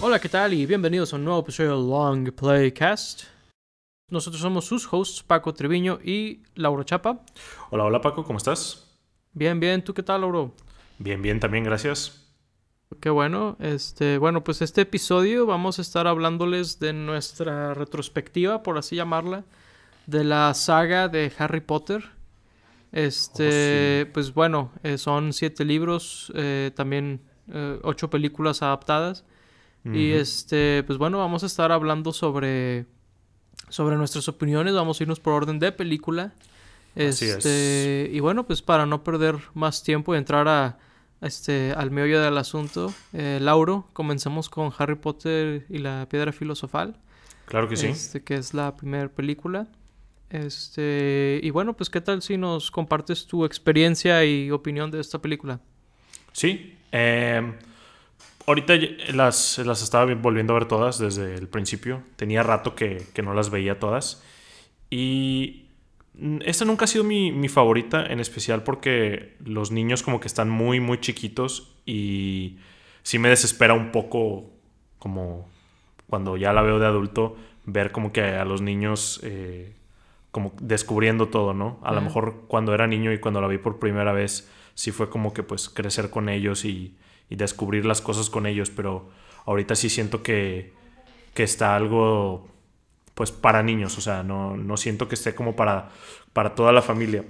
Hola, ¿qué tal? Y bienvenidos a un nuevo episodio de Long Playcast. Nosotros somos sus hosts, Paco Treviño y Lauro Chapa. Hola, hola Paco, ¿cómo estás? Bien, bien, ¿tú qué tal, Lauro? Bien, bien, también, gracias. Qué bueno. Este, bueno, pues este episodio vamos a estar hablándoles de nuestra retrospectiva, por así llamarla, de la saga de Harry Potter. Este, Oh, pues bueno, eh, son siete libros, eh, también eh, ocho películas adaptadas. Y este, pues bueno, vamos a estar hablando sobre, sobre nuestras opiniones. Vamos a irnos por orden de película. Así es. Este, y bueno, pues para no perder más tiempo y entrar a, este, al meollo del asunto, eh, Lauro, comencemos con Harry Potter y la Piedra Filosofal. Claro que sí. Este, que es la primera película. Este, y bueno, pues qué tal si nos compartes tu experiencia y opinión de esta película. Sí. eh, ahorita las, las estaba vi- volviendo a ver todas desde el principio. Tenía rato que, que no las veía todas. Y esta nunca ha sido mi, mi favorita, en especial porque los niños como que están muy, muy chiquitos y sí me desespera un poco como cuando ya la veo de adulto, ver como que a los niños eh, como descubriendo todo, ¿no? A lo mejor cuando era niño y cuando la vi por primera vez, sí fue como que pues crecer con ellos y, y descubrir las cosas con ellos, pero ahorita sí siento que, que está algo pues para niños, o sea, no, no siento que esté como para, para toda la familia.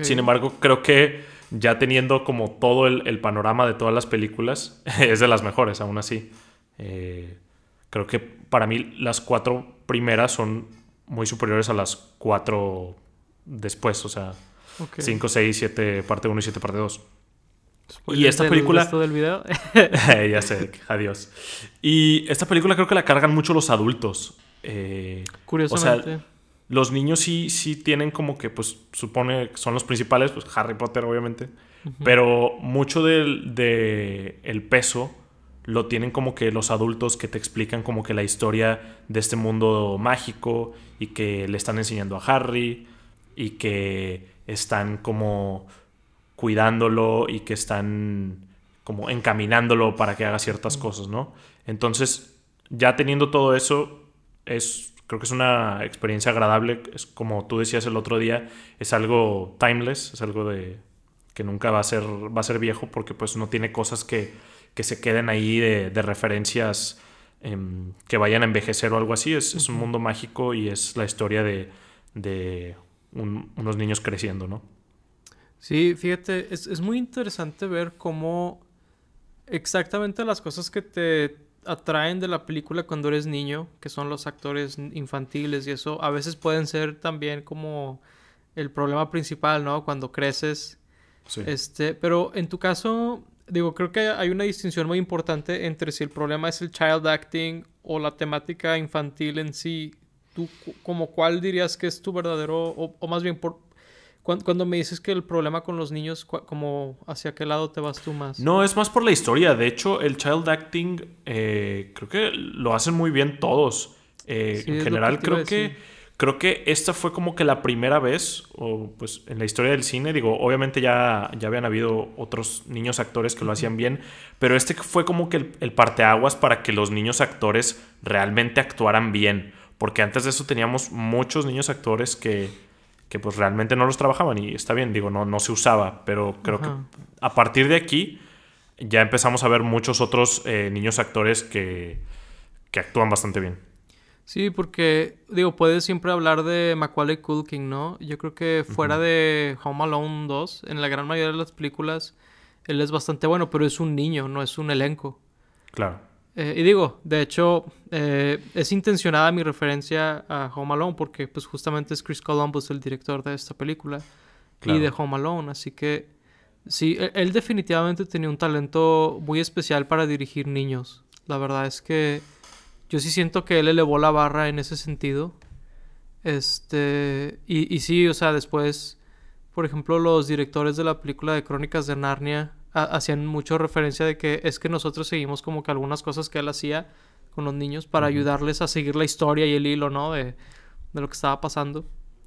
Sin embargo, creo que ya teniendo como todo el, el panorama de todas las películas, es de las mejores, aún así. Eh, creo que para mí las cuatro primeras son muy superiores a las cuatro después, o sea, Ok. 5, 6, 7, parte 1 y 7, parte 2. Y esta del película- resto del video. ya sé, adiós. Y esta película creo que la cargan mucho los adultos. Eh, Curiosamente. los niños sí, sí tienen como que, pues, supone que son los principales, pues Harry Potter, obviamente. Pero mucho del de el peso lo tienen como que los adultos que te explican como que la historia de este mundo mágico y que le están enseñando a Harry y que están como cuidándolo y que están como encaminándolo para que haga ciertas cosas, ¿no? Entonces, ya teniendo todo eso, es, creo que es una experiencia agradable. Es como tú decías el otro día, es algo timeless, es algo de que nunca va a ser, va a ser viejo porque pues no tiene cosas que, que se queden ahí de, de referencias em, que vayan a envejecer o algo así. Es, es un mundo mágico y es la historia de, de un- unos niños creciendo, ¿no? Sí, fíjate, es, es muy interesante ver cómo exactamente las cosas que te atraen de la película cuando eres niño, que son los actores infantiles y eso, a veces pueden ser también como el problema principal, ¿no? Cuando creces. Sí. Este, pero en tu caso, digo, creo que hay una distinción muy importante entre si el problema es el child acting o la temática infantil en sí. ¿Tú como cuál dirías que es tu verdadero, o, o más bien, por, cuan- cuando, me dices que el problema con los niños, como hacia qué lado te vas tú más? No, es más por la historia. De hecho, el child acting eh, creo que lo hacen muy bien todos. Eh, Sí, en general, que creo que creo que esta fue como que la primera vez, o pues en la historia del cine, digo, obviamente ya, ya habían habido otros niños actores que lo hacían bien, pero este fue como que el, el parteaguas para que los niños actores realmente actuaran bien. Porque antes de eso teníamos muchos niños actores que, que pues realmente no los trabajaban y está bien, digo, no, no se usaba, pero creo Ajá. que a partir de aquí ya empezamos a ver muchos otros eh, niños actores que, que actúan bastante bien. Sí, porque, digo, puedes siempre hablar de Macaulay Culkin, ¿no? Yo creo que fuera de Home Alone 2, en la gran mayoría de las películas, él es bastante bueno, pero es un niño, no es un elenco. Claro. Eh, y digo, de hecho, eh, es intencionada mi referencia a Home Alone porque pues justamente es Chris Columbus el director de esta película Claro. y de Home Alone, así que sí, e- él definitivamente tenía un talento muy especial para dirigir niños. La verdad es que yo sí siento que él elevó la barra en ese sentido. Este, y, y sí, o sea, después, por ejemplo, los directores de la película de Crónicas de Narnia hacían mucho referencia de que es que nosotros seguimos como que algunas cosas que él hacía con los niños para ayudarles a seguir la historia y el hilo, ¿no? De, de lo que estaba pasando.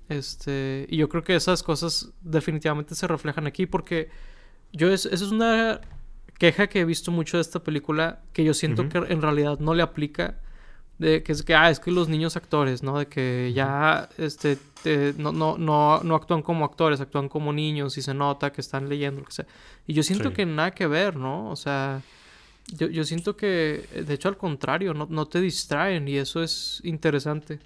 Este, y yo creo que esas cosas definitivamente se reflejan aquí porque yo es, esa es una queja que he visto mucho de esta película, que yo siento que en realidad no le aplica, de que es que, ah, es que los niños actores, ¿no? De que ya, este, no, no, no, no actúan como actores, actúan como niños y se nota que están leyendo, lo que sea. Y yo siento que nada que ver, ¿no? O sea, yo, yo siento que, de hecho, al contrario, no, no te distraen y eso es interesante.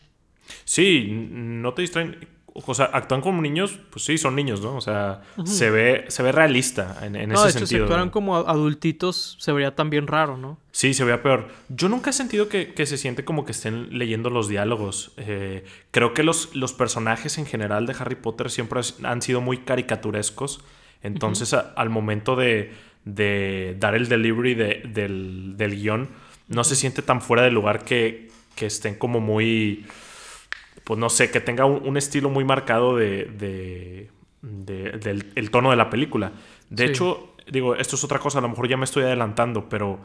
Sí, no te distraen. O sea, actúan como niños, pues sí, son niños, ¿no? O sea, se, ve, se ve realista en, en no, ese de hecho, Si actuaran como adultitos, se vería también raro, ¿no? Sí, se vería peor. Yo nunca he sentido que, que se siente como que estén leyendo los diálogos. Eh, creo que los, los personajes en general de Harry Potter siempre han sido muy caricaturescos. Entonces, al momento de, de, dar el delivery de, del, del guion, no se siente tan fuera de lugar que, que estén como muy pues no sé, que tenga un, estilo muy marcado de, de, del el tono de la película. De hecho, digo, esto es otra cosa, a lo mejor ya me estoy adelantando, pero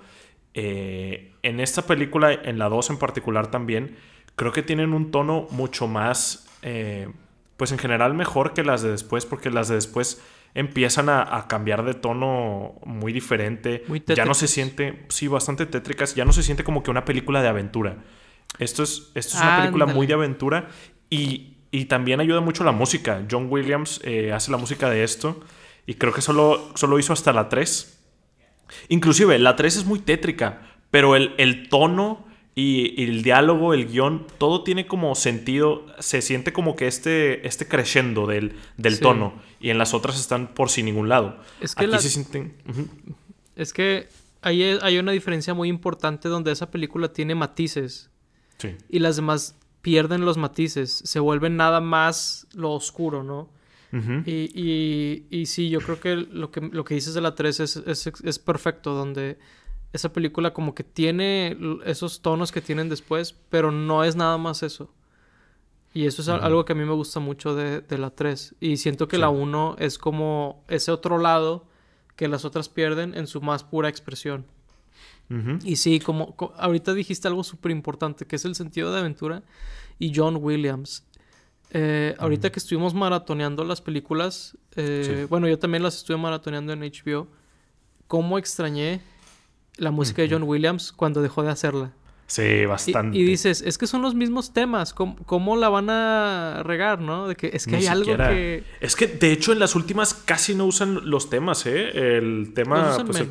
eh, en esta película, en la 2 en particular también, creo que tienen un tono mucho más, eh, pues en general mejor que las de después, porque las de después empiezan a, cambiar de tono muy diferente. ya no se siente, sí, bastante tétricas, ya no se siente como que una película de aventura. Esto es, esto es una película muy de aventura y, también ayuda mucho la música. John Williams eh, hace la música de esto y creo que solo, solo hizo hasta la 3. Inclusive, la 3 es muy tétrica, pero el, el tono y, el diálogo, el guion, todo tiene como sentido, se siente como que este, este crescendo del, del tono y en las otras están por sin ningún lado. Es que Aquí se sienten... Es que hay, hay una diferencia muy importante donde esa película tiene matices y las demás pierden los matices, se vuelven nada más lo oscuro, ¿no? y, y, y, sí, yo creo que lo que, lo que dices de la 3 es, es, es, perfecto, donde esa película como que tiene esos tonos que tienen después, pero no es nada más eso. Y eso es algo que a mí me gusta mucho de, de la 3. Y siento que la 1 es como ese otro lado que las otras pierden en su más pura expresión. Y sí, como, ahorita dijiste algo súper importante, que es el sentido de aventura y John Williams. Eh, ahorita que estuvimos maratoneando las películas, eh, bueno, yo también las estuve maratoneando en HBO, ¿cómo extrañé la música de John Williams cuando dejó de hacerla? Sí, bastante. Y, dices, es que son los mismos temas, ¿cómo, la van a regar, no? De que es que hay algo que... Es que, de hecho, en las últimas casi no usan los temas, ¿eh? El tema... Pues, el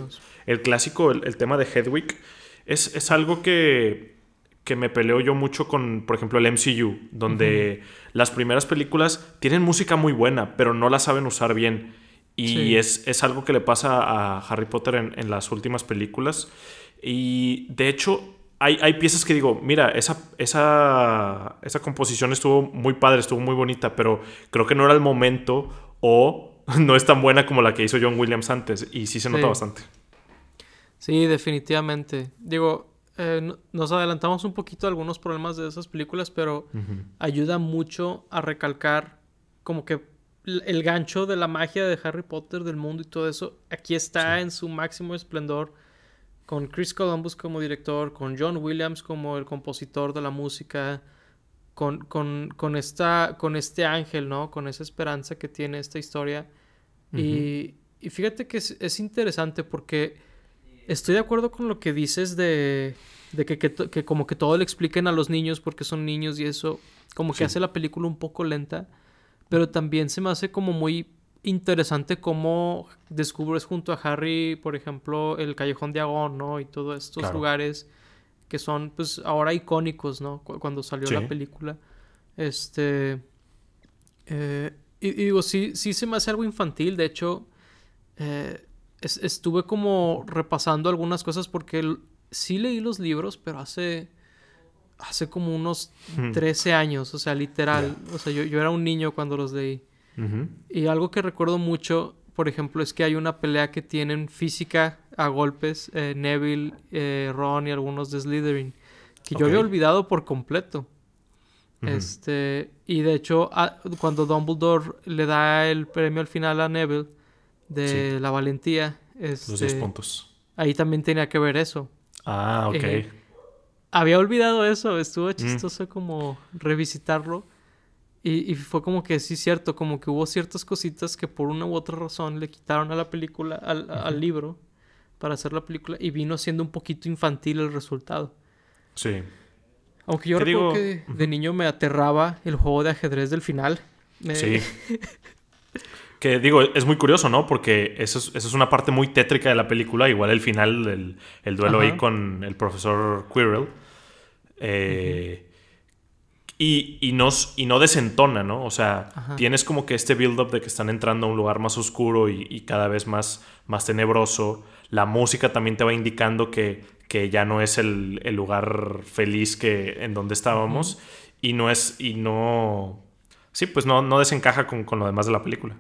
clásico, el, tema de Hedwig, es, es algo que, que, me peleo yo mucho con, por ejemplo, el MCU, donde las primeras películas tienen música muy buena, pero no la saben usar bien. Y es, es, algo que le pasa a Harry Potter en, en, las últimas películas. Y de hecho, hay, hay, piezas que digo, mira, esa, esa, esa composición estuvo muy padre, estuvo muy bonita, pero creo que no era el momento o no es tan buena como la que hizo John Williams antes. Y sí se nota bastante. Sí, definitivamente. Digo, eh, nos adelantamos un poquito a algunos problemas de esas películas, pero ayuda mucho a recalcar como que el gancho de la magia de Harry Potter, del mundo y todo eso, aquí está en su máximo esplendor, con Chris Columbus como director, con John Williams como el compositor de la música, con, con, con, esta, con este ángel, ¿no? Con esa esperanza que tiene esta historia. y, y, fíjate que es, es interesante porque Estoy de acuerdo con lo que dices de, de que, que, como que todo le expliquen a los niños porque son niños y eso, como que hace la película un poco lenta, pero también se me hace como muy interesante cómo descubres junto a Harry, por ejemplo, el Callejón de Agón, ¿no? Y todos estos lugares que son, pues, ahora icónicos, ¿no? cuando salió la película. Este... Eh, y, digo, sí, sí se me hace algo infantil, de hecho... Eh, estuve como repasando algunas cosas porque sí leí los libros, pero hace, hace como unos 13 años, o sea, literal. O sea, yo, yo, era un niño cuando los leí. Y algo que recuerdo mucho, por ejemplo, es que hay una pelea que tienen física a golpes, eh, Neville, eh, Ron y algunos de Slytherin, que yo había olvidado por completo. Este, y de hecho, cuando Dumbledore le da el premio al final a Neville, de la valentía. Este, Los 10 puntos. Ahí también tenía que ver eso. Ah, ok. Eh, había olvidado eso, estuvo mm. chistoso como revisitarlo. Y, fue como que sí, cierto, como que hubo ciertas cositas que por una u otra razón le quitaron a la película, al, libro, para hacer la película y vino siendo un poquito infantil el resultado. Sí. Aunque yo recuerdo digo- que de niño me aterraba el juego de ajedrez del final. Me- Sí. que digo, es muy curioso, ¿no? Porque eso es, eso es una parte muy tétrica de la película. Igual el final, el, el duelo Ajá. ahí con el profesor Quirrell. Eh, y, y, no, s- y no desentona, ¿no? O sea, Ajá. tienes como que este build-up de que están entrando a un lugar más oscuro y, y cada vez más, más tenebroso. La música también te va indicando que, que ya no es el, el lugar feliz que, en donde estábamos. Y no es. Y no. Sí, pues no, no desencaja con, con lo demás de la película.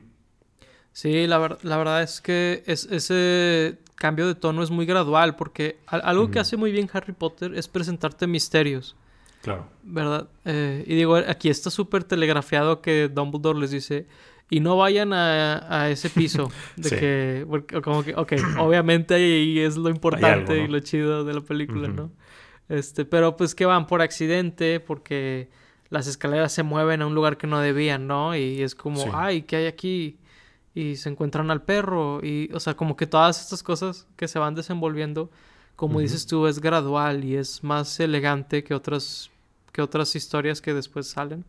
Sí, la, ver- la verdad es que es- ese cambio de tono es muy gradual porque al- algo que hace muy bien Harry Potter es presentarte misterios, Claro. ¿verdad? Eh, y digo, aquí está súper telegrafiado que Dumbledore les dice, y no vayan a, a ese piso, de Sí. que, como que, ok, obviamente ahí es lo importante algo, ¿no? y lo chido de la película. ¿no? Este, pero pues que van por accidente, porque las escaleras se mueven a un lugar que no debían, ¿no? Y es como, Sí. ay, ¿qué hay aquí? Y se encuentran al perro, y, o sea, como que todas estas cosas que se van desenvolviendo, como dices tú, es gradual y es más elegante que otras, que otras historias que después salen.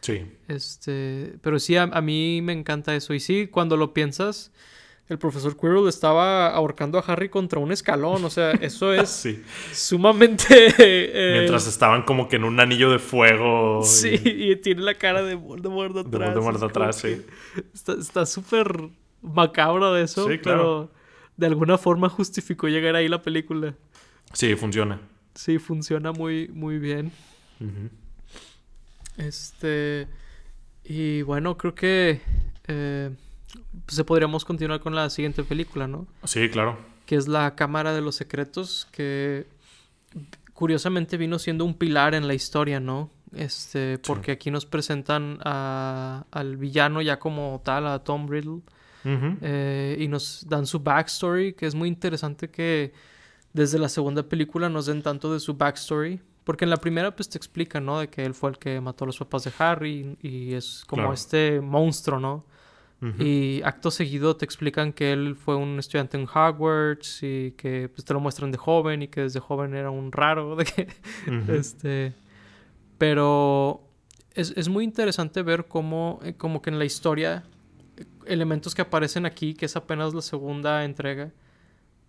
Sí. Este, pero sí, a, a mí me encanta eso. Y sí, cuando lo piensas, el profesor Quirrell estaba ahorcando a Harry contra un escalón. O sea, eso es Sí. sumamente. eh, Mientras estaban como que en un anillo de fuego. Sí, y tiene la cara de Voldemort De atrás. Voldemort es como atrás, sí. Está súper macabro de eso, Sí, claro. pero de alguna forma justificó llegar ahí la película. Sí, funciona. Sí, funciona muy, muy bien. Este. Y bueno, creo que. eh, se podríamos continuar con la siguiente película, ¿no? Sí, claro. Que es La Cámara de los Secretos, que curiosamente vino siendo un pilar en la historia, ¿no? Este, porque aquí nos presentan a- al villano ya como tal, a Tom Riddle, eh, y nos dan su backstory, que es muy interesante que desde la segunda película nos den tanto de su backstory. Porque en la primera pues te explican, ¿no? De que él fue el que mató a los papás de Harry y es como Claro. este monstruo, ¿no? Y acto seguido te explican que él fue un estudiante en Hogwarts y que pues te lo muestran de joven y que desde joven era un raro, de que este, pero es, es muy interesante ver cómo, eh, como que en la historia, eh, elementos que aparecen aquí, que es apenas la segunda entrega,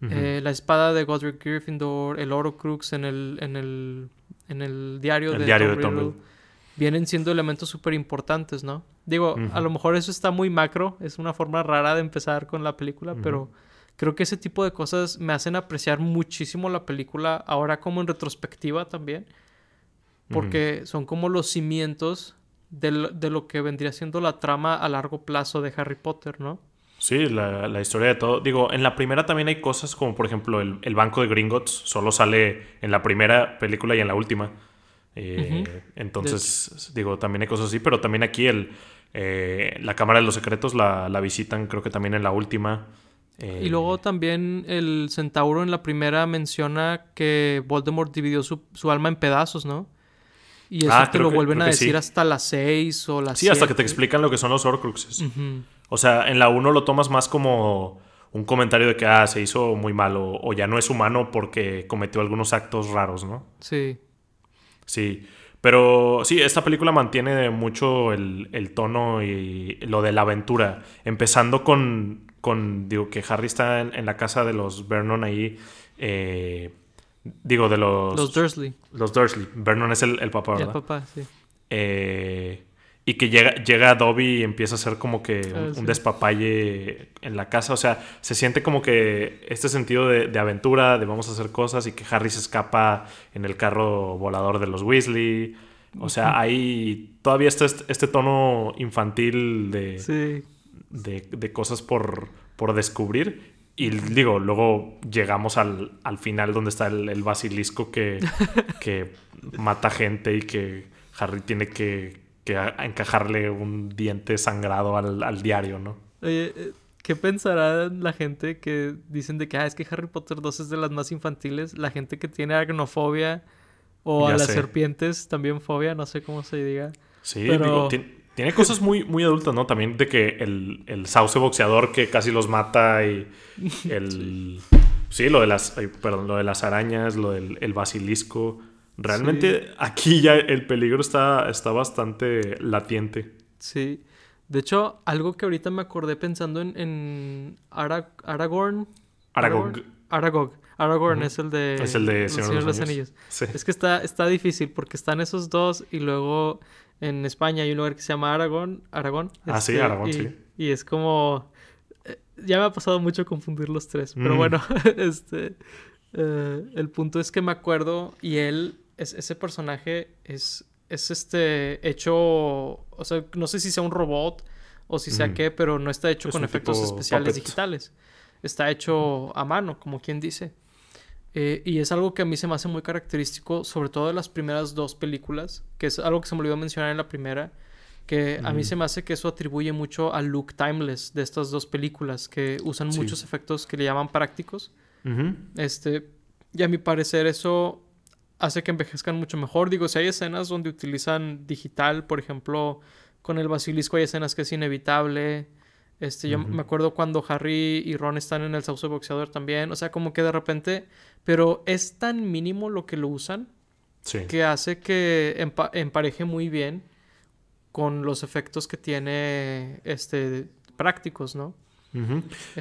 eh, la espada de Godric Gryffindor, el Horcrux en el, en el, en el diario, El de, diario Tom de Tom Riddle, Riddle. Vienen siendo elementos súper importantes, ¿no? Digo, a lo mejor eso está muy macro, es una forma rara de empezar con la película, pero creo que ese tipo de cosas me hacen apreciar muchísimo la película, ahora como en retrospectiva también, porque son como los cimientos de lo, de lo que vendría siendo la trama a largo plazo de Harry Potter, ¿no? Sí, la, la historia de todo. Digo, en la primera también hay cosas como, por ejemplo, el, el banco de Gringotts solo sale en la primera película y en la última. Eh. Entonces, digo, también hay cosas así, pero también aquí el, eh, la Cámara de los Secretos la, la visitan, creo que también en la última. Eh, Y luego también el centauro en la primera menciona que Voldemort dividió su, su alma en pedazos, ¿no? Y eso Ah, te lo vuelven a sí. decir hasta las 6 o las Sí, hasta que te explican lo que son los Horcruxes. O sea, en la 1 lo tomas más como un comentario de que ah, se hizo muy mal o, o ya no es humano porque cometió algunos actos raros, ¿no? Sí. Sí, pero sí, esta película mantiene mucho el, el tono y lo de la aventura. Empezando con, con digo, que Harry está en, en la casa de los Vernon ahí. eh, digo, de los... Los Dursley. los Dursley. Vernon es el, el papá, Y el ¿verdad? papá, sí. Eh, y que llega, llega Dobby y empieza a hacer como que un, Ah, despapalle en la casa. O sea, se siente como que este sentido de, de aventura, de vamos a hacer cosas y que Harry se escapa en el carro volador de los Weasley. O sea, hay todavía está este, este tono infantil de, Sí. de, de cosas por, por descubrir. Y digo, luego llegamos al, al final donde está el, el basilisco que, que mata gente y que Harry tiene que, que encajarle un diente sangrado al, al diario, ¿no? Oye, eh, ¿qué pensará la gente que dicen de que ah, es que Harry Potter 2 es de las más infantiles? La gente que tiene aracnofobia o a las sé. serpientes también fobia, no sé cómo se diga. Sí, Pero- digo, ti- tiene cosas muy, muy adultas, ¿no? También de que el, el sauce boxeador que casi los mata y el... Sí, lo de las, perdón, lo de las arañas, lo del el basilisco. Realmente aquí ya el peligro está, está bastante latiente. Sí. De hecho, algo que ahorita me acordé pensando en, en Aragorn. Aragog. Aragog. Aragorn es el de, es el de Señor, de los, Anillos. Es que está, está difícil porque están esos dos y luego en España hay un lugar que se llama Aragón. Aragón. Ah, sí, este, Aragón, sí. Y es como... Eh, ya me ha pasado mucho confundir los tres. Pero mm. bueno, este... Eh, el punto es que me acuerdo y él, es, ese personaje es, es este hecho, o sea, no sé si sea un robot o si sea qué, pero no está hecho con efectos especiales digitales. Está hecho a mano, como quien dice. Eh, y es algo que a mí se me hace muy característico, sobre todo de las primeras dos películas, que es algo que se me olvidó mencionar en la primera, que a mí se me hace que eso atribuye mucho al look timeless de estas dos películas, que usan muchos efectos que le llaman prácticos. Este, y a mi parecer eso hace que envejezcan mucho mejor. Digo, si hay escenas donde utilizan digital, por ejemplo, con el basilisco hay escenas que es inevitable. Este, yo me acuerdo cuando Harry y Ron están en el sauce boxeador también. O sea, como que de repente. Pero es tan mínimo lo que lo usan. Que hace que empareje muy bien con los efectos que tiene este prácticos, ¿no?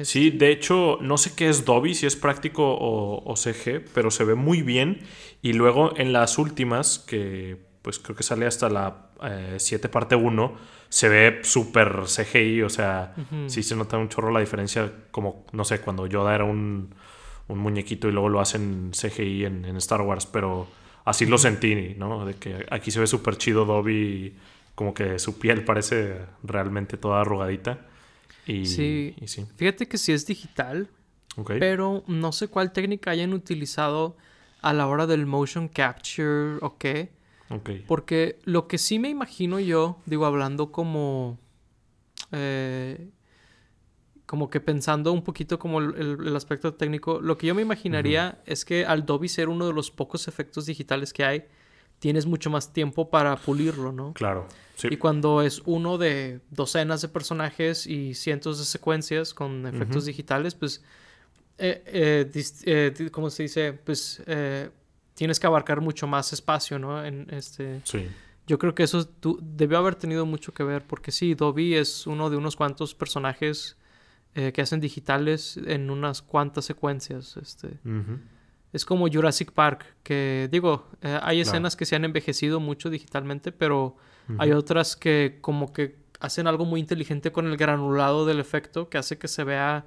Sí, de hecho, no sé qué es Dobby, si es práctico o, CG, pero se ve muy bien. Y luego en las últimas, que pues creo que sale hasta la 7 eh, parte 1, se ve súper CGI, o sea, sí se nota un chorro la diferencia, como, no sé, cuando Yoda era un, muñequito y luego lo hacen CGI en, Star Wars, pero así lo sentí, ¿no? De que aquí se ve súper chido Dobby, como que su piel parece realmente toda arrugadita sí. Fíjate que sí es digital, pero no sé cuál técnica hayan utilizado a la hora del motion capture o qué. Porque lo que sí me imagino yo, digo, hablando como... Eh, como que pensando un poquito como el, aspecto técnico, lo que yo me imaginaría es que al Dolby ser uno de los pocos efectos digitales que hay, tienes mucho más tiempo para pulirlo, ¿no? Claro. Y cuando es uno de docenas de personajes y cientos de secuencias con efectos digitales, pues, eh, eh, eh, ¿cómo se dice? Pues tienes que abarcar mucho más espacio, ¿no? En este... Sí. Yo creo que eso debió haber tenido mucho que ver, porque sí, Dobby es uno de unos cuantos personajes que hacen digitales en unas cuantas secuencias. Este. Es como Jurassic Park, que digo, hay escenas que se han envejecido mucho digitalmente, pero hay otras que como que hacen algo muy inteligente con el granulado del efecto que hace que se vea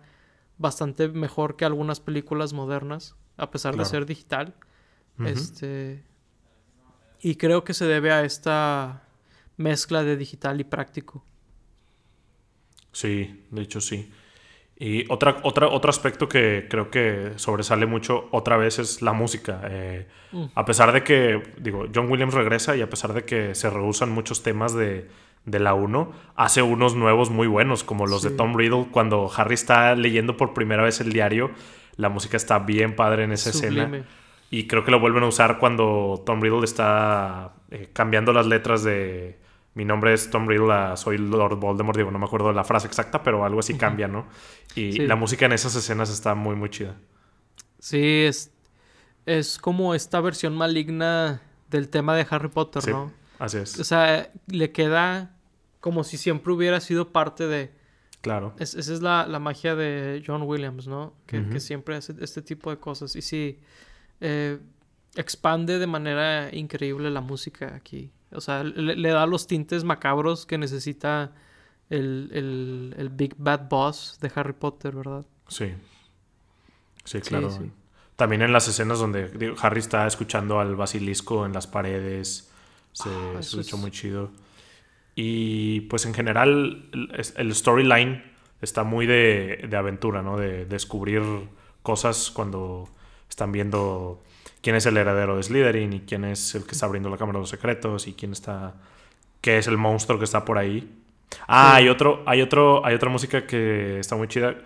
bastante mejor que algunas películas modernas, a pesar de ser digital. Este y creo que se debe a esta mezcla de digital y práctico. Sí, de hecho sí. Y otra, otra, otro aspecto que creo que sobresale mucho otra vez es la música. Eh, mm. A pesar de que, digo, John Williams regresa y a pesar de que se rehusan muchos temas de, de la 1, hace unos nuevos muy buenos, como los de Tom Riddle. Cuando Harry está leyendo por primera vez el diario, la música está bien padre en esa escena. Y creo que lo vuelven a usar cuando Tom Riddle está eh, cambiando las letras de mi nombre es Tom Riddle, soy Lord Voldemort, digo, no me acuerdo la frase exacta, pero algo así cambia, ¿no? Y la música en esas escenas está muy, muy chida. Sí, es, es como esta versión maligna del tema de Harry Potter, ¿no? Así es. O sea, le queda como si siempre hubiera sido parte de... Claro. esa es la, magia de John Williams, ¿no? Que, siempre hace este tipo de cosas. Y sí, eh, expande de manera increíble la música aquí. O sea, le, da los tintes macabros que necesita el, Big Bad Boss de Harry Potter, ¿verdad? Sí. Sí, claro. También en las escenas donde Harry está escuchando al basilisco en las paredes. Se ah, escucha muy chido. Y pues en general el, storyline está muy de, de, aventura, ¿no? De descubrir cosas cuando están viendo quién es el heredero de Slytherin y quién es el que está abriendo la Cámara de los Secretos y quién está... qué es el monstruo que está por ahí. Ah, hay, otro, hay, otro, hay otra música que está muy chida.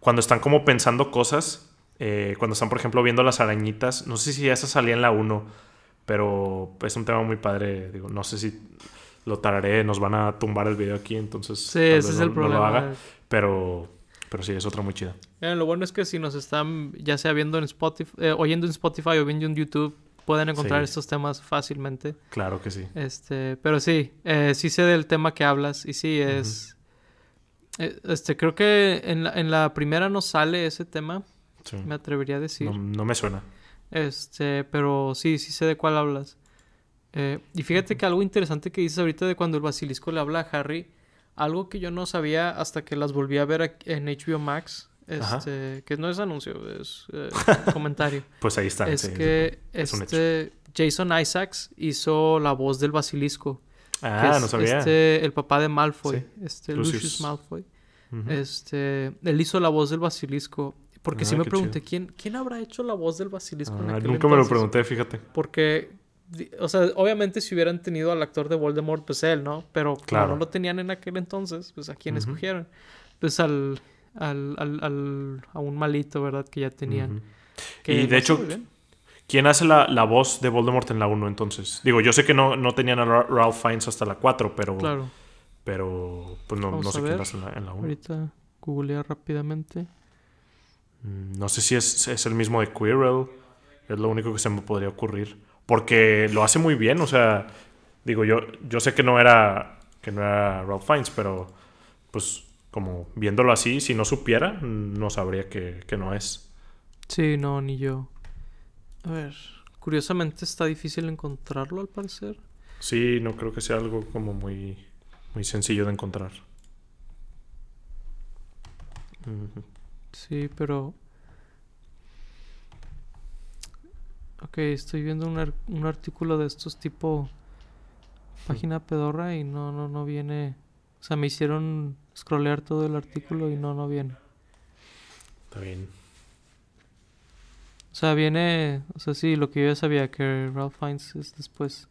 Cuando están como pensando cosas, eh, cuando están, por ejemplo, viendo las arañitas, no sé si esa salía en la 1, pero es un tema muy padre. Digo, no sé si lo tararé, nos van a tumbar el video aquí, entonces sí, ese es el problema. haga, pero, pero sí, es otra muy chida. Eh, lo bueno es que si nos están, ya sea viendo en Spotify, eh, oyendo en Spotify o viendo en YouTube, pueden encontrar Sí. estos temas fácilmente. Claro que sí. Este, pero sí, eh, sí sé del tema que hablas y sí es, eh, este, creo que en la, en la primera no sale ese tema, Sí. me atrevería a decir. No, no me suena. Este, pero sí, sí sé de cuál hablas. Eh, y fíjate que algo interesante que dices ahorita de cuando el basilisco le habla a Harry, algo que yo no sabía hasta que las volví a ver en HBO Max, este, que no es anuncio, es eh, comentario. Pues ahí está. es sí, que es este Jason Isaacs hizo la voz del basilisco. que Ah, es, no sabía. Este, el papá de Malfoy, Sí. este Lucius. Lucius, Malfoy. Este, él hizo la voz del basilisco. Porque sí Ah, me qué pregunté, ¿quién, ¿quién habrá hecho la voz del basilisco en Ah, aquel nunca me lo pregunté, fíjate. Porque, o sea, obviamente si hubieran tenido al actor de Voldemort, pues él, ¿no? Pero como Claro. no lo tenían en aquel entonces, pues a quién Ujú. escogieron. Pues al, al, al, al- a un malito, ¿verdad? Que ya tenían. Ujú. Que Y de hecho. ¿quién hace la, la voz de Voldemort en la 1 entonces? Digo, yo sé que no, no tenían a Ra- Ralph Fiennes hasta la 4, pero, Claro, pero pues no, no sé quién hace en la, en la 1. ahorita googlear rápidamente. Mm, No sé si es, es el mismo de Quirrell. Es lo único que se me podría ocurrir. Porque lo hace muy bien. O sea, digo, yo, yo sé que no era que no era Ralph Fiennes, pero pues como viéndolo así, si no supiera, no sabría que, que no es. Sí, no, ni yo. A ver, curiosamente está difícil encontrarlo al parecer. Sí, no creo que sea algo como muy, muy sencillo de encontrar. Sí, pero... Ok, estoy viendo un, ar- un artículo de estos tipo página pedorra y no, no, no viene... O sea, me hicieron scrollear todo el artículo y no, no viene. Está bien. O sea, viene... O sea, sí, lo que yo ya sabía que Ralph Fiennes es después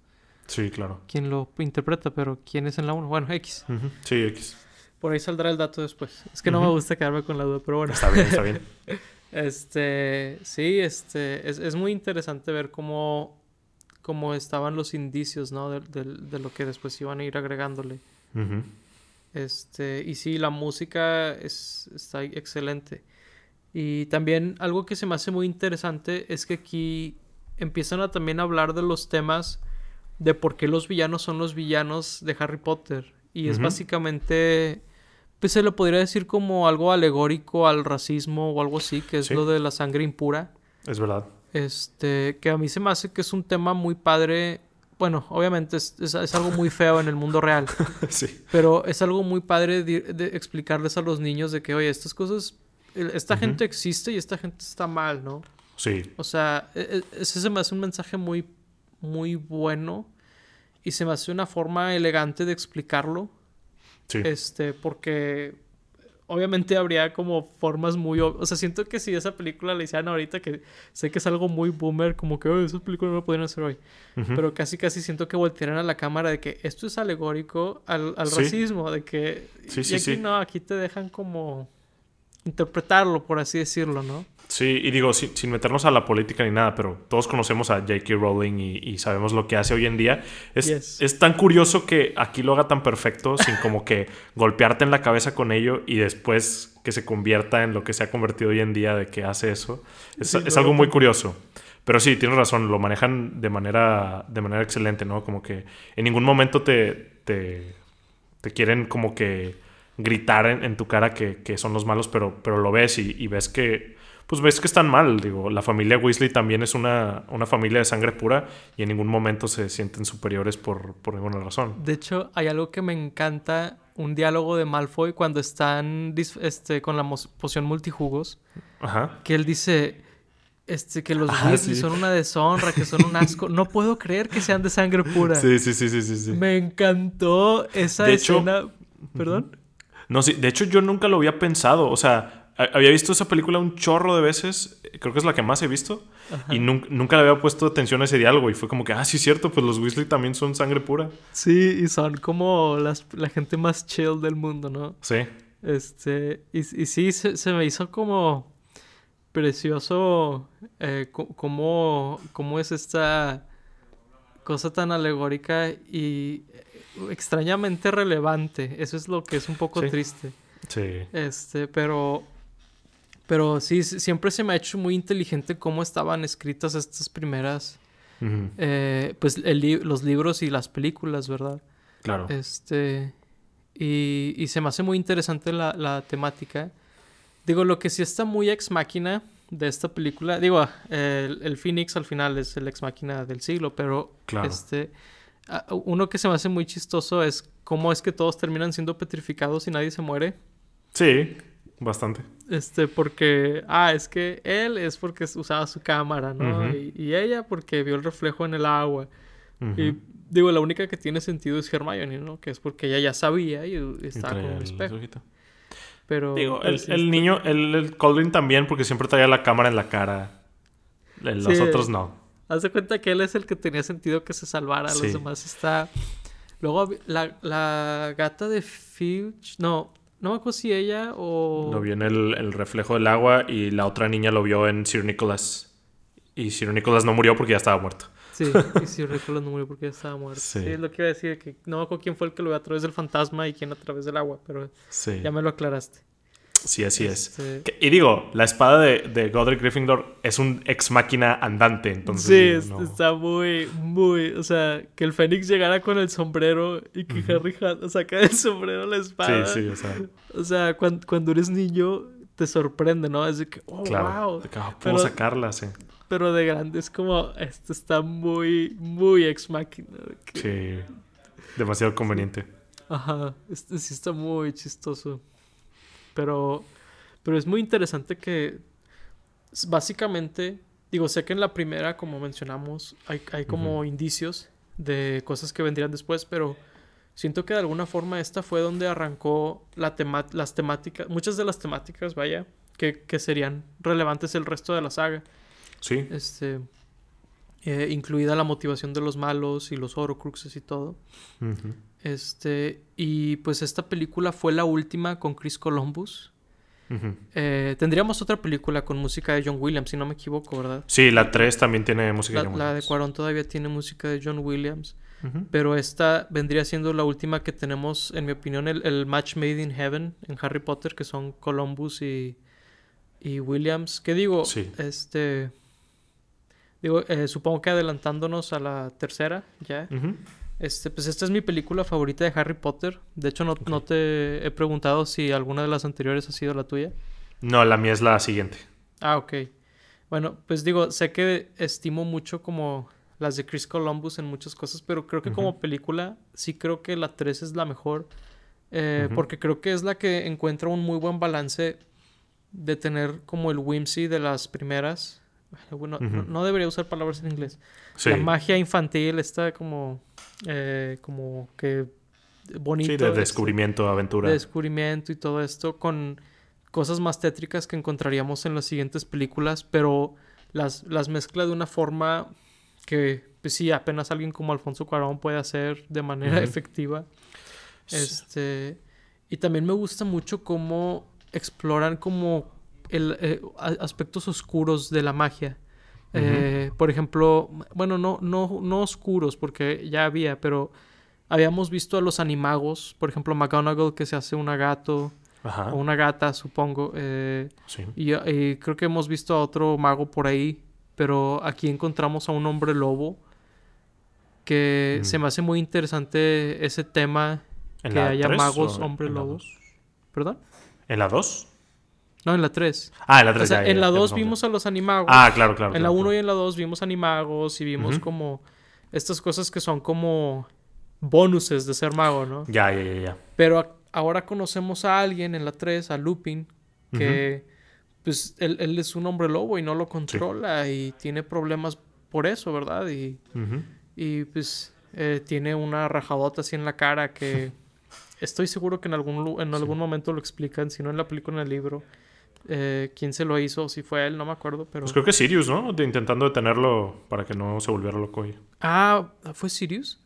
Sí, claro. quien lo interpreta, pero ¿quién es en la 1? Bueno, X. Sí, X. Por ahí saldrá el dato después. Es que no me gusta quedarme con la duda, pero bueno. Está bien, está bien. Este, sí, este, es, es muy interesante ver cómo, cómo estaban los indicios, ¿no? De, de- de lo que después iban a ir agregándole. Este, y sí, la música es, está excelente. Y también algo que se me hace muy interesante es que aquí empiezan a también hablar de los temas de por qué los villanos son los villanos de Harry Potter. Y es básicamente, pues se lo podría decir como algo alegórico al racismo o algo así, que es Sí. lo de la sangre impura. Es verdad. Este, que a mí se me hace que es un tema muy padre. Bueno, obviamente es, es- es algo muy feo en el mundo real, sí. pero es algo muy padre de, de explicarles a los niños de que, oye, estas cosas, esta gente existe y esta gente está mal, ¿no? Sí. O sea, e- e- ese se me hace un mensaje muy, muy bueno y se me hace una forma elegante de explicarlo. Sí. Este, porque obviamente habría como formas muy... O sea, siento que si esa película la hicieran ahorita, que sé que es algo muy boomer, como que, "Oye, esa película no la podrían hacer hoy. Pero casi, casi siento que voltearan a la cámara de que esto es alegórico al, al Sí. racismo, de que... Sí, y sí, aquí sí. no, aquí te dejan como interpretarlo, por así decirlo, ¿no? Sí, y digo, sin, sin meternos a la política ni nada, pero todos conocemos a J.K. Rowling y, y sabemos lo que hace hoy en día. Es, Yes. es tan curioso que aquí lo haga tan perfecto sin como que golpearte en la cabeza con ello y después que se convierta en lo que se ha convertido hoy en día de que hace eso. Es, Sí, es algo muy curioso. Pero sí, tienes razón, lo manejan de manera, de manera excelente, ¿no? Como que en ningún momento te, te, te quieren como que gritar en, en tu cara que, que son los malos, pero, pero lo ves y, y ves que, pues ves que están mal. Digo, la familia Weasley también es una, una familia de sangre pura y en ningún momento se sienten superiores por, por ninguna razón. De hecho, hay algo que me encanta, un diálogo de Malfoy cuando están este, con la poción multijugos, Ajá. que él dice este, que los Ah, Weasley sí. son una deshonra, que son un asco. No puedo creer que sean de sangre pura. Sí, sí, sí, sí, sí. sí. Me encantó esa De hecho- escena. ¿Perdón? No, sí, de hecho yo nunca lo había pensado. O sea, había visto esa película un chorro de veces. Creo que es la que más he visto. Ajá. Y nun- nunca le había puesto atención a ese diálogo. Y fue como que, ah, sí, es cierto, pues los Weasley también son sangre pura. Sí, y son como las, la gente más chill del mundo, ¿no? Sí. Este, y, y sí, se, se me hizo como precioso eh, cómo, cómo es esta cosa tan alegórica y extrañamente relevante. Eso es lo que es un poco Sí. triste. Sí. Este, pero Pero sí, siempre se me ha hecho muy inteligente cómo estaban escritas estas primeras, eh, pues el li- los libros y las películas, ¿verdad? Claro. Este, y, y se me hace muy interesante la, la temática. Digo, lo que sí está muy ex máquina de esta película, digo, el, el Phoenix al final es el ex máquina del siglo, pero Claro. este, uno que se me hace muy chistoso es cómo es que todos terminan siendo petrificados y nadie se muere. Sí, bastante. Este, porque, ah, es que él es porque usaba su cámara, ¿no? Y, y ella porque vio el reflejo en el agua. Y digo, la única que tiene sentido es Hermione, ¿no? Que es porque ella ya sabía y, estaba con un el espejo. Pero. Digo, el, sí el está- niño, el, el Colvin también, porque siempre traía la cámara en la cara. Los Sí. otros no. Haz de cuenta que él es el que tenía sentido que se salvara. Sí. Los demás está. Luego la, la gata de Filch. No, no me acuerdo si ella o. Lo vio en el, el reflejo del agua y la otra niña lo vio en Sir Nicholas. Y Sir Nicholas no murió porque ya estaba muerto. Sí, y si recuerdo no murió porque ya estaba muerto. Sí. Sí. es lo que iba a decir. Que no me acuerdo quién fue el que lo vio a través del fantasma y quién a través del agua. Pero Sí. ya me lo aclaraste. Sí, así es. Este- Y digo, la espada de, de Godric Gryffindor es un ex máquina andante, entonces... sí, no. está muy, muy. O sea, que el Fénix llegara con el sombrero y que Harry Hatt saca del sombrero la espada. Sí, sí, o sea, O sea, cuan- cuando, eres niño te sorprende, ¿no? Es de que, oh, claro. wow. De que, ah, puedo Pero- sacarla, sí. Pero de grande es como, esto está muy, muy ex máquina. que- Sí. Demasiado conveniente. Ajá, este sí está muy chistoso. Pero, pero es muy interesante que básicamente, digo, sé que en la primera, como mencionamos, hay, hay como indicios de cosas que vendrían después, pero siento que de alguna forma esta fue donde arrancó la tema- las temáticas, muchas de las temáticas, vaya, que, que serían relevantes el resto de la saga. Sí. Este, eh, incluida la motivación de los malos y los Horcruxes y todo. Ujú. Este, y pues esta película fue la última con Chris Columbus. Eh, tendríamos otra película con música de John Williams, si no me equivoco, ¿verdad? Sí, la 3 también tiene música La, de John la de Williams. Cuarón todavía tiene música de John Williams, pero esta vendría siendo la última que tenemos, en mi opinión, el, el match made in heaven en Harry Potter, que son Columbus y, y Williams. ¿Qué digo? Sí. Este, digo, eh, supongo que adelantándonos a la tercera, ya. Ujú. Este, pues esta es mi película favorita de Harry Potter. De hecho, no, no te he preguntado si alguna de las anteriores ha sido la tuya. No, la mía es la siguiente. Ah, ok. Bueno, pues digo, sé que estimo mucho como las de Chris Columbus en muchas cosas, pero creo que como película sí creo que la 3 es la mejor. eh. Porque creo que es la que encuentra un muy buen balance de tener como el whimsy de las primeras. Bueno, no, debería usar palabras en inglés. Sí. La magia infantil está como, eh, como que bonito. Sí, de este, descubrimiento, aventura. de descubrimiento y todo esto con cosas más tétricas que encontraríamos en las siguientes películas, pero las, las mezcla de una forma que, pues sí, apenas alguien como Alfonso Cuarón puede hacer de manera efectiva. Este, y también me gusta mucho cómo exploran como el, eh, aspectos oscuros de la magia. Eh, por ejemplo, bueno, no, no, no oscuros, porque ya había, pero habíamos visto a los animagos, por ejemplo, McGonagall que se hace una gato, Ajá. o una gata, supongo. eh, Sí. y, y creo que hemos visto a otro mago por ahí, pero aquí encontramos a un hombre lobo que Mm. se me hace muy interesante ese tema ¿En que haya magos, hombre en la lobo. dos? ¿Perdón? ¿En la 2? No, en la 3. Ah, en la 3 O sea, en la 2 vimos a los animagos. Ah, claro, claro. en la claro, 1 y en la 2 vimos animagos y vimos como estas cosas que son como bonuses de ser mago, ¿no? Ya, ya, ya, ya. Pero a- ahora conocemos a alguien en la 3, a Lupin, que pues él, él es un hombre lobo y no lo controla y tiene problemas por eso, ¿verdad? Y, y pues eh, tiene una rajadota así en la cara que estoy seguro que en algún, en algún momento lo explican, si no en la película, en el libro. Eh, quién se lo hizo, si fue él, no me acuerdo, pero... Pues creo que Sirius, ¿no? De- intentando detenerlo para que no se volviera loco y... Ah, ¿fue Sirius?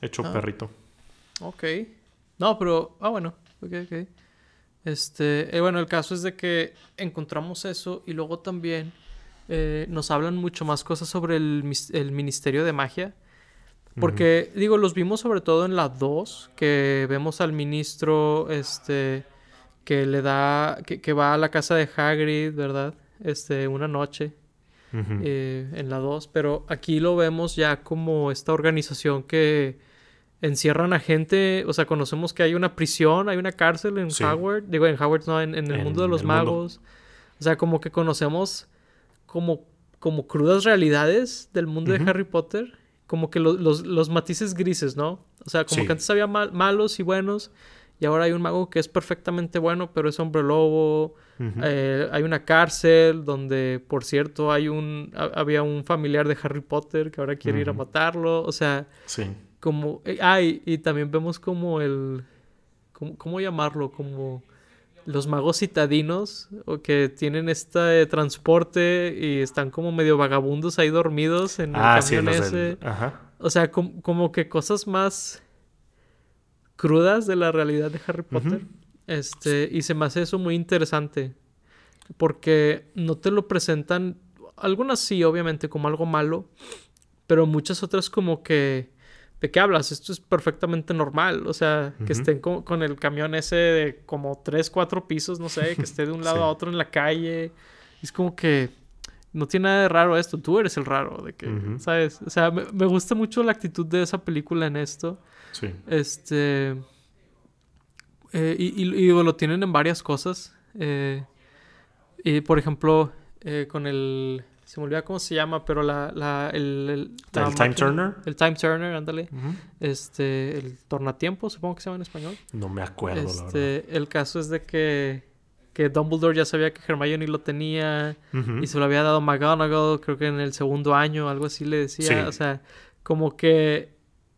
Hecho Ah. perrito. Ok. No, pero. Ah, bueno. Ok, ok. Este. eh, bueno, el caso es de que encontramos eso y luego también eh, nos hablan mucho más cosas sobre el Ministerio de Magia. Porque, digo, los vimos sobre todo en la 2, que vemos al ministro, este, que le da, que, que va a la casa de Hagrid, ¿verdad? Este, una noche. Eh, en la 2, pero aquí lo vemos ya como esta organización que encierran a gente, o sea, conocemos que hay una prisión, hay una cárcel en Howard, digo en Howard, no, en, el mundo de los magos, o sea, como que conocemos como, como crudas realidades del mundo de Harry Potter, como que los, matices grises, ¿no? O sea, como que antes había malos y buenos, y ahora hay un mago que es perfectamente bueno, pero es hombre lobo. Eh, hay una cárcel donde, por cierto, hay un había un familiar de Harry Potter que ahora quiere ir a matarlo. O sea, sí. como... Eh, ah, y, también vemos como el... ¿Cómo, llamarlo? Como los magos citadinos o que tienen este transporte y están como medio vagabundos ahí dormidos en el ah, camión ese. Ajá. O sea, como que cosas más crudas de la realidad de Harry Potter. Este, y se me hace eso muy interesante. Porque no te lo presentan. Algunas sí, obviamente, como algo malo. Pero muchas otras como que. ¿De qué hablas? Esto es perfectamente normal. O sea, que estén con, el camión ese de como tres, cuatro pisos, no sé, que esté de un lado a otro en la calle. Es como que no tiene nada de raro esto. Tú eres el raro. De que, ¿sabes? O sea, me, me, gusta mucho la actitud de esa película en esto. Sí. Este. Eh, y, y, lo tienen en varias cosas. Eh, y por ejemplo, eh, con el. Se me olvida cómo se llama, pero la. la el, el, Time Turner. El Time Turner, ándale. Este. El Tornatiempo, supongo que se llama en español. No me acuerdo, este. El caso es de que. Que Dumbledore ya sabía que Hermione lo tenía. Y se lo había dado McGonagall, creo que en el segundo año, algo así le decía. O sea, como que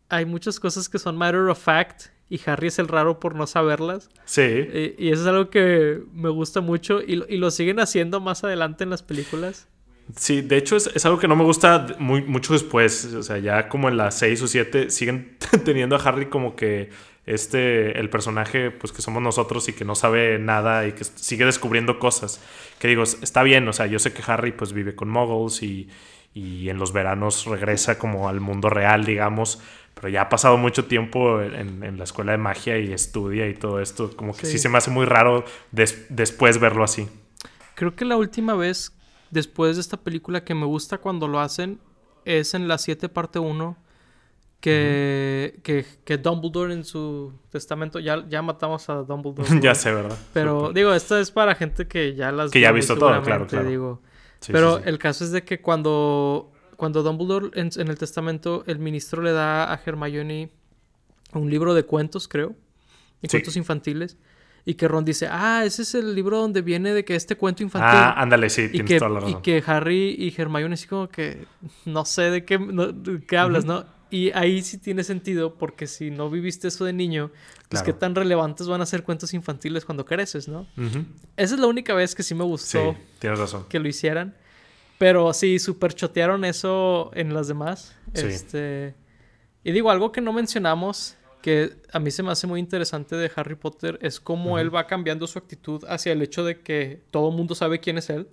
hay muchas cosas que son matter of fact y Harry es el raro por no saberlas. Sí. Y, eso es algo que me gusta mucho y, lo siguen haciendo más adelante en las películas. Sí, de hecho es, algo que no me gusta muy, mucho después. O sea, ya como en las 6 o 7 siguen teniendo a Harry como que este, el personaje, pues que somos nosotros y que no sabe nada y que sigue descubriendo cosas. Que digo, está bien, o sea, yo sé que Harry pues vive con muggles y, y en los veranos regresa como al mundo real, digamos pero ya ha pasado mucho tiempo en, la escuela de magia y estudia y todo esto. Como que sí, se me hace muy raro después verlo así. Creo que la última vez después de esta película que me gusta cuando lo hacen es en la 7 parte 1 que, que, Dumbledore en su testamento ya, ya matamos a Dumbledore. ya sé, ¿verdad? Pero digo, esto es para gente que ya las Que ya ha visto todo, claro, claro. Digo. pero el caso es de que cuando cuando Dumbledore en, el testamento, el ministro le da a Hermione un libro de cuentos, creo, de cuentos infantiles. Y que Ron dice, ah, ese es el libro donde viene de que este cuento infantil. Ah, ándale, sí, tienes que, toda la razón. Y que Harry y Hermione así como que no sé de qué, qué hablas, ¿no? Y ahí sí tiene sentido porque si no viviste eso de niño, pues qué tan relevantes van a ser cuentos infantiles cuando creces, ¿no? Esa es la única vez que sí me gustó sí, tienes razón. que lo hicieran. Pero sí, super chotearon eso en las demás. Este. Y digo, algo que no mencionamos, que a mí se me hace muy interesante de Harry Potter, es cómo él va cambiando su actitud hacia el hecho de que todo el mundo sabe quién es él.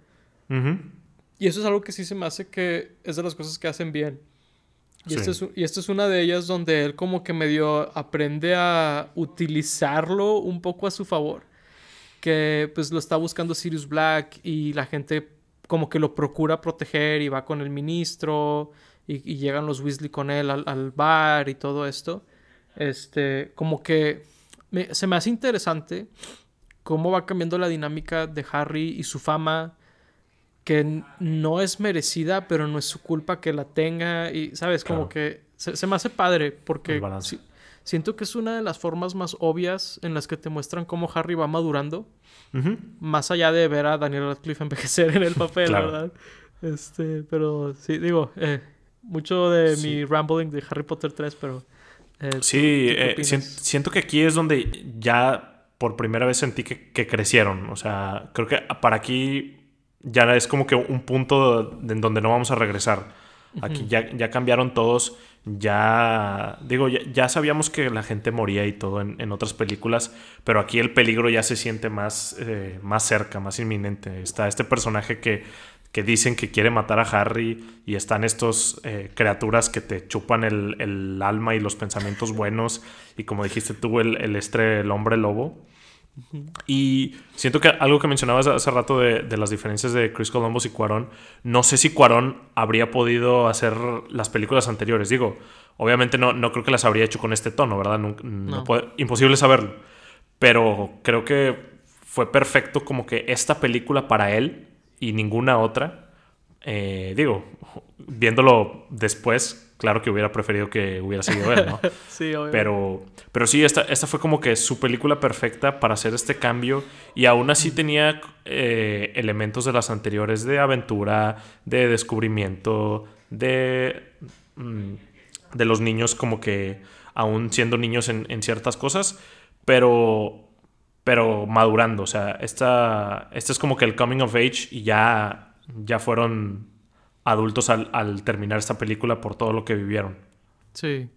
Y eso es algo que sí se me hace que es de las cosas que hacen bien. Y, esta es, y esta es una de ellas donde él como que medio aprende a utilizarlo un poco a su favor. Que pues lo está buscando Sirius Black y la gente como que lo procura proteger y va con el ministro y, llegan los Weasley con él al, bar y todo esto. Este, como que se me hace interesante cómo va cambiando la dinámica de Harry y su fama que no es merecida, pero no es su culpa que la tenga y, ¿sabes? Como que se, me hace padre porque siento que es una de las formas más obvias en las que te muestran cómo Harry va madurando más allá de ver a Daniel Radcliffe envejecer en el papel, ¿verdad? Este, pero sí, digo, eh, mucho de mi rambling de Harry Potter 3, pero... Eh, sí, eh, siento que aquí es donde ya por primera vez sentí que, crecieron. O sea, creo que para aquí ya es como que un punto en donde no vamos a regresar. Aquí ya, ya cambiaron todos ya, digo, ya, sabíamos que la gente moría y todo en, otras películas, pero aquí el peligro ya se siente más, eh, más cerca, más inminente. Está este personaje que, que, dicen que quiere matar a Harry y están estos eh, criaturas que te chupan el, alma y los pensamientos buenos y como dijiste tú, el, el, el hombre lobo. Y siento que algo que mencionabas hace rato de, de, las diferencias de Chris Columbus y Cuarón, no sé si Cuarón habría podido hacer las películas anteriores. Digo, obviamente no, no creo que las habría hecho con este tono, ¿verdad? No, Puede, imposible saberlo. Pero creo que fue perfecto como que esta película para él y ninguna otra. Eh, digo, viéndolo después, claro que hubiera preferido que hubiera sido él, ¿no? sí, obvio. Pero, pero sí, esta, esta fue como que su película perfecta para hacer este cambio y aún así tenía eh, elementos de las anteriores de aventura, de descubrimiento, de, mm, de los niños como que aún siendo niños en, en ciertas cosas, pero pero madurando. O sea, esta, este es como que el coming of age y ya, ya fueron adultos al, terminar esta película por todo lo que vivieron. Sí.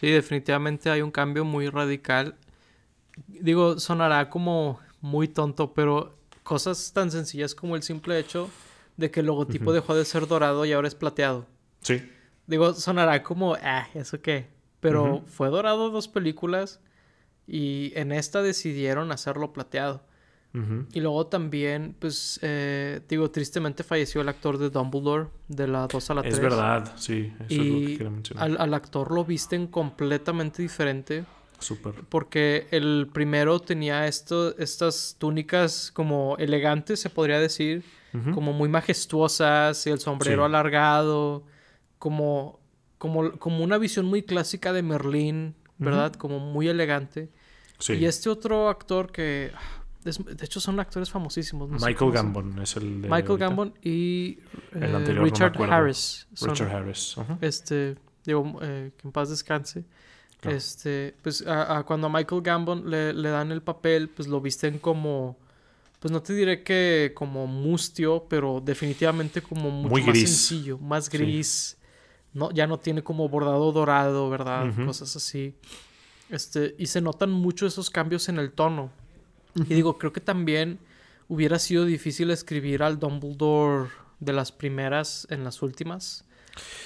Sí, definitivamente hay un cambio muy radical. Digo, sonará como muy tonto, pero cosas tan sencillas como el simple hecho de que el logotipo dejó de ser dorado y ahora es plateado. Sí. Digo, sonará como, ah, ¿eso qué? Pero fue dorado dos películas y en esta decidieron hacerlo plateado. Y luego también, pues, eh, digo, tristemente falleció el actor de Dumbledore de la 2 a la 3. Es verdad, sí. Eso y es lo que quería mencionar. Al, actor lo visten completamente diferente. Súper. Porque el primero tenía esto, estas túnicas como elegantes, se podría decir. Como muy majestuosas y el sombrero alargado. Como, como, como una visión muy clásica de Merlín, ¿verdad? Como muy elegante. Y este otro actor que. De hecho, son actores famosísimos. Michael Gambon es el de. Michael Gambon y. Eh, Richard Harris. Richard Harris. Este. Digo, eh, que en paz descanse. Este. Pues cuando a Michael Gambon le, le, dan el papel, pues lo visten como. Pues no te diré que como mustio, pero definitivamente como mucho Muy más sencillo, más gris. No, ya no tiene como bordado dorado, ¿verdad? Cosas así. Este, y se notan mucho esos cambios en el tono. Y digo, creo que también hubiera sido difícil escribir al Dumbledore de las primeras en las últimas.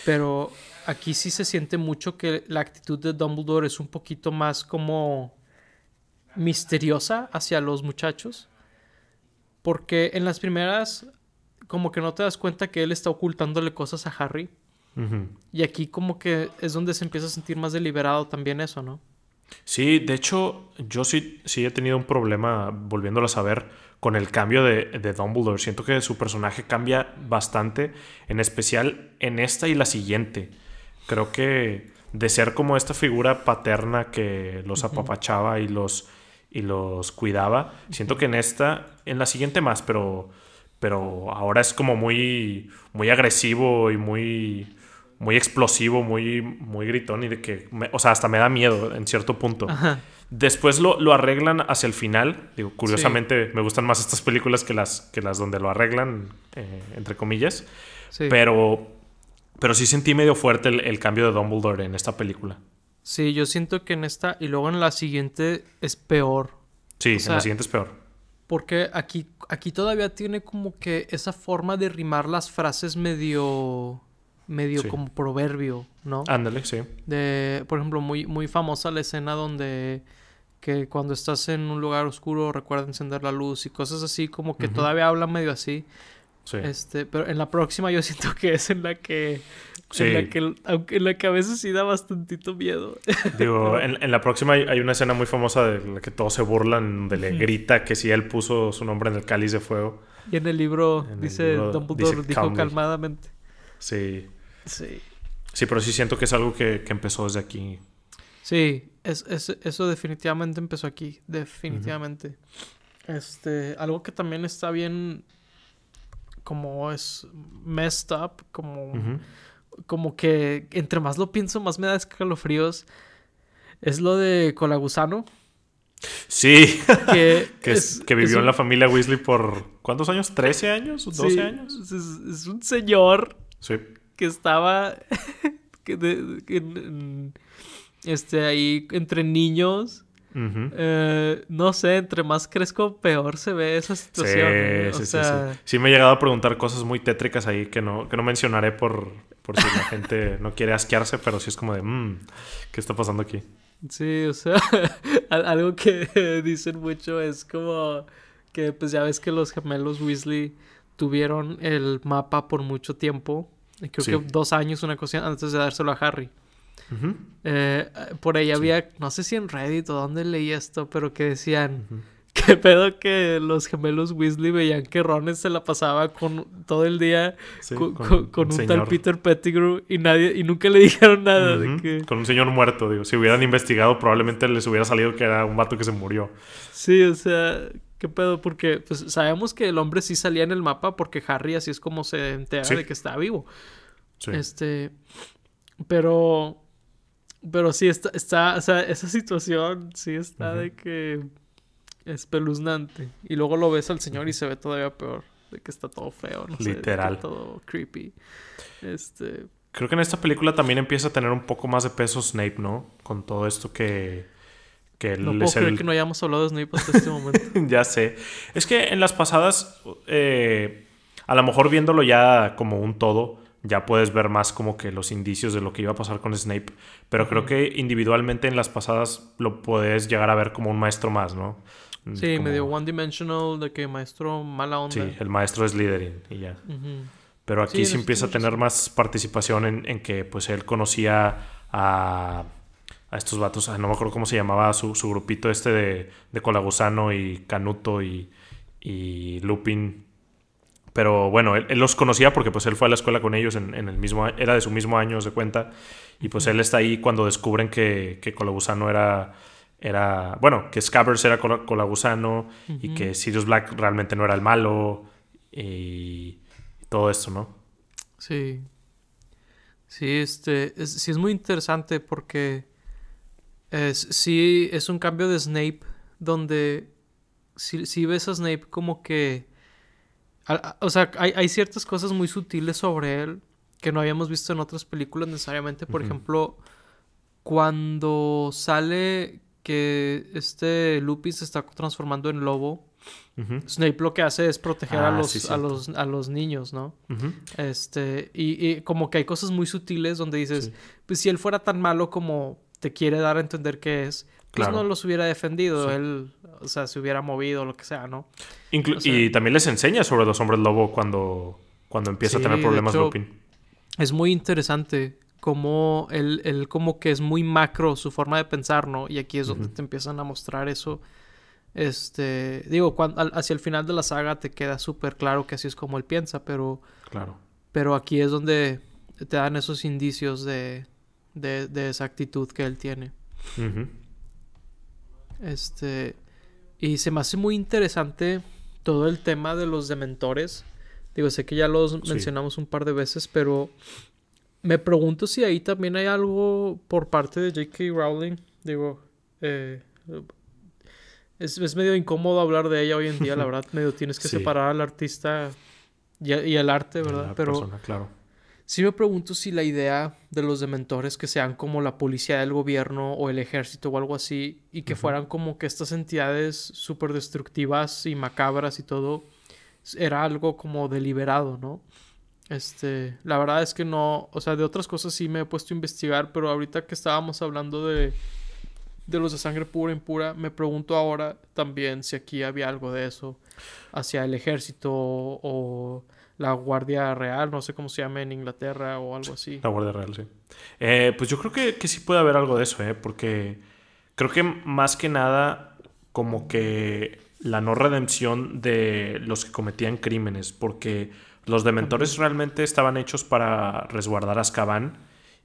Pero aquí sí se siente mucho que la actitud de Dumbledore es un poquito más como misteriosa hacia los muchachos. Porque en las primeras, como que no te das cuenta que él está ocultándole cosas a Harry. Y aquí como que es donde se empieza a sentir más deliberado también eso, ¿no? Sí, de hecho, yo sí, sí he tenido un problema volviéndolo a saber con el cambio de, de, Dumbledore. Siento que su personaje cambia bastante, en especial en esta y la siguiente. Creo que de ser como esta figura paterna que los apapachaba y los, y los cuidaba, siento que en esta, en la siguiente más, pero, pero ahora es como muy, muy agresivo y muy muy explosivo, muy, muy gritón y de que, o sea, hasta me da miedo en cierto punto. Después lo, lo, arreglan hacia el final. Digo, curiosamente me gustan más estas películas que las, que las donde lo arreglan, eh, entre comillas. Pero, pero sí sentí medio fuerte el, cambio de Dumbledore en esta película. Sí, yo siento que en esta y luego en la siguiente es peor. Sí, en la siguiente es peor. Porque aquí, aquí todavía tiene como que esa forma de rimar las frases medio medio como proverbio, ¿no? Ándale, sí. De, por ejemplo, muy, muy famosa la escena donde que cuando estás en un lugar oscuro recuerda encender la luz y cosas así, como que todavía habla medio así. Sí. Este, pero en la próxima yo siento que es en la que Sí. En la que, aunque en la que a veces sí da bastantito miedo. Digo, en, en la próxima hay, una escena muy famosa de la que todos se burlan, donde le grita que si él puso su nombre en el cáliz de fuego. Y en el libro dice Dumbledore dijo calmadamente. Sí. Sí. Sí, pero sí siento que es algo que, empezó desde aquí. Sí, es, eso definitivamente empezó aquí. Definitivamente. Este, algo que también está bien. Como es messed up. Como. Como que entre más lo pienso, más me da escalofríos. Es lo de Colagusano. Sí, que, que, vivió en la familia Weasley por ¿cuántos años? ¿13 años? ¿12 años? Es, es, un señor sí que estaba este ahí entre niños. Eh, no sé, entre más crezco, peor se ve esa situación. Sí, sí, sí, sí, me he llegado a preguntar cosas muy tétricas ahí que no, que no mencionaré por, por si la gente no quiere asquearse, pero sí es como de, mmm, ¿qué está pasando aquí? Sí, o sea, algo que dicen mucho es como que pues ya ves que los gemelos Weasley tuvieron el mapa por mucho tiempo, creo que dos años, una cosa antes de dárselo a Harry. Eh, por ahí había, no sé si en Reddit o dónde leí esto, pero que decían, ¿Qué pedo que los gemelos Weasley veían que Ron se la pasaba con todo el día con, un tal Peter Pettigrew y nadie y nunca le dijeron nada de que... Con un señor muerto, digo. Si hubieran investigado, probablemente les hubiera salido que era un vato que se murió. Sí, o sea, qué pedo, porque pues sabemos que el hombre sí salía en el mapa porque Harry así es como se entera de que está vivo. Sí. Este. Pero. Pero sí, está, está, o sea, esa situación sí está de que espeluznante. Y luego lo ves al señor y se ve todavía peor. De que está todo feo, no Literal. todo creepy. Este. Creo que en esta película también empieza a tener un poco más de peso Snape, ¿no? Con todo esto que. Que no puedo creer que no hayamos hablado de Snape hasta este momento. ya sé. Es que en las pasadas. Eh, a lo mejor viéndolo ya como un todo ya puedes ver más como que los indicios de lo que iba a pasar con Snape. Pero creo que individualmente en las pasadas lo puedes llegar a ver como un maestro más, ¿no? Sí, medio one dimensional de que maestro mala onda. Sí, el maestro es Slytherin y ya. Pero aquí sí, empieza a tener más participación en, que pues él conocía a, a estos vatos, no me acuerdo cómo se llamaba su, su grupito este de, de Colagusano y Canuto y, y Lupin. Pero bueno, él, los conocía porque pues él fue a la escuela con ellos en, el mismo era de su mismo año, se cuenta. Y pues él está ahí cuando descubren que, que Colagusano era era, bueno, que Scabbers era Colagusano y que Sirius Black realmente no era el malo y, todo esto, ¿no? Sí. Sí, este, sí es muy interesante porque es, sí es un cambio de Snape donde si, ves a Snape como que, o sea, hay, ciertas cosas muy sutiles sobre él que no habíamos visto en otras películas necesariamente. Por ejemplo, cuando sale que este Lupin se está transformando en lobo. Snape lo que hace es proteger a, ah, los, a, los, a los niños, ¿no? Este, y, como que hay cosas muy sutiles donde dices, pues si él fuera tan malo como te quiere dar a entender que es, pues no los hubiera defendido, él, o sea, se hubiera movido, lo que sea, ¿no? y también les enseña sobre los hombres lobo cuando, cuando empieza a tener problemas Lupin. Es muy interesante como él, como que es muy macro su forma de pensar, ¿no? Y aquí es donde te empiezan a mostrar eso. Este, digo, cuando, hacia el final de la saga te queda súper claro que así es como él piensa, pero... Claro. Pero aquí es donde te dan esos indicios de, de, de esa actitud que él tiene. Este, y se me hace muy interesante todo el tema de los dementores. Digo, sé que ya los mencionamos un par de veces, pero me pregunto si ahí también hay algo por parte de J.K. Rowling. Digo, eh, es, medio incómodo hablar de ella hoy en día, la verdad. Medio tienes que separar al artista y, el arte, ¿verdad? Pero claro. Sí me pregunto si la idea de los dementores que sean como la policía del gobierno o el ejército o algo así y que fueran como que estas entidades súper destructivas y macabras y todo, era algo como deliberado, ¿no? Este, la verdad es que no, o sea, de otras cosas sí me he puesto a investigar, pero ahorita que estábamos hablando de, de los de sangre pura e impura, me pregunto ahora también si aquí había algo de eso hacia el ejército o, la Guardia Real, no sé cómo se llama en Inglaterra o algo así. La Guardia Real, sí. Eh, pues yo creo que, que, sí puede haber algo de eso, ¿eh? Porque creo que más que nada como que la no redención de los que cometían crímenes, porque los dementores realmente estaban hechos para resguardar a Azkaban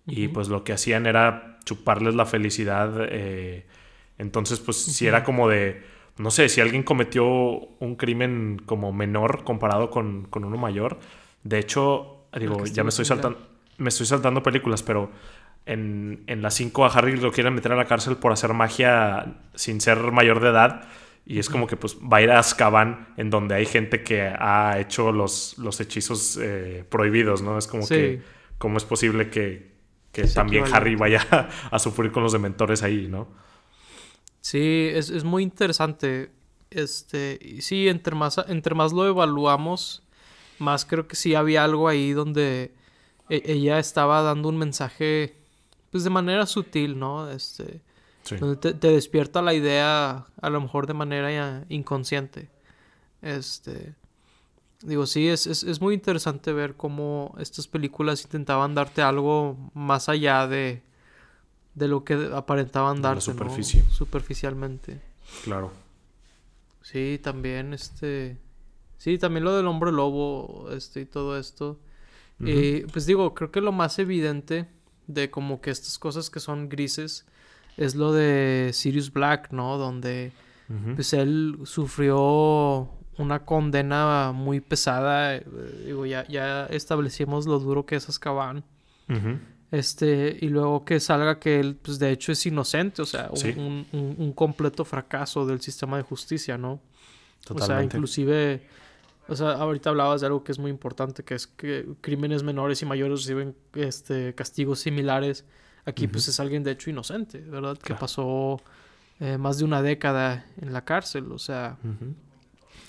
y pues lo que hacían era chuparles la felicidad. Eh, entonces, pues si era como de, no sé, si alguien cometió un crimen como menor comparado con, uno mayor. De hecho, digo, ya me estoy saltando, me estoy saltando películas, pero en, en las 5 a Harry lo quieren meter a la cárcel por hacer magia sin ser mayor de edad. Y es como que pues va a ir a Azkaban, en donde hay gente que ha hecho los, los hechizos eh, prohibidos, ¿no? Es como que, ¿cómo es posible que, también Harry vaya a sufrir con los dementores ahí, ¿no? Sí, es, muy interesante. Este, y sí, entre más, entre más lo evaluamos, más creo que sí había algo ahí donde e, ella estaba dando un mensaje, pues de manera sutil, ¿no? Este, Donde te, te, despierta la idea, a lo mejor de manera inconsciente. Este. Digo, sí, es, es, es, muy interesante ver cómo estas películas intentaban darte algo más allá de, de lo que aparentaban superficie. Superficialmente. Claro. Sí, también este. Sí, también lo del hombre lobo, este, y todo esto. Y pues digo, creo que lo más evidente de como que estas cosas que son grises es lo de Sirius Black, ¿no? Donde pues él sufrió una condena muy pesada. Eh, digo, ya, ya establecimos lo duro que es Azkaban. Este, y luego que salga que él, pues de hecho es inocente, o sea, un, un, completo fracaso del sistema de justicia, ¿no? Totalmente. O sea, inclusive o sea, ahorita hablabas de algo que es muy importante, que es que crímenes menores y mayores reciben este, castigos similares. Aquí pues es alguien de hecho inocente, ¿verdad? Que pasó eh, más de una década en la cárcel, o sea,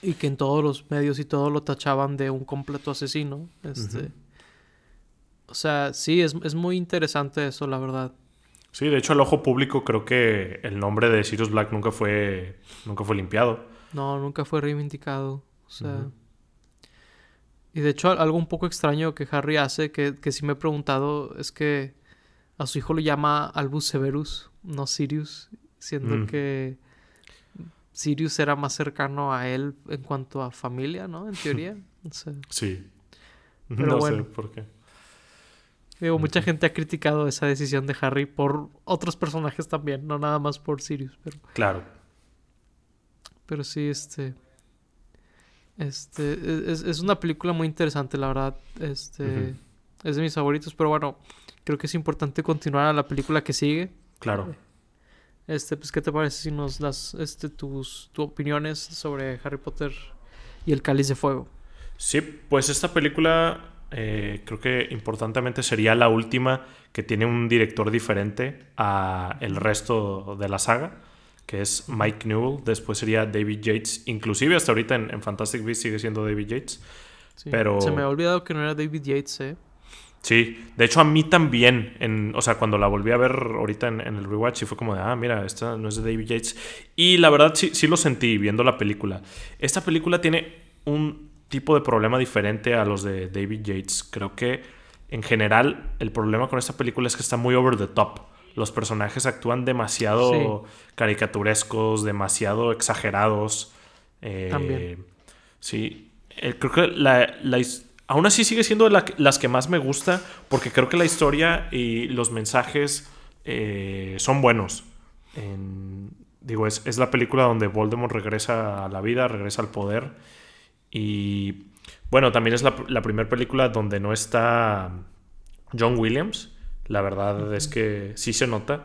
y que en todos los medios y todo lo tachaban de un completo asesino. Este, O sea, sí, es, es muy interesante eso, la verdad. Sí, de hecho al ojo público creo que el nombre de Sirius Black nunca fue, nunca fue limpiado. No, nunca fue reivindicado. O sea... Y de hecho, algo un poco extraño que Harry hace, que, que sí me he preguntado, es que a su hijo lo llama Albus Severus, no Sirius, siendo mm. que Sirius era más cercano a él en cuanto a familia, ¿no? En teoría. Sí. no sé por qué. Digo, mucha gente ha criticado esa decisión de Harry por otros personajes también, no nada más por Sirius, pero... Claro. Pero sí, este... Este, e, es, es, una película muy interesante, la verdad. Este, es de mis favoritos, pero bueno, creo que es importante continuar a la película que sigue. Claro. Este, pues, ¿qué te parece si nos das este, tus, tus opiniones sobre Harry Potter y el Cáliz de Fuego? Sí, pues esta película eh, creo que importantemente sería la última que tiene un director diferente a el resto de la saga que es Mike Newell, después sería David Yates, inclusive hasta ahorita en, Fantastic Beasts sigue siendo David Yates. Pero... Se me ha olvidado que no era David Yates, ¿eh? Sí, de hecho a mí también, en, o sea, cuando la volví a ver ahorita en, el rewatch, sí fue como de, ah, mira, esta no es de David Yates. Y la verdad sí, sí lo sentí viendo la película. Esta película tiene un tipo de problema diferente a los de David Yates. Creo que en general el problema con esta película es que está muy over the top los personajes actúan demasiado caricaturescos, demasiado exagerados. Eh, También. Sí, eh, creo que la, aún así sigue siendo las que más me gusta porque creo que la historia y los mensajes eh, son buenos. digo, es, la película donde Voldemort regresa a la vida, regresa al poder. Y bueno, también es la, la primera película donde no está John Williams. La verdad es que sí se nota.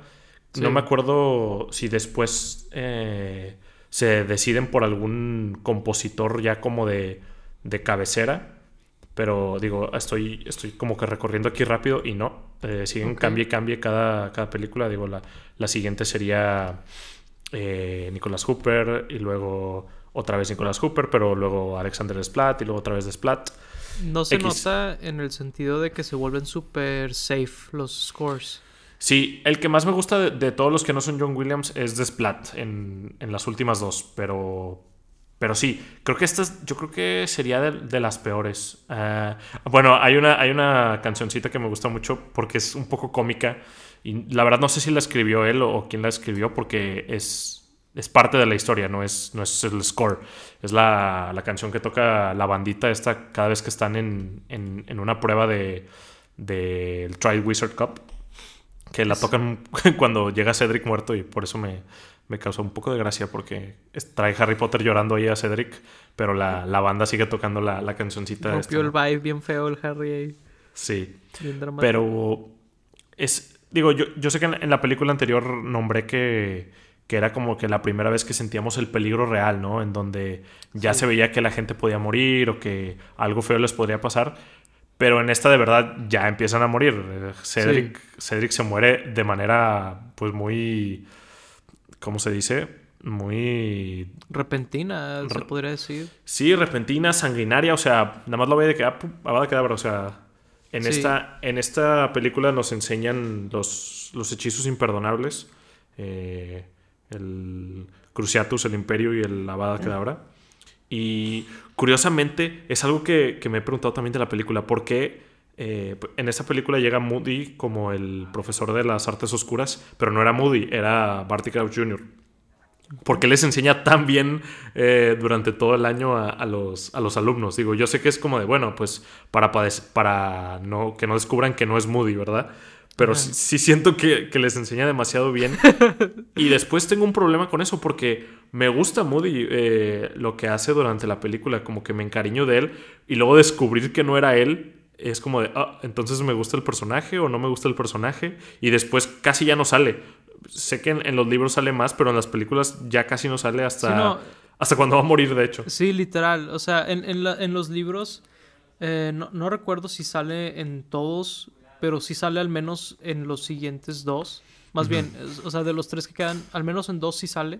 No me acuerdo si después eh, se deciden por algún compositor ya como de, de, cabecera. Pero digo, estoy, estoy como que recorriendo aquí rápido y no. Eh, siguen cambie cambie cada, cada película. Digo, la, la siguiente sería eh, Nicolas Hooper y luego otra vez Nicolas Hooper, pero luego Alexander Splat y luego otra vez de Splat. No se nota en el sentido de que se vuelven súper safe los scores. Sí, el que más me gusta de, todos los que no son John Williams es The Splat en, las últimas dos, pero, pero sí, creo que esta yo creo que sería de, las peores. Ah, bueno, hay una, hay una cancioncita que me gusta mucho porque es un poco cómica y la verdad no sé si la escribió él o quién la escribió porque es es parte de la historia, no es, no es el score. Es la, canción que toca la bandita esta cada vez que están en, una prueba de del Trial Wizard Cup. Que la tocan cuando llega Cedric muerto y por eso me, me causó un poco de gracia porque trae Harry Potter llorando ahí a Cedric, pero la, banda sigue tocando la, la cancioncita. Rompió el vibe bien feo el Harry ahí. Sí. pero es... Digo, yo, yo sé que en la película anterior nombré que que era como que la primera vez que sentíamos el peligro real, ¿no? En donde ya se veía que la gente podía morir o que algo feo les podría pasar. Pero en esta de verdad ya empiezan a morir. Cedric, Cedric se muere de manera pues muy... ¿Cómo se dice? Muy... Repentina, se podría decir. Sí, repentina, sanguinaria. O sea, nada más lo ve de que... Ah, va a quedar, o sea... En, esta, en esta película nos enseñan los, los hechizos imperdonables eh, el Cruciatus, el Imperio y el Avada Kedavra. Y curiosamente es algo que, que, me he preguntado también de la película. ¿Por qué eh, en esa película llega Moody como el profesor de las artes oscuras? Pero no era Moody, era Barty Crouch Jr. ¿Por qué les enseña tan bien eh, durante todo el año a, los, a los alumnos? Digo, yo sé que es como de, bueno, pues para, para no, que no descubran que no es Moody, ¿verdad? Pero sí, siento que, les enseña demasiado bien. y después tengo un problema con eso porque me gusta Moody eh, lo que hace durante la película, como que me encariño de él y luego descubrir que no era él es como de, ah, entonces me gusta el personaje o no me gusta el personaje y después casi ya no sale. Sé que en, los libros sale más, pero en las películas ya casi no sale hasta, hasta cuando va a morir, de hecho. Sí, literal. O sea, en, en, los libros eh, no, no recuerdo si sale en todos pero sí sale al menos en los siguientes dos. Más bien, o sea, de los tres que quedan, al menos en dos sí sale.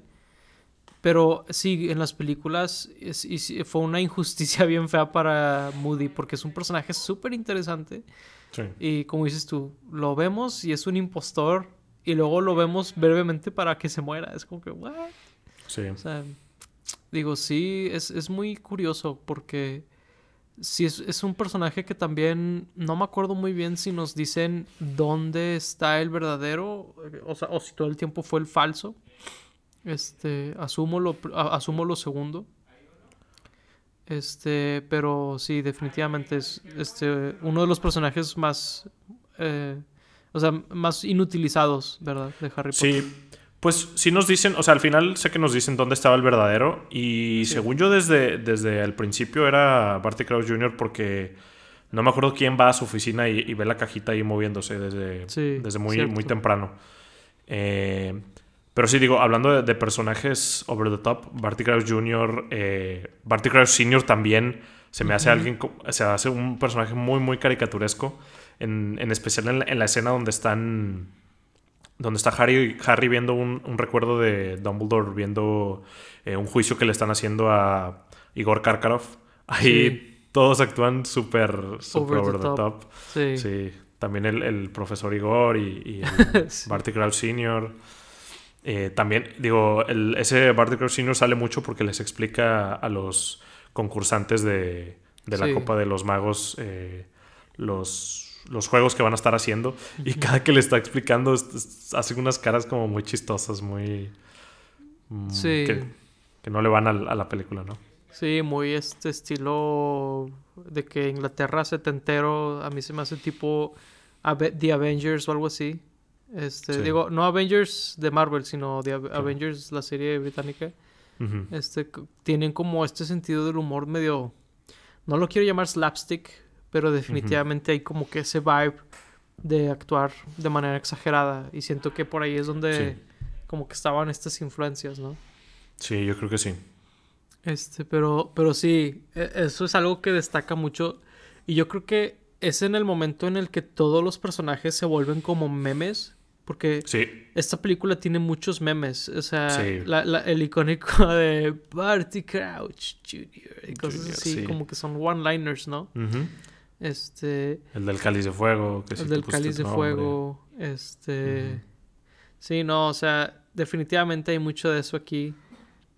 Pero sí, en las películas fue una injusticia bien fea para Moody, porque es un personaje súper interesante. Sí. Y como dices tú, lo vemos y es un impostor, y luego lo vemos brevemente para que se muera. Es como que, ¿what? Sí. O sea, digo, sí, es, es muy curioso porque Sí, es, un personaje que también no me acuerdo muy bien si nos dicen dónde está el verdadero, o, sea, o si todo el tiempo fue el falso. Este, asumo lo, asumo lo segundo. Este, pero sí, definitivamente es este, uno de los personajes más, eh, o sea, más inutilizados, ¿verdad? De Harry Potter. Sí, pues sí nos dicen, o sea, al final sé que nos dicen dónde estaba el verdadero. Y según yo, desde, desde el principio era Barty Crouch Jr. porque no me acuerdo quién va a su oficina y, ve la cajita ahí moviéndose desde, desde muy, muy temprano. Eh, pero sí, digo, hablando de, personajes over the top, Barty Crouch Jr., eh, Barty Crouch Sr. también se me hace alguien, se hace un personaje muy, muy caricaturesco. En, en especial en la escena donde están donde está Harry, Harry viendo un, recuerdo de Dumbledore, viendo eh, un juicio que le están haciendo a Igor Karkaroff. Ahí todos actúan súper over, the, top. Sí. También el, profesor Igor y, el Barty Crouch Sr. Eh, también, digo, el, ese Barty Crouch Sr. sale mucho porque les explica a los concursantes de, la Copa de los Magos eh, los los juegos que van a estar haciendo. Y cada que le está explicando, hace unas caras como muy chistosas, muy. Mm, sí. Que, no le van a, la película, ¿no? Sí, muy este estilo de que Inglaterra setentero, a mí se me hace tipo The Avengers o algo así. Este, digo, no Avengers de Marvel, sino The Avengers, la serie británica. Este, tienen como este sentido del humor medio, no lo quiero llamar slapstick, pero definitivamente hay como que ese vibe de actuar de manera exagerada y siento que por ahí es donde como que estaban estas influencias, ¿no? Sí, yo creo que sí. Este, pero, pero sí, e, eso es algo que destaca mucho y yo creo que es en el momento en el que todos los personajes se vuelven como memes. Porque esta película tiene muchos memes. O sea, el icónico de Barty Crouch Jr. y cosas así, como que son one-liners, ¿no? Este. El del cáliz de fuego. el del cáliz de fuego. Este. Sí, no, o sea, definitivamente hay mucho de eso aquí.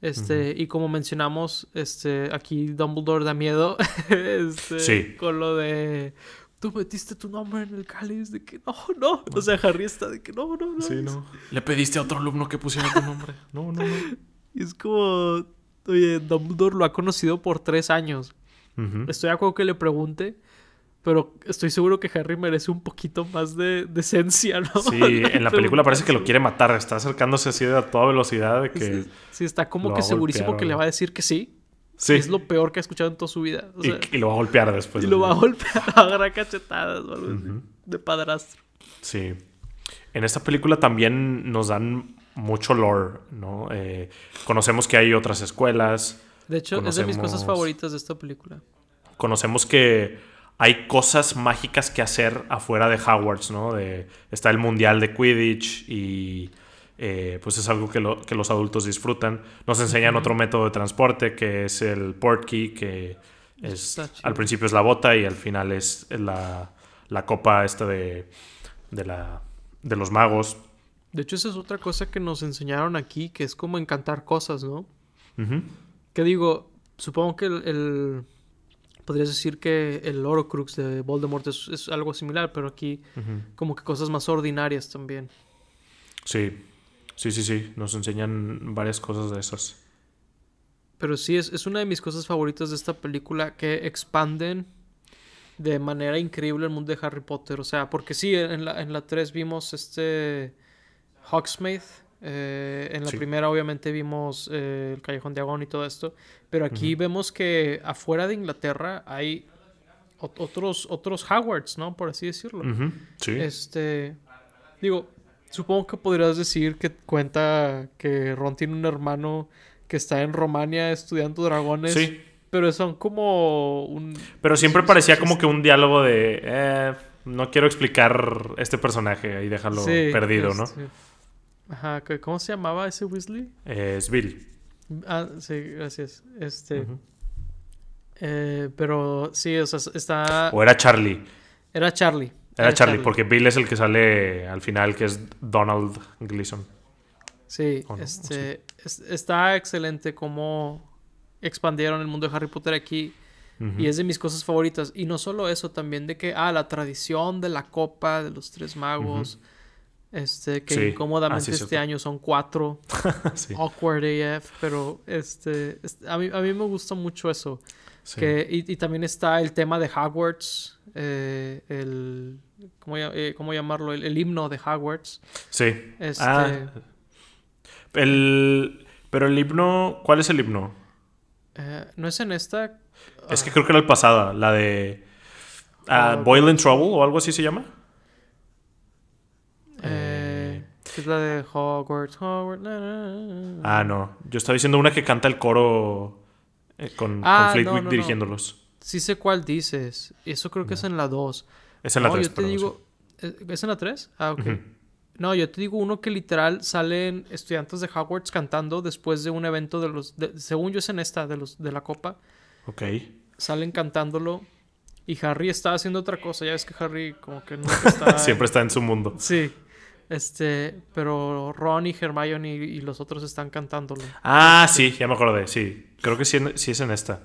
Este, y como mencionamos, este, aquí Dumbledore da miedo. este, sí. Con lo de. Tú metiste tu nombre en el cáliz de que no, no. O sea, Harry está de que no, no, no. Sí, no. Le pediste a otro alumno que pusiera tu nombre. No, no, no. Y es como. Oye, Dumbledore lo ha conocido por tres años. Estoy de acuerdo que le pregunte. Pero estoy seguro que Harry merece un poquito más de decencia, ¿no? Sí, en la película parece que lo quiere matar. Está acercándose así a toda velocidad de que... Sí, está como que segurísimo que le va a decir que sí. Sí. Es lo peor que ha escuchado en toda su vida. y, lo va a golpear después. Y lo va a golpear, a agarrar cachetadas o algo así, de padrastro. Sí. En esta película también nos dan mucho lore, ¿no? Eh, conocemos que hay otras escuelas. De hecho, es de mis cosas favoritas de esta película. Conocemos que hay cosas mágicas que hacer afuera de Hogwarts, ¿no? De, está el Mundial de Quidditch y eh, pues es algo que, los adultos disfrutan. Nos enseñan otro método de transporte que es el portkey, que es, al principio es la bota y al final es la, copa esta de, de, la, de los magos. De hecho, esa es otra cosa que nos enseñaron aquí, que es como encantar cosas, ¿no? Que digo, supongo que el, podrías decir que el Horcrux de Voldemort es, algo similar, pero aquí como que cosas más ordinarias también. Sí, sí, sí, sí, nos enseñan varias cosas de esas. Pero sí, es, es una de mis cosas favoritas de esta película, que expanden de manera increíble el mundo de Harry Potter. O sea, porque sí, en la, en la 3 vimos este Hogsmeade. Eh, en la primera obviamente vimos eh, el Callejón de Agón y todo esto. Pero aquí vemos que afuera de Inglaterra hay otros, otros Howards, ¿no? Por así decirlo. Sí. Este, digo, supongo que podrías decir que cuenta que Ron tiene un hermano que está en Romania estudiando dragones. Sí. Pero son como un... Pero siempre parecía como que un diálogo de... Eh, no quiero explicar este personaje y déjalo perdido, ¿no? Ajá, ¿cómo se llamaba ese Weasley? es Bill. Ah, sí, gracias. Este... Eh, pero sí, o sea, está... O era Charlie. Era Charlie. Era, Charlie, porque Bill es el que sale al final, que es Donald Gleason. Sí, este, está excelente cómo expandieron el mundo de Harry Potter aquí. Y es de mis cosas favoritas. Y no solo eso, también de que, ah, la tradición de la copa de los tres magos. Este, que incómodamente este año son cuatro. Awkward AF. Pero este, a, mí, a mí me gusta mucho eso. Que, y, también está el tema de Hogwarts. Eh, el, ¿cómo, eh, ¿cómo, llamarlo? El, himno de Hogwarts. Sí. Este, ah, el, pero el himno, ¿cuál es el himno? Eh, no es en esta. Es que creo que era el pasada, la de uh, Boiling Trouble o algo así se llama. Eh, es la de Hogwarts, Hogwarts. Ah, no. Yo estaba diciendo una que canta el coro eh, con, ah, dirigiéndolos. Sí sé cuál dices. Eso creo que es en la 2. Es en la 3. yo te digo. ¿Es en la 3? Ah, ok. No, yo te digo uno que literal salen estudiantes de Hogwarts cantando después de un evento de los. según yo es en esta, de los de la copa. Ok. Salen cantándolo. Y Harry está haciendo otra cosa. Ya ves que Harry como que nunca está. Siempre está en su mundo. Sí. Este. Pero Ron y Hermione y, los otros están cantándolo. Ah, sí, ya me acordé. Sí. Creo que sí, sí es en esta.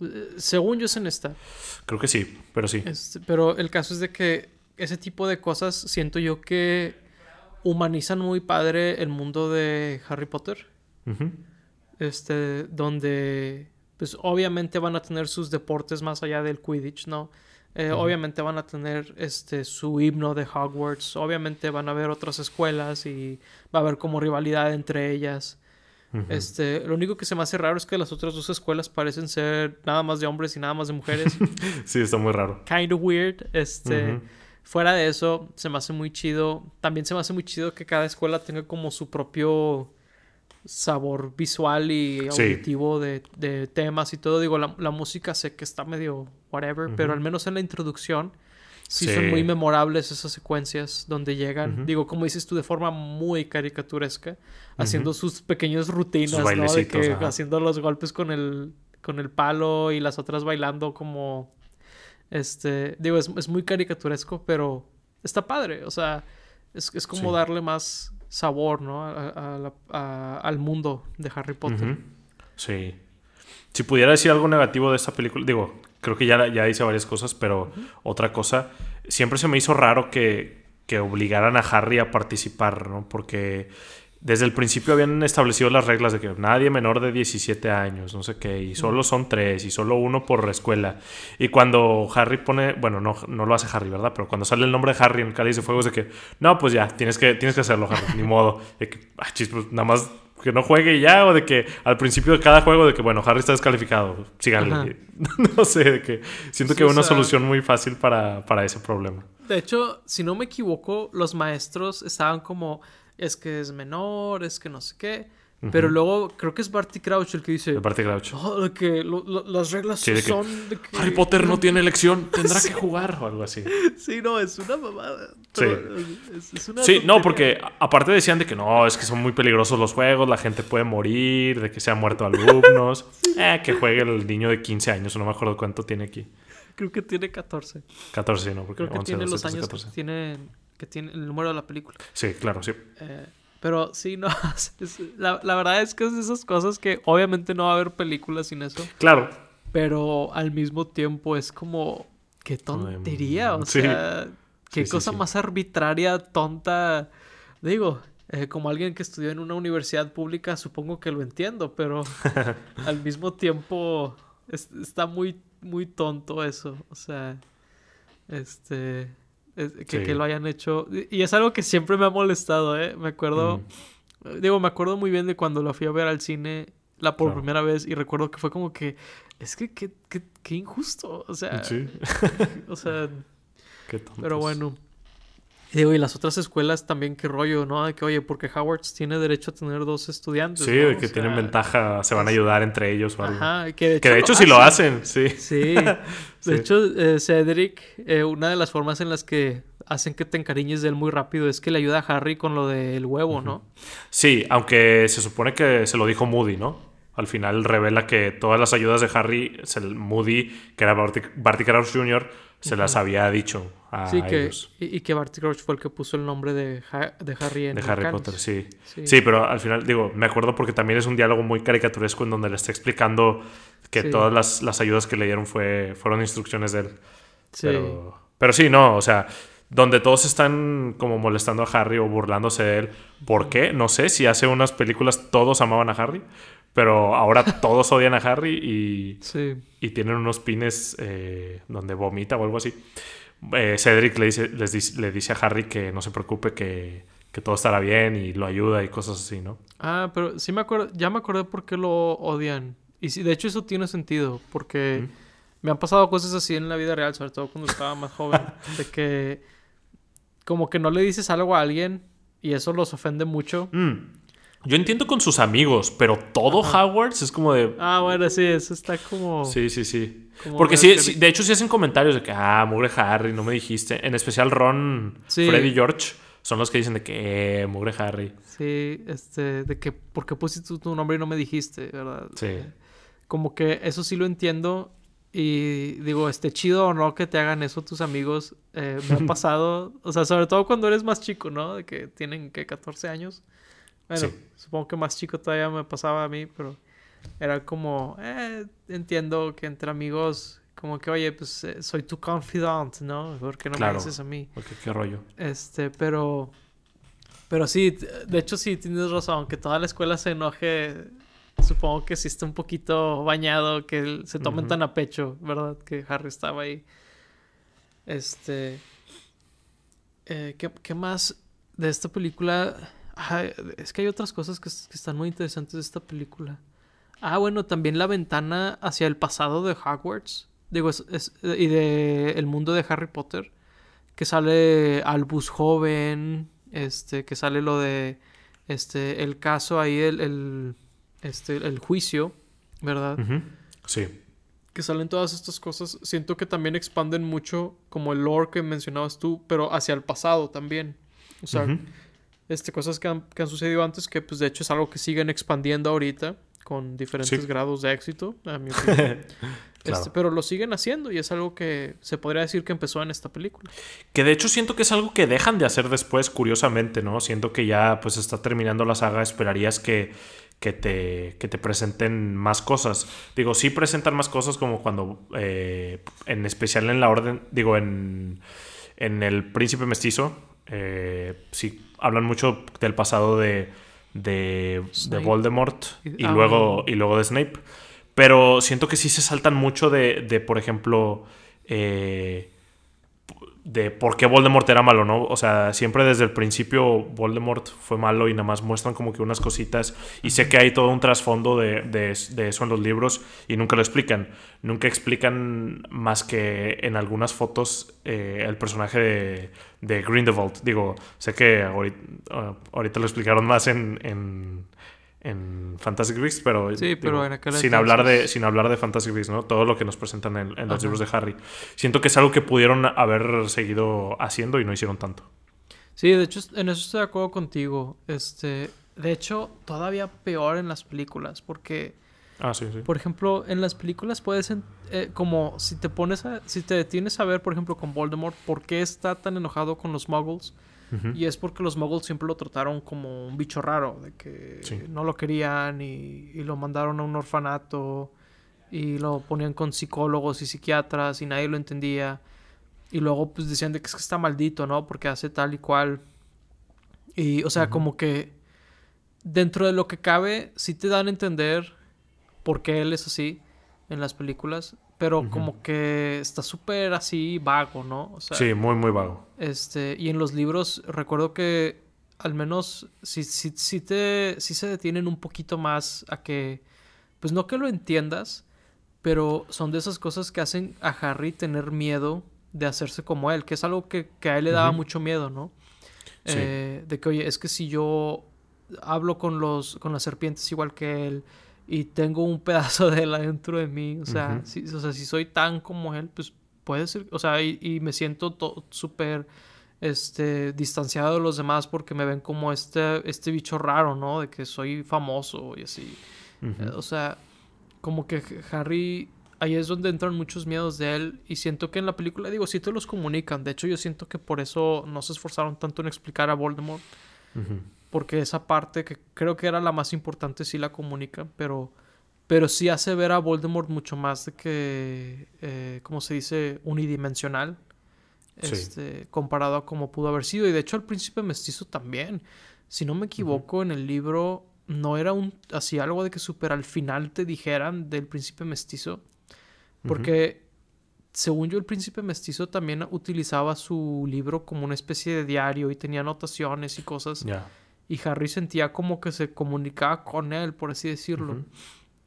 Eh, según yo es en esta. Creo que sí, pero sí. Este, pero el caso es de que ese tipo de cosas siento yo que humanizan muy padre el mundo de Harry Potter. Este, donde, pues obviamente van a tener sus deportes más allá del Quidditch, ¿no? Eh, obviamente van a tener este su himno de Hogwarts. Obviamente van a haber otras escuelas y va a haber como rivalidad entre ellas. Este, lo único que se me hace raro es que las otras dos escuelas parecen ser nada más de hombres y nada más de mujeres. sí, está muy raro. Kind of weird. Este, Fuera de eso, se me hace muy chido. También se me hace muy chido que cada escuela tenga como su propio sabor visual y auditivo de, temas y todo. Digo, la, música sé que está medio whatever, pero al menos en la introducción sí, son muy memorables esas secuencias donde llegan, digo, como dices tú, de forma muy caricaturesca, haciendo sus pequeñas rutinas, ¿no? De que haciendo los golpes con el, con el palo y las otras bailando como este, digo, es, muy caricaturesco, pero está padre. O sea, es, como darle más sabor, ¿no? al mundo de Harry Potter. Sí. Si pudiera decir algo negativo de esta película, digo, creo que ya, ya hice varias cosas, pero otra cosa, siempre se me hizo raro que, que obligaran a Harry a participar, ¿no? Porque desde el principio habían establecido las reglas de que nadie menor de 17 años, no sé qué, y solo son tres, y solo uno por escuela. Y cuando Harry pone, bueno, no, no lo hace Harry, ¿verdad? Pero cuando sale el nombre de Harry en Cáliz de Fuego es de que, no, pues ya, tienes que, tienes que hacerlo, Harry, ni modo. De que, ah, chis, pues nada más que no juegue ya, o de que al principio de cada juego, de que, bueno, Harry está descalificado, síganle. no sé, de que siento que es una solución muy fácil para, para ese problema. De hecho, si no me equivoco, los maestros estaban como es que es menor, es que no sé qué. Pero luego creo que es Barty Crouch el que dice. Barty Crouch. Oh, que las reglas son de que. Harry Potter no tiene elección, tendrá que jugar o algo así. Sí, no, es una mamada. Sí, es, una sí no, porque aparte decían de que no, es que son muy peligrosos los juegos, la gente puede morir, de que se han muerto alumnos. eh, que juegue el niño de 15 años, no me acuerdo cuánto tiene aquí. Creo que tiene 14. 14, no, porque Creo que tiene los años. Tiene que tiene el número de la película. Sí, claro, sí. Eh, pero sí, no. la, la, verdad es que es de esas cosas que obviamente no va a haber películas sin eso. Claro. Pero al mismo tiempo es como. Qué tontería. O sea, qué cosa más arbitraria, tonta. Digo, eh, como alguien que estudió en una universidad pública, supongo que lo entiendo, pero al mismo tiempo está muy, muy tonto eso. O sea, este, que, lo hayan hecho. Y es algo que siempre me ha molestado, ¿eh? Me acuerdo, digo, me acuerdo muy bien de cuando lo fui a ver al cine la por primera vez y recuerdo que fue como que, es que qué, injusto, o sea, o sea, qué pero bueno. Y digo, y las otras escuelas también, qué rollo, ¿no? De que, oye, porque Howard tiene derecho a tener dos estudiantes. Sí, de que tienen ventaja, se van a ayudar entre ellos o algo. Ajá, que de hecho, sí lo hacen, sí. Sí. De hecho, eh, Cedric, eh, una de las formas en las que hacen que te encariñes de él muy rápido es que le ayuda a Harry con lo del huevo, ¿no? Sí, aunque se supone que se lo dijo Moody, ¿no? Al final revela que todas las ayudas de Harry, Moody, que era Barty Crouch Jr., se las había dicho a sí, que, Y, que Barty Crouch fue el que puso el nombre de, de Harry en De Harry Potter, sí. sí. pero al final, digo, me acuerdo porque también es un diálogo muy caricaturesco en donde le está explicando que todas las, las, ayudas que le dieron fue, fueron instrucciones de él. Sí. Pero, pero sí, no, o sea, donde todos están como molestando a Harry o burlándose de él. ¿Por qué? No sé, si hace unas películas todos amaban a Harry, pero ahora todos odian a Harry y, y tienen unos pines eh, donde vomita o algo así. Eh, Cedric le dice, le dice a Harry que no se preocupe, que, que, todo estará bien y lo ayuda y cosas así, ¿no? Ah, pero sí me acuerdo, ya me acordé por qué lo odian. Y sí, de hecho eso tiene sentido, porque me han pasado cosas así en la vida real, sobre todo cuando estaba más joven, de que como que no le dices algo a alguien y eso los ofende mucho. Mm. Yo entiendo con sus amigos, pero todo Hogwarts es como de. Ah, bueno, sí, eso está como. Sí, sí, sí. Porque sí, de hecho, sí hacen comentarios de que, ah, mugre Harry, no me dijiste. En especial Ron, Freddy y George son los que dicen de que, eh, mugre Harry. Sí, este, de que, ¿por qué pusiste tu nombre y no me dijiste, verdad? Sí. Como que eso sí lo entiendo. Y digo, este chido o no que te hagan eso tus amigos. Eh, me ha pasado, o sea, sobre todo cuando eres más chico, ¿no? De que tienen que 14 años. Bueno, supongo que más chico todavía me pasaba a mí, pero era como, eh, entiendo que entre amigos, como que, oye, pues eh, soy tu confidant, ¿no? ¿Por qué no me dices a mí? Porque qué rollo. Este, pero, pero sí, de hecho sí, tienes razón, aunque toda la escuela se enoje, supongo que sí está un poquito bañado, que se tomen tan a pecho, ¿verdad? Que Harry estaba ahí. Este, eh, ¿qué, ¿qué más de esta película? Es que hay otras cosas que, están muy interesantes de esta película. Ah, bueno, también la ventana hacia el pasado de Hogwarts. Digo, es, y de el mundo de Harry Potter. Que sale Albus joven. Este, que sale lo de. Este, el caso ahí, el, el este, el juicio, ¿verdad? Sí. Que salen todas estas cosas. Siento que también expanden mucho, como el lore que mencionabas tú, pero hacia el pasado también. O sea, este, cosas que han, sucedido antes que pues de hecho es algo que siguen expandiendo ahorita con diferentes grados de éxito, a mi opinión. Este, pero lo siguen haciendo y es algo que se podría decir que empezó en esta película. Que de hecho siento que es algo que dejan de hacer después, curiosamente, ¿no? Siento que ya pues está terminando la saga, esperarías que, que, te, que te presenten más cosas. Digo, sí presentan más cosas como cuando, eh, en especial en la orden, digo, en, en El Príncipe Mestizo, eh, sí hablan mucho del pasado de, de, Voldemort y, ah, luego, y luego de Snape. Pero siento que sí se saltan mucho de, de por ejemplo, eh, de por qué Voldemort era malo, ¿no? O sea, siempre desde el principio Voldemort fue malo y nada más muestran como que unas cositas. Y sé que hay todo un trasfondo de, de, eso en los libros y nunca lo explican. Nunca explican más que en algunas fotos eh, el personaje de, de Grindelwald. Digo, sé que ahorita, lo explicaron más en en Fantastic Beasts, pero, sin, hablar de, sin hablar de Fantastic Beasts, ¿no? Todo lo que nos presentan en, los libros de Harry. Siento que es algo que pudieron haber seguido haciendo y no hicieron tanto. Sí, de hecho, en eso estoy de acuerdo contigo. Este, de hecho, todavía peor en las películas, porque Ah, sí, sí. Por ejemplo, en las películas puedes, en- eh, como si te pones a, si te detienes a ver, por ejemplo, con Voldemort, por qué está tan enojado con los muggles. Y es porque los muggles siempre lo trataron como un bicho raro, de que Sí. no lo querían y, y lo mandaron a un orfanato y lo ponían con psicólogos y psiquiatras y nadie lo entendía. Y luego pues decían de que es que está maldito, ¿no? Porque hace tal y cual. Y, o sea, como que dentro de lo que cabe, sí te dan a entender por qué él es así en las películas, pero como que está súper así vago, ¿no? O sea, Sí, muy, muy vago. este, y en los libros recuerdo que al menos sí, sí, sí te, sí se detienen un poquito más a que, pues no que lo entiendas, pero son de esas cosas que hacen a Harry tener miedo de hacerse como él, que es algo que, que a él le daba mucho miedo, ¿no? Sí. Eh, de que, oye, es que si yo hablo con los, con las serpientes igual que él y tengo un pedazo de él adentro de mí, o sea, si, o sea, si soy tan como él, pues puede ser, o sea, y, y me siento to- súper este, distanciado de los demás porque me ven como este, este bicho raro, ¿no? De que soy famoso y así. Eh, O sea, como que Harry, ahí es donde entran muchos miedos de él y siento que en la película, digo, sí te los comunican. De hecho, yo siento que por eso no se esforzaron tanto en explicar a Voldemort, Ujú. Porque esa parte que creo que era la más importante sí la comunican, pero... Pero sí hace ver a Voldemort mucho más de que, eh, ¿cómo se dice? Unidimensional. Sí. Este, comparado a como pudo haber sido. Y de hecho el príncipe mestizo también. Si no me equivoco, en el libro no era un así algo de que super al final te dijeran del príncipe mestizo. Porque según yo el príncipe mestizo también utilizaba su libro como una especie de diario y tenía anotaciones y cosas. Y Harry sentía como que se comunicaba con él, por así decirlo.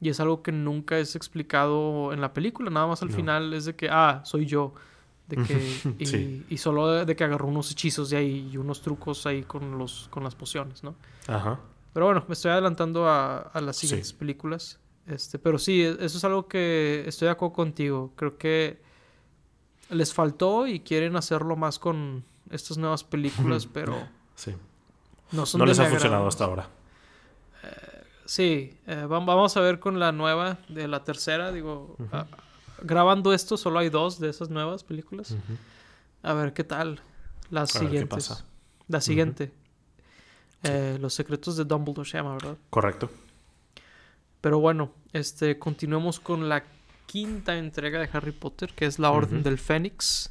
Y es algo que nunca es explicado en la película. Nada más al No. final es de que, ah, soy yo. De que, y, Sí. y solo de, de que agarró unos hechizos de ahí y unos trucos ahí con, los, con las pociones, ¿no? Ajá. Pero bueno, me estoy adelantando a, a las Sí. siguientes películas. Este, pero sí, e- eso es algo que estoy de acuerdo contigo. Creo que les faltó y quieren hacerlo más con estas nuevas películas, pero Sí. No No les ha funcionado hasta ahora. Sí, eh, vam- vamos a ver con la nueva de la tercera. Digo, ah, grabando esto solo hay dos de esas nuevas películas. A ver qué tal. Las A ver qué siguientes. pasa. La siguiente. Eh, Los secretos de Dumbledore se llama, ¿verdad? Correcto. Pero bueno, este, continuemos con la quinta entrega de Harry Potter, que es la Orden del Fénix.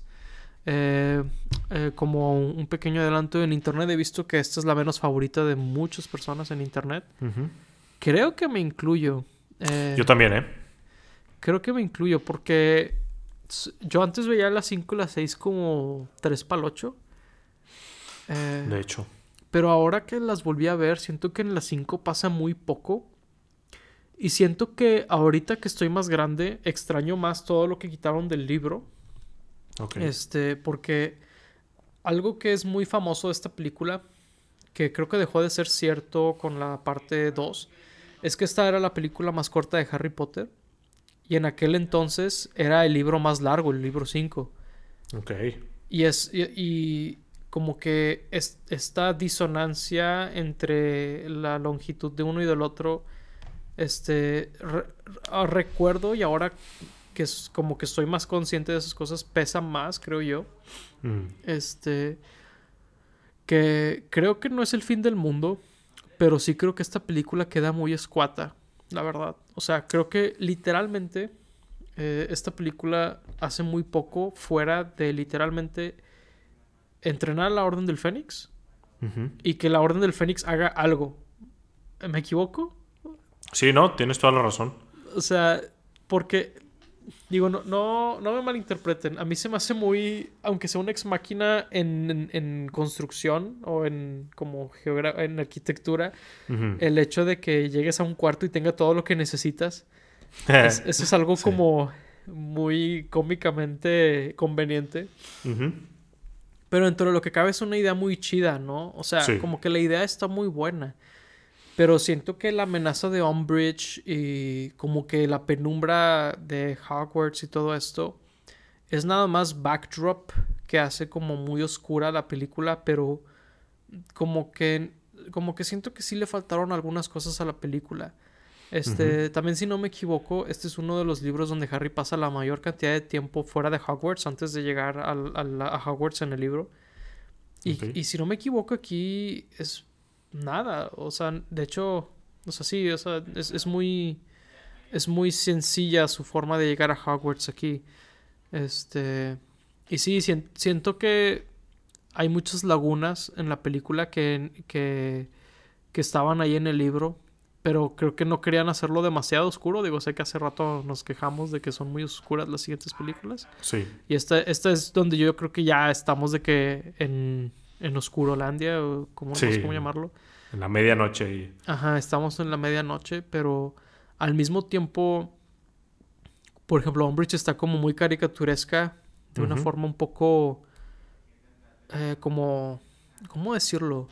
Eh, eh, como un pequeño adelanto en internet, he visto que esta es la menos favorita de muchas personas en internet. Creo que me incluyo. Eh, Yo también, ¿eh? Creo que me incluyo porque yo antes veía las 5 y las 6 como 3 para el 8. De hecho. pero ahora que las volví a ver, siento que en las 5 pasa muy poco. Y siento que ahorita que estoy más grande, extraño más todo lo que quitaron del libro. Este, porque algo que es muy famoso de esta película, que creo que dejó de ser cierto con la parte 2, es que esta era la película más corta de Harry Potter. Y en aquel entonces era el libro más largo, el libro 5. Ok. Y es. Y, y como que es- esta disonancia entre la longitud de uno y del otro. Este. re- recuerdo y ahora que es como que estoy más consciente de esas cosas, pesa más, creo yo. Mm. Este. Que creo que no es el fin del mundo. Pero sí creo que esta película queda muy escuata. La verdad. O sea, creo que literalmente. eh, esta película hace muy poco. Fuera de literalmente. Entrenar a la Orden del Fénix. Y que la Orden del Fénix haga algo. ¿Me equivoco? Sí, no, tienes toda la razón. O sea, porque digo, no, no, no me malinterpreten. A mí se me hace muy, aunque sea una ex máquina en, en- en construcción o en como en arquitectura, el hecho de que llegues a un cuarto y tenga todo lo que necesitas, es- eso es algo Sí. como muy cómicamente conveniente. Pero dentro de lo que cabe es una idea muy chida, ¿no? O sea, Sí. como que la idea está muy buena. Pero siento que la amenaza de Umbridge y como que la penumbra de Hogwarts y todo esto es nada más backdrop que hace como muy oscura la película, pero como que como que siento que sí le faltaron algunas cosas a la película. Este, también si no me equivoco, este es uno de los libros donde Harry pasa la mayor cantidad de tiempo fuera de Hogwarts antes de llegar al, al, a Hogwarts en el libro. Y, y, si no me equivoco aquí es nada, o sea, de hecho, o sea, sí, o sea, es, es muy es muy sencilla su forma de llegar a Hogwarts aquí. Este, y sí, siento que hay muchas lagunas en la película que, que, que estaban ahí en el libro pero creo que no querían hacerlo demasiado oscuro. Digo, sé que hace rato nos quejamos de que son muy oscuras las siguientes películas. Sí. Y esta, esta es donde yo creo que ya estamos de que en, en Oscurolandia, o como, no sé cómo llamarlo. En la medianoche. Y... Ajá, estamos en la medianoche, pero al mismo tiempo, por ejemplo, Umbridge está como muy caricaturesca, de una forma un poco... Eh, como... ¿Cómo decirlo?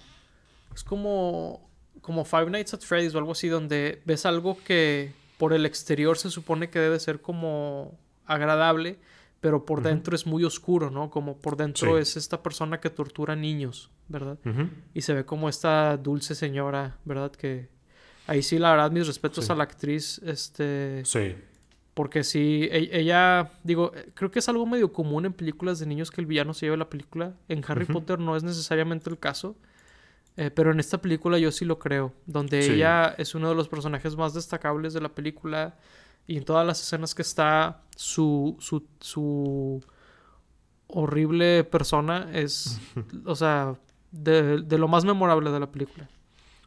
Es como como Five Nights at Freddy's o algo así, donde ves algo que por el exterior se supone que debe ser como agradable, pero por dentro es muy oscuro, ¿no? Como por dentro es esta persona que tortura niños, ¿verdad? Y se ve como esta dulce señora, ¿verdad? Que ahí sí, la verdad, mis respetos a la actriz, este... Sí. Porque sí, e-, ella, digo, creo que es algo medio común en películas de niños que el villano se lleve la película. En Harry Potter no es necesariamente el caso. Eh, pero en esta película yo sí lo creo, donde ella es uno de los personajes más destacables de la película y en todas las escenas que está su, su, su horrible persona es, o sea, de, de, lo más memorable de la película.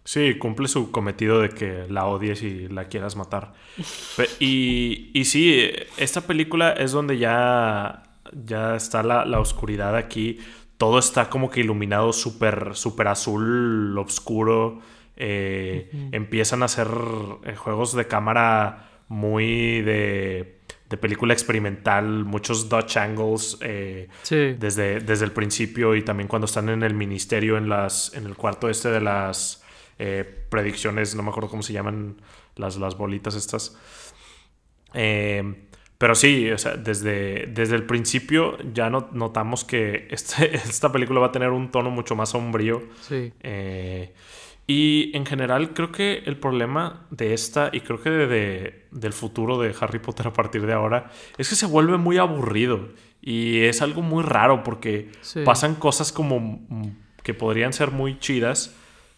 Sí, cumple su cometido de que la odies y la quieras matar. y, y sí, esta película es donde ya, ya está la, la oscuridad aquí todo está como que iluminado súper, súper azul, oscuro. Eh, empiezan a hacer eh, juegos de cámara muy de, de película experimental, muchos Dutch angles eh, desde, desde el principio y también cuando están en el ministerio, en, las, en el cuarto este de las predicciones, no me acuerdo cómo se llaman las, las bolitas estas. Pero sí, o sea, desde, desde el principio ya no, notamos que este, esta película va a tener un tono mucho más sombrío. Sí. Eh, y en general creo que el problema de esta, y creo que de, del futuro de Harry Potter a partir de ahora, es que se vuelve muy aburrido. Y es algo muy raro porque pasan cosas como que podrían ser muy chidas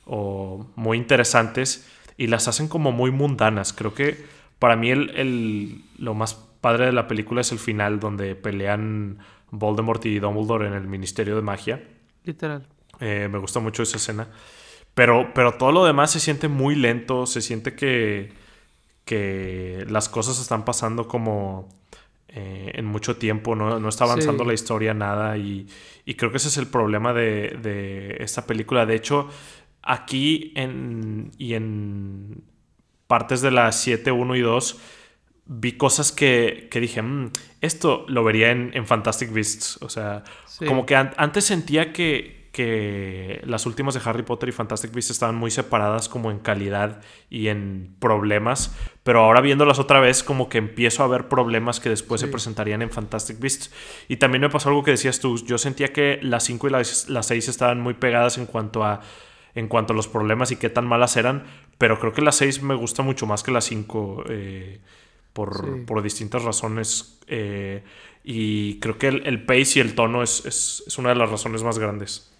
o muy interesantes y las hacen como muy mundanas. Creo que para mí el, el, lo más padre de la película es el final donde pelean Voldemort y Dumbledore en el Ministerio de Magia. Literal. Eh, me gusta mucho esa escena. Pero, pero todo lo demás se siente muy lento, se siente que, que las cosas están pasando como eh, en mucho tiempo, no, no está avanzando la historia nada y, y, creo que ese es el problema de, de esta película. De hecho, aquí en, y en partes de las 7, 1 y 2 vi cosas que, que dije, mm, esto lo vería en, en, Fantastic Beasts. O sea, como que antes sentía que, que las últimas de Harry Potter y Fantastic Beasts estaban muy separadas como en calidad y en problemas, pero ahora viéndolas otra vez como que empiezo a ver problemas que después se presentarían en Fantastic Beasts. Y también me pasó algo que decías tú, yo sentía que las 5 y las 6 estaban muy pegadas en cuanto a en cuanto a los problemas y qué tan malas eran, pero creo que las 6 me gusta mucho más que las 5. Eh, por, distintas razones. Eh, y creo que el, pace y el tono es, una de las razones más grandes.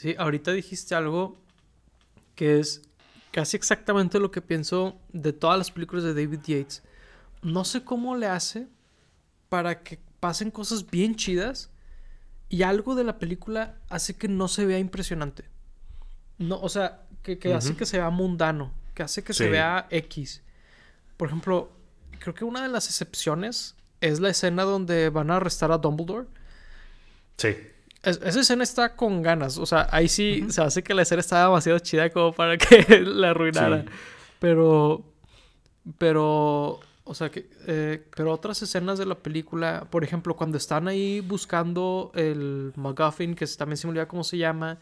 Sí, ahorita dijiste algo que es casi exactamente lo que pienso de todas las películas de David Yates. No sé cómo le hace para que pasen cosas bien chidas y algo de la película hace que no se vea impresionante. No, o sea, que, hace que se vea mundano, que hace que se vea X. Por ejemplo, creo que una de las excepciones es la escena donde van a arrestar a Dumbledore. Sí. Esa escena está con ganas. O sea, ahí sí se hace que la escena está demasiado chida como para que la arruinara. Pero. Pero. O sea, que. Eh, pero otras escenas de la película. Por ejemplo, cuando están ahí buscando el MacGuffin, que también se me olvida cómo se llama.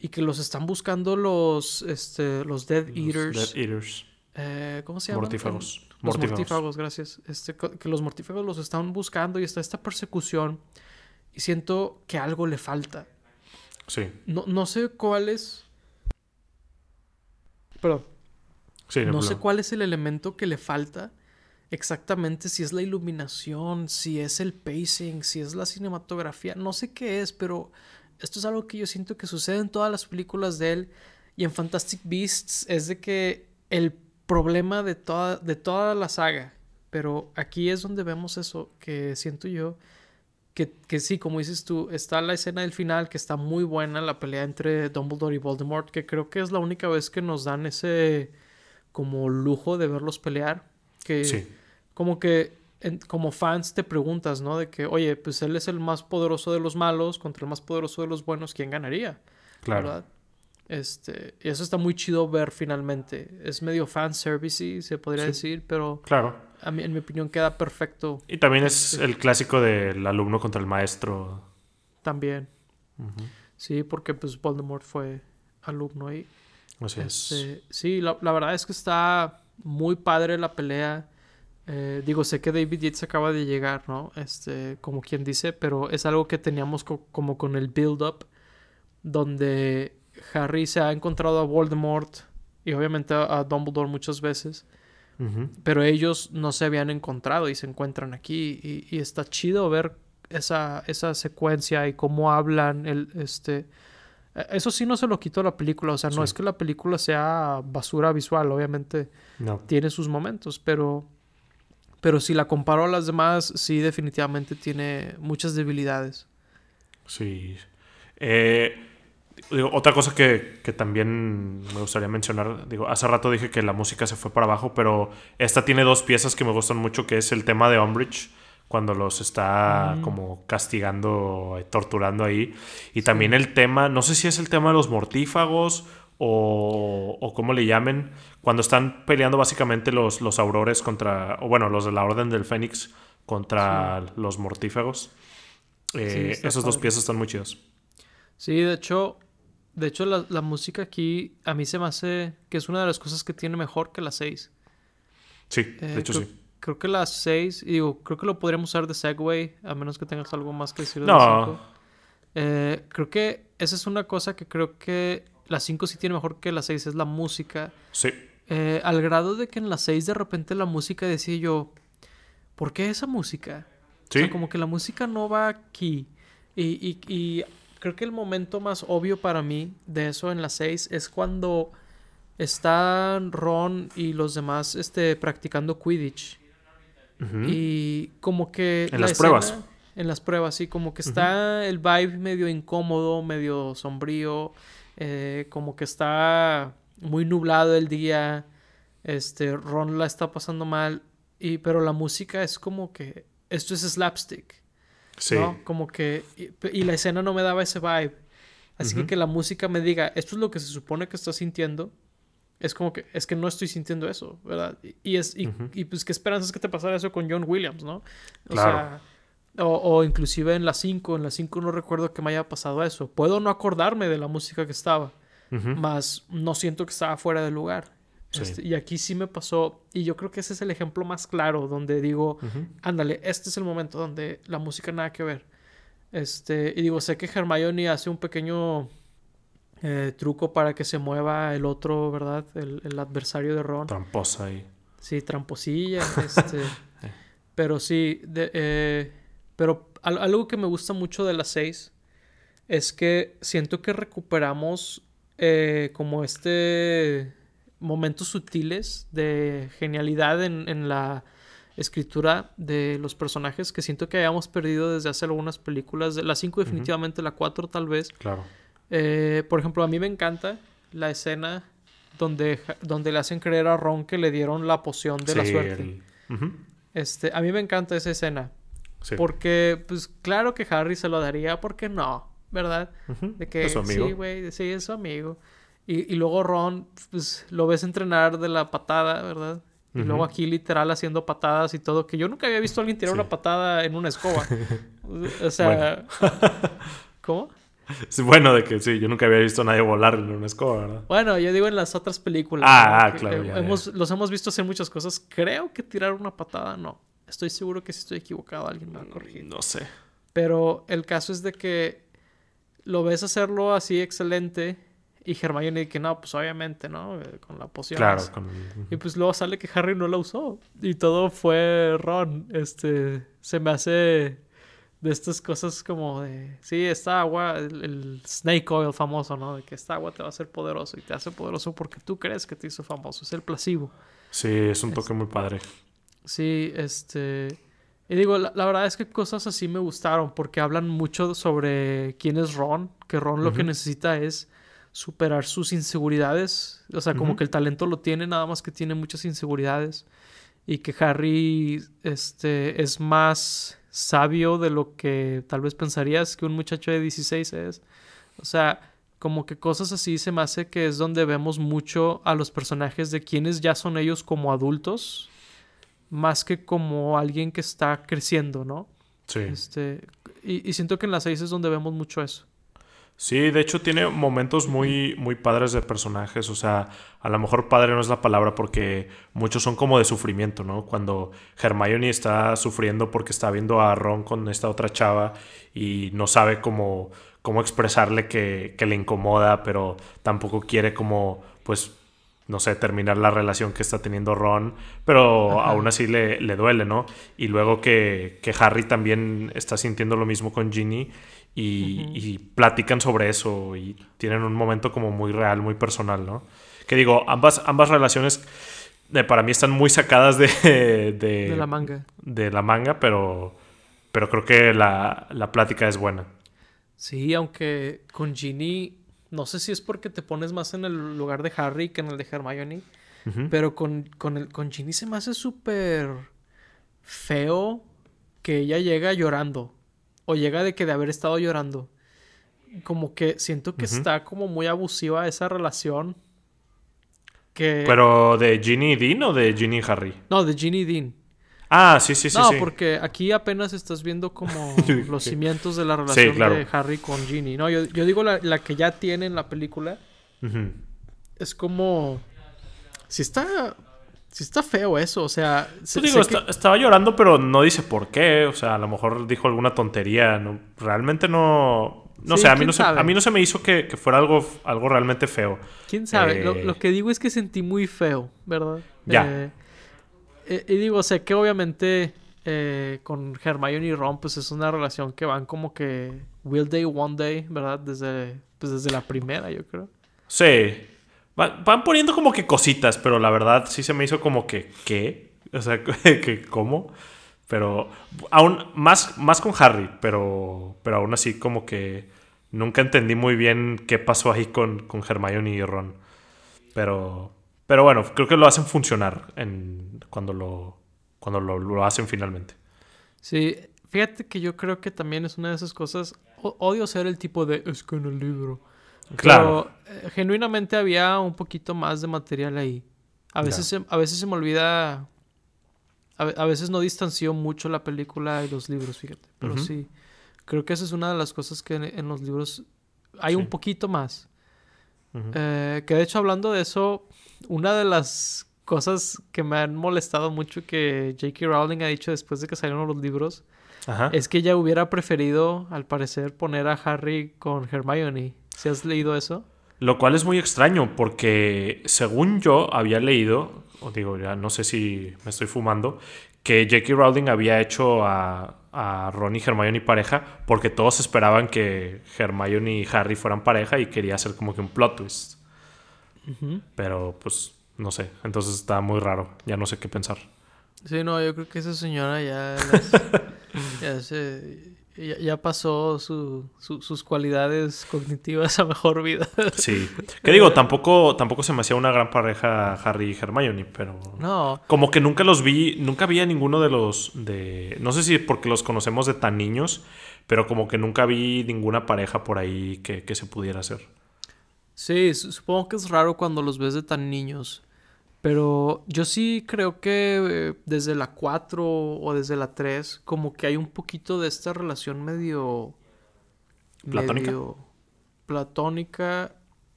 Y que los están buscando los. Este, los Dead Eaters. Dead Eaters. Eh, ¿Cómo se llama? Mortífagos. Los mortífagos, gracias. Este, que los mortífagos los están buscando y está esta persecución. Y siento que algo le falta. Sí. No, no sé cuál es. Perdón. Sí, no sé cuál es el elemento que le falta exactamente, si es la iluminación, si es el pacing, si es la cinematografía, no sé qué es, pero esto es algo que yo siento que sucede en todas las películas de él y en Fantastic Beasts es de que el problema de toda, de toda la saga, pero aquí es donde vemos eso que siento yo. Que, que sí, como dices tú, está la escena del final que está muy buena, la pelea entre Dumbledore y Voldemort, que creo que es la única vez que nos dan ese como lujo de verlos pelear. Que Sí. como que en- como fans te preguntas, ¿no? De que, oye, pues él es el más poderoso de los malos contra el más poderoso de los buenos, ¿quién ganaría? Claro. ¿Verdad? Este, y eso está muy chido ver finalmente. Es medio fanservice, se podría Sí. decir, pero Claro. a mí, en mi opinión queda perfecto Y también es el clásico del alumno contra el maestro. también. Sí, porque pues Voldemort fue alumno ahí. Así es. Este, sí, la, la verdad es que está muy padre la pelea. Eh, digo, sé que David Yates acaba de llegar, ¿no? Este, como quien dice, pero es algo que teníamos co- como con el build-up, donde Harry se ha encontrado a Voldemort y obviamente a, Dumbledore muchas veces, pero ellos no se habían encontrado y se encuentran aquí y, y está chido ver esa, esa secuencia y cómo hablan, el, este... eh, Eso sí no se lo quitó la película, o sea, no Sí. es que la película sea basura visual, obviamente No. tiene sus momentos, pero pero si la comparo a las demás, sí definitivamente tiene muchas debilidades. Sí. Eh, digo, otra cosa que, que también me gustaría mencionar, digo, hace rato dije que la música se fue para abajo, pero esta tiene dos piezas que me gustan mucho, que es el tema de Umbridge, cuando los está Mm. como castigando, torturando ahí, y también el tema, no sé si es el tema de los mortífagos o, o cómo le llamen, cuando están peleando básicamente los, los aurores contra, o bueno, los de la Orden del Fénix contra los mortífagos. Eh, esas dos piezas están muy chidas. Sí, de hecho, de hecho la, la música aquí a mí se me hace que es una de las cosas que tiene mejor que las 6. Sí, de hecho creo, sí. Creo que las 6, y digo, creo que lo podríamos usar de segue, a menos que tengas algo más que decir de No. las 5. Eh, creo que esa es una cosa que creo que la 5 sí tiene mejor que la 6, es la música. Sí, Eh, al grado de que en las 6 de repente la música decía yo, ¿por qué esa música? O sí. sea, como que la música no va aquí. Y, y- y creo que el momento más obvio para mí de eso en las 6 es cuando están Ron y los demás este, practicando Quidditch. Y como que... En la las pruebas. En las pruebas, sí. Como que está el vibe medio incómodo, medio sombrío. eh, como que está muy nublado el día. Este, Ron la está pasando mal. Y, pero la música es como que... Esto es slapstick. Sí. ¿no? Como que... Y, y la escena no me daba ese vibe. Así que que la música me diga, esto es lo que se supone que estás sintiendo. Es como que, es que no estoy sintiendo eso, ¿verdad? Y, y es, y, pues qué esperanzas que te pasara eso con John Williams, ¿no? O Claro. sea, o, o inclusive en la 5, en la 5 no recuerdo que me haya pasado eso. Puedo no acordarme de la música que estaba, Ujú. más no siento que estaba fuera de lugar. Sí. Este, y aquí sí me pasó, y yo creo que ese es el ejemplo más claro donde digo, ándale, este es el momento donde la música nada que ver. Este, y digo, sé que Hermione hace un pequeño eh, truco para que se mueva el otro, ¿verdad? El, el adversario de Ron. Tramposa ahí. Sí, tramposilla, este. pero sí, de- eh, pero al- algo que me gusta mucho de las seis es que siento que recuperamos eh, como este momentos sutiles de genialidad en, en la escritura de los personajes que siento que habíamos perdido desde hace algunas películas. De la 5 definitivamente, la 4 tal vez. Claro. Eh, por ejemplo, a mí me encanta la escena donde, donde le hacen creer a Ron que le dieron la poción de la suerte. el-. Este, a mí me encanta esa escena. Sí. Porque, pues, claro que Harry se lo daría, porque no, ¿verdad? De que Es su amigo. sí, güey, sí, es su amigo. Y, y luego Ron, pues, lo ves entrenar de la patada, ¿verdad? Y luego aquí literal haciendo patadas y todo, que yo nunca había visto a alguien tirar Sí. una patada en una escoba. o sea, ¿cómo? Sí, bueno, de que sí, yo nunca había visto a nadie volar en una escoba, ¿verdad? Bueno, yo digo en las otras películas. Ah, ¿no? ah, claro, eh, ya. hemos, Los hemos visto hacer muchas cosas. Creo que tirar una patada, no. Estoy seguro que si estoy equivocado, alguien me va a corregir. No sé. Pero el caso es de que lo ves hacerlo así excelente Y Hermione que no, pues obviamente, ¿no? Eh, Con la poción. Claro, con... Y pues luego sale que Harry no la usó. Y todo fue Ron. Este, se me hace de estas cosas como de, sí, esta agua, el, el snake oil famoso, ¿no? De que esta agua te va a hacer poderoso y te hace poderoso porque tú crees que te hizo famoso. Es el placebo. Sí, es un toque muy padre. Sí, este... Y digo, la, la verdad es que cosas así me gustaron porque hablan mucho sobre quién es Ron, que Ron lo que necesita es superar sus inseguridades, o sea, como que el talento lo tiene, nada más que tiene muchas inseguridades y que Harry este es más sabio de lo que tal vez pensarías que un muchacho de 16 es. O sea, como que cosas así se me hace que es donde vemos mucho a los personajes de quienes ya son ellos como adultos, más que como alguien que está creciendo, ¿no? Sí. Este, y, y siento que en las seis es donde vemos mucho eso. Sí, de hecho tiene momentos muy, muy padres de personajes. O sea, a lo mejor padre no es la palabra porque muchos son como de sufrimiento, ¿no? Cuando Hermione está sufriendo porque está viendo a Ron con esta otra chava y no sabe cómo, cómo expresarle que, que le incomoda, pero tampoco quiere como, pues, no sé, terminar la relación que está teniendo Ron, pero Ajá. aún así le, le duele, ¿no? Y luego que, que Harry también está sintiendo lo mismo con Ginny y, platican sobre eso y tienen un momento como muy real, muy personal, ¿no? Que digo, ambas, ambas relaciones eh, para mí están muy sacadas de, de, De la manga. de la manga, pero, pero creo que la, la plática es buena. Sí, aunque con Ginny, no sé si es porque te pones más en el lugar de Harry que en el de Hermione, pero con, con, el, con Ginny se me hace súper feo que ella llega llorando. O llega de que de haber estado llorando. Como que siento que está como muy abusiva esa relación. Que... Pero de Ginny y Dean o de Ginny y Harry. No, de Ginny y Dean. Ah, sí, sí, sí. no, sí. porque aquí apenas estás viendo como los cimientos de la relación claro. de Harry con Ginny. No, yo, yo digo la, la que ya tiene en la película. Es como... Si está... Si está feo eso, o sea... sé- Pues digo, que- estaba llorando, pero no dice por qué. O sea, a lo mejor dijo alguna tontería. No, realmente no. No Sí, sé, a mí no, se, a mí no se me hizo que, que fuera algo, algo realmente feo. ¿Quién sabe? Lo, Eh, lo que digo es que sentí muy feo, ¿verdad? Ya. Eh, eh, y digo, sé que obviamente eh, con Hermione y Ron, pues es una relación que van como que will day, one day, ¿verdad? Desde, pues desde la primera, yo creo. Sí. Va- Van poniendo como que cositas, pero la verdad sí se me hizo como que, ¿qué? O sea, que ¿cómo? Pero aún más, más con Harry, pero, pero aún así como que nunca entendí muy bien qué pasó ahí con, con Hermione y Ron. Pero, pero bueno, creo que lo hacen funcionar en, cuando, lo, cuando lo, lo hacen finalmente. Sí, fíjate que yo creo que también es una de esas cosas. o- odio ser el tipo de es que en el libro. Claro. Pero eh, genuinamente había un poquito más de material ahí. A veces, se, a veces se me olvida. A, ve- a veces no distanció mucho la película y los libros, fíjate. Pero sí. Creo que esa es una de las cosas que en, en los libros hay Sí. un poquito más. Eh, que de hecho, hablando de eso, una de las cosas que me han molestado mucho que J.K. Rowling ha dicho después de que salieron los libros Ajá. es que ella hubiera preferido, al parecer, poner a Harry con Hermione. ¿Si has leído eso? Lo cual es muy extraño porque según yo había leído, o digo, ya no sé si me estoy fumando, que J.K. Rowling había hecho a, a Ron y Hermione pareja porque todos esperaban que Hermione y Harry fueran pareja y quería hacer como que un plot twist. Pero pues no sé, entonces está muy raro, ya no sé qué pensar. Sí, no, yo creo que esa señora ya, las- ya, se- ya, ya pasó su- su- sus cualidades cognitivas a mejor vida. Sí. Que digo, tampoco, tampoco se me hacía una gran pareja Harry y Hermione, pero... No, Como que nunca los vi, nunca vi a ninguno de los de... No sé si porque los conocemos de tan niños, pero como que nunca vi ninguna pareja por ahí que, que se pudiera hacer. sí, su- supongo que es raro cuando los ves de tan niños. Pero yo sí creo que eh, desde la 4 o desde la 3, como que hay un poquito de esta relación medio... ¿Platónica? medio platónica,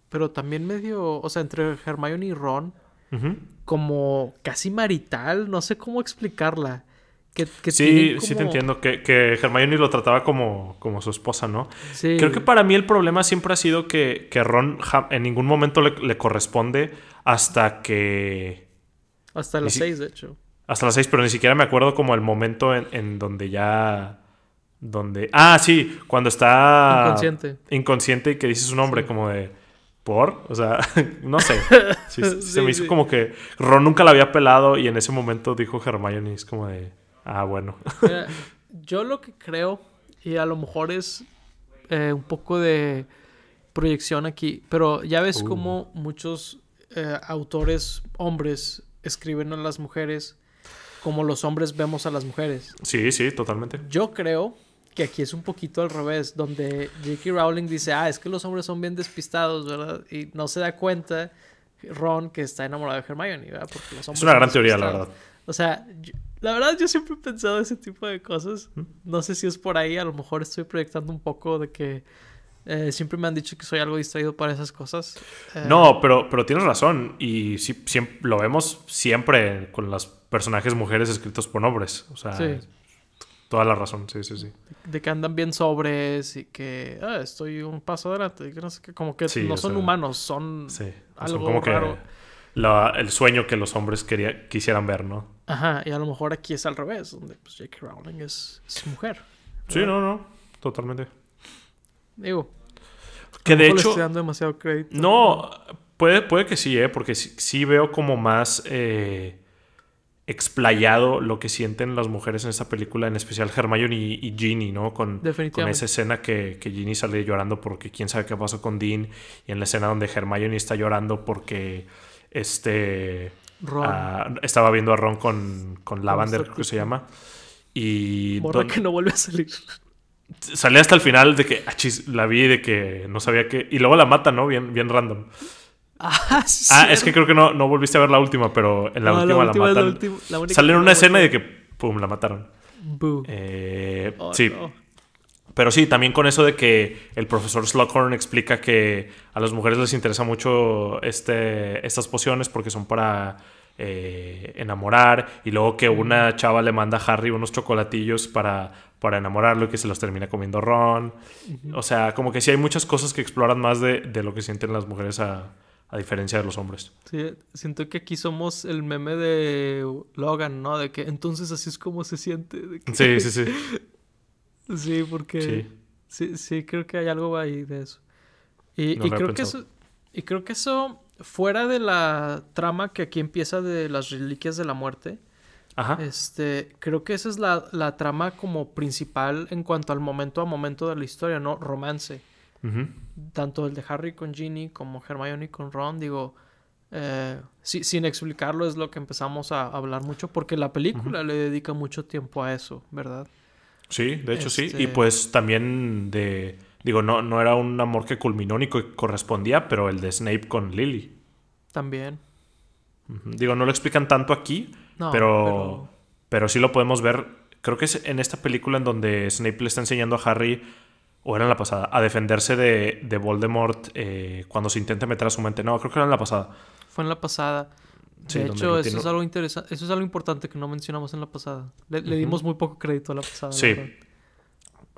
pero también medio, o sea, entre Hermione y Ron, como casi marital, no sé cómo explicarla. Que, que Sí, sí te entiendo. Que, que Hermione lo trataba como, como su esposa, ¿no? Sí. Creo que para mí el problema siempre ha sido que, que Ron en ningún momento le, le corresponde hasta que... Hasta las si- seis, de hecho. Hasta las seis, pero ni siquiera me acuerdo como el momento en, en donde ya... Donde... Ah, sí, cuando está... Inconsciente. Inconsciente y que dice su nombre Sí. como de... ¿Por? O sea, no sé. Sí, sí, se me hizo como que Ron nunca la había pelado y en ese momento dijo Hermione, es como de... Ah, bueno. Mira, yo lo que creo, y a lo mejor es eh, un poco de proyección aquí, pero ya ves Uh. como muchos eh, autores hombres escriben a las mujeres como los hombres vemos a las mujeres. Sí, sí, totalmente. Yo creo que aquí es un poquito al revés, donde J.K. Rowling dice, ah, es que los hombres son bien despistados, ¿verdad? Y no se da cuenta Ron que está enamorado de Hermione, ¿verdad? Porque los Es hombres una son gran teoría, la verdad. O sea, yo- la verdad yo siempre he pensado ese tipo de cosas. No sé si es por ahí, a lo mejor estoy proyectando un poco de que eh, siempre me han dicho que soy algo distraído para esas cosas. Eh, No, pero, pero tienes razón. Y sí, siempre, lo vemos siempre con los personajes mujeres escritos por hombres. O sea, Sí. toda la razón. Sí, sí, sí. De que andan bien sobres y que ah, estoy un paso adelante. y que no sé qué, como que Sí, no son sea, humanos, son algo como que la- el sueño que los hombres quería, quisieran ver, ¿no? Ajá, y a lo mejor aquí es al revés, donde pues, J.K. Rowling es, es mujer. Sí, no, no. Totalmente. Digo, Que de le hecho. estoy dando demasiado crédito. No, puede, puede que sí, ¿eh? Porque sí, sí veo como más eh, explayado lo que sienten las mujeres en esta película, en especial Hermione y, y Ginny, ¿no? Con, con esa escena que, que Ginny sale llorando porque quién sabe qué pasó con Dean, y en la escena donde Hermione está llorando porque este Ron, ah, estaba viendo a Ron con, con Lavander, creo que se llama. Y don- que no vuelve a salir. Salí hasta el final de que ah, chis, la vi de que no sabía que y luego la mata, ¿no? Bien bien random. Ah, sí, Ah, es que creo que no, no volviste a ver la última, pero en la No, última la, es la matan. última- la única Sale en una escena me de que, pum, la mataron. Eh, Oh, sí, no. pero sí, también con eso de que el profesor Slughorn explica que a las mujeres les interesa mucho este, estas pociones porque son para eh, enamorar y luego que una chava le manda a Harry unos chocolatillos para, para enamorarlo y que se los termina comiendo Ron. O sea, como que sí hay muchas cosas que exploran más de, de lo que sienten las mujeres a, a diferencia de los hombres. Sí, siento que aquí somos el meme de Logan, ¿no? De que entonces así es como se siente. de que- Sí, sí, sí. Sí, porque Sí. sí. sí, creo que hay algo ahí de eso. Y, No creo que eso, y creo que eso, fuera de la trama que aquí empieza de las reliquias de la muerte, Ajá. este, creo que esa es la, la trama como principal en cuanto al momento a momento de la historia, ¿no? Romance. Tanto el de Harry con Ginny como Hermione con Ron, digo, eh, sin explicarlo es lo que empezamos a hablar mucho porque la película le dedica mucho tiempo a eso, ¿verdad? Sí, de hecho sí. Este- Y pues también de... Digo, no, no era un amor que culminó ni que correspondía, pero el de Snape con Lily. También. Digo, no lo explican tanto aquí, No, pero, pero... sí lo podemos ver. Creo que es en esta película en donde Snape le está enseñando a Harry, o era en la pasada, a defenderse de, de Voldemort eh, cuando se intenta meter a su mente. No, creo que era en la pasada. fue en la pasada. Sí, de hecho, eso tiene- es algo interesante, eso es algo importante que no mencionamos en la pasada. Le, le dimos muy poco crédito a la pasada. Sí.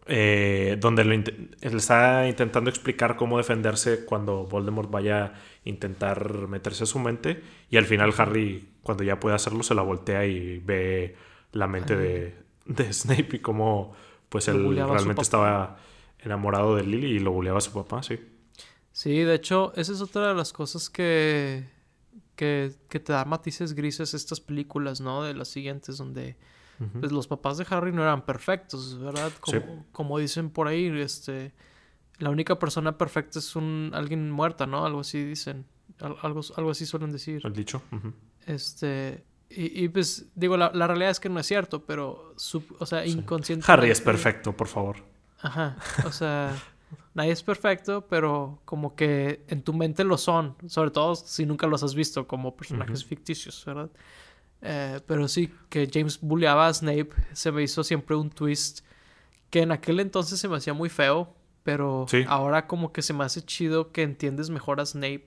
Eh, donde lo está intentando explicar cómo defenderse cuando Voldemort vaya a intentar meterse a su mente y al final Harry cuando ya puede hacerlo se la voltea y ve la mente de, de Snape y cómo pues él realmente estaba enamorado de Lily y lo buleaba a su papá, sí. Sí, de hecho, esa es otra de las cosas que, que, que te da matices grises estas películas, ¿no? De las siguientes, donde Pues los papás de Harry no eran perfectos, ¿verdad? Como, Sí. como dicen por ahí, este, la única persona perfecta es un alguien muerta, ¿no? Algo así dicen, Al- algo, algo así suelen decir. El dicho. Este, y, y, pues digo, la, la realidad es que no es cierto, pero, sub- o sea, inconsciente. Harry es perfecto, por favor. Ajá, o sea, nadie es perfecto, pero como que en tu mente lo son, sobre todo si nunca los has visto como personajes ficticios, ¿verdad? Eh, pero sí, que James bulleaba a Snape se me hizo siempre un twist que en aquel entonces se me hacía muy feo, pero Sí. ahora como que se me hace chido que entiendes mejor a Snape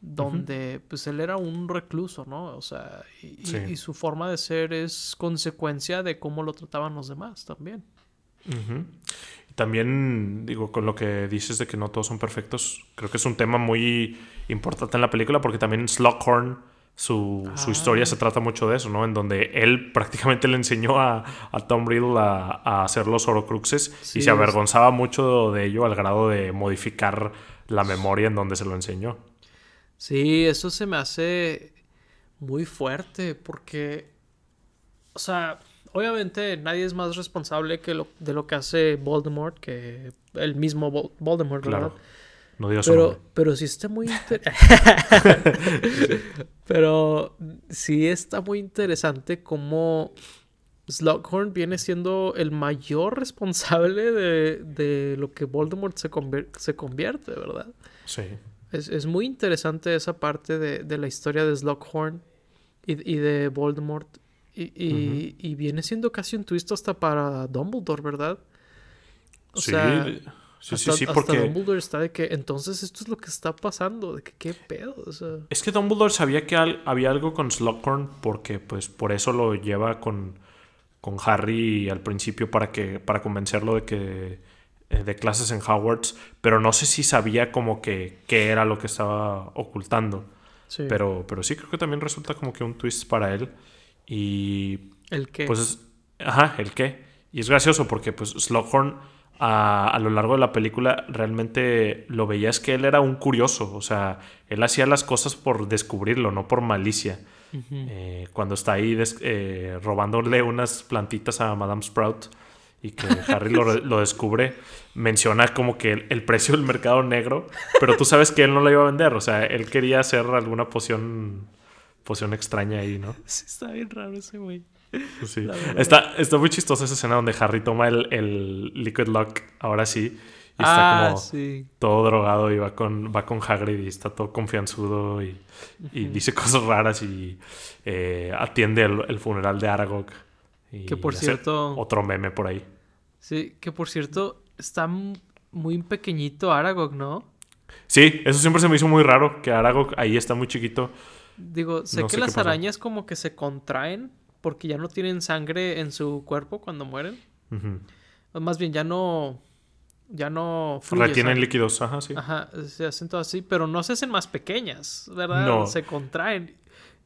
donde pues él era un recluso, ¿no? O sea, y, su forma de ser es consecuencia de cómo lo trataban los demás también. También, digo, con lo que dices de que no todos son perfectos, creo que es un tema muy importante en la película porque también Slughorn, su, su historia se ah. trata mucho de eso, ¿no? En donde él prácticamente le enseñó a, Tom Riddle a, hacer los Horocruxes y se avergonzaba mucho de ello al grado de modificar la memoria en donde se lo enseñó. Sí, eso se me hace muy fuerte porque, o sea, obviamente nadie es más responsable que lo, de lo que hace Voldemort que el mismo Voldemort, ¿verdad? Claro. No digas pero, pero sí está muy pero sí está muy interesante cómo Slughorn viene siendo el mayor responsable de, lo que Voldemort se, se convierte, ¿verdad? Sí. Es, muy interesante esa parte de, la historia de Slughorn y, y de Voldemort y, viene siendo casi un twist hasta para Dumbledore, ¿verdad? O sí, sea, sí, sí, sí, porque... Dumbledore está de que entonces esto es lo que está pasando, de que qué pedo. Es que Dumbledore sabía que había algo con Slughorn porque pues por eso lo lleva con, con Harry al principio para, que, para convencerlo de que eh, de clases en Hogwarts, pero no sé si sabía como que qué era lo que estaba ocultando. Sí. Pero, pero sí, creo que también resulta como que un twist para él. Y. ¿El qué? Pues. Ajá, el qué. Y es gracioso porque, pues, Slughorn a, a, lo largo de la película realmente lo veías que él era un curioso. O sea, él hacía las cosas por descubrirlo, no por malicia. Eh, cuando está ahí eh, robándole unas plantitas a Madame Sprout y que Harry lo, descubre, menciona como que el, el, precio del mercado negro, pero tú sabes que él no la iba a vender. O sea, él quería hacer alguna poción poción extraña ahí, ¿no? Sí, está bien raro ese güey. Pues sí. Está, está muy chistosa esa escena donde Harry toma el, el Liquid Lock, ahora sí. Y está ah, como todo drogado y va con, va con Hagrid y está todo confianzudo y, y dice cosas raras y eh, atiende el, funeral de Aragog. Y que por cierto... Otro meme por ahí. Sí, que por cierto está muy pequeñito Aragog, ¿no? Sí, eso siempre se me hizo muy raro, que Aragog ahí está muy chiquito. Digo, sé que las arañas como que se contraen porque ya no tienen sangre en su cuerpo cuando mueren. Más bien, ya no. Ya no. Retienen líquidos, ajá, sí. Ajá, se hacen todo así, pero no se hacen más pequeñas, ¿verdad? No. Se contraen.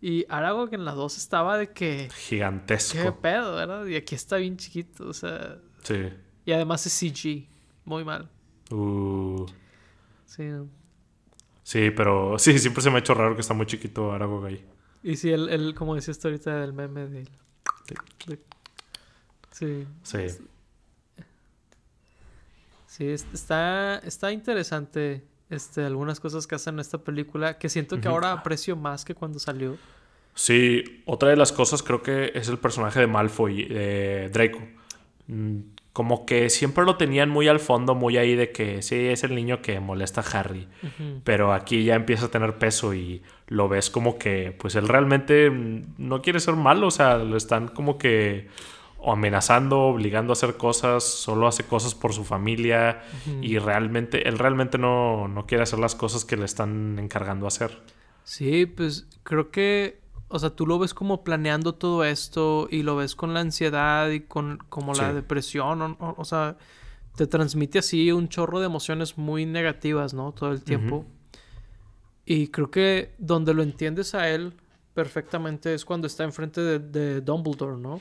Y Aragog en las dos estaba de que. Gigantesco. Qué pedo, ¿verdad? Y aquí está bien chiquito, o sea. Sí. Y además es CG. Muy mal. Uh. Sí. Sí, pero sí, siempre se me ha hecho raro que está muy chiquito Aragog ahí. Y sí, el, como decía esto ahorita del meme de... Sí. Sí. Sí, está, está interesante este, algunas cosas que hacen en esta película que siento que ahora aprecio más que cuando salió. Sí, otra de las cosas creo que es el personaje de Malfoy, de Draco. Como que siempre lo tenían muy al fondo, muy ahí de que sí, es el niño que molesta a Harry. Pero aquí ya empieza a tener peso y lo ves como que, pues él realmente no quiere ser malo, o sea, lo están como que amenazando, obligando a hacer cosas, solo hace cosas por su familia y realmente, él realmente no, no quiere hacer las cosas que le están encargando hacer. Sí, pues creo que o sea, tú lo ves como planeando todo esto y lo ves con la ansiedad y con como la depresión, o, sea, te transmite así un chorro de emociones muy negativas, ¿no? Todo el tiempo. Y creo que donde lo entiendes a él perfectamente es cuando está enfrente de, Dumbledore, ¿no?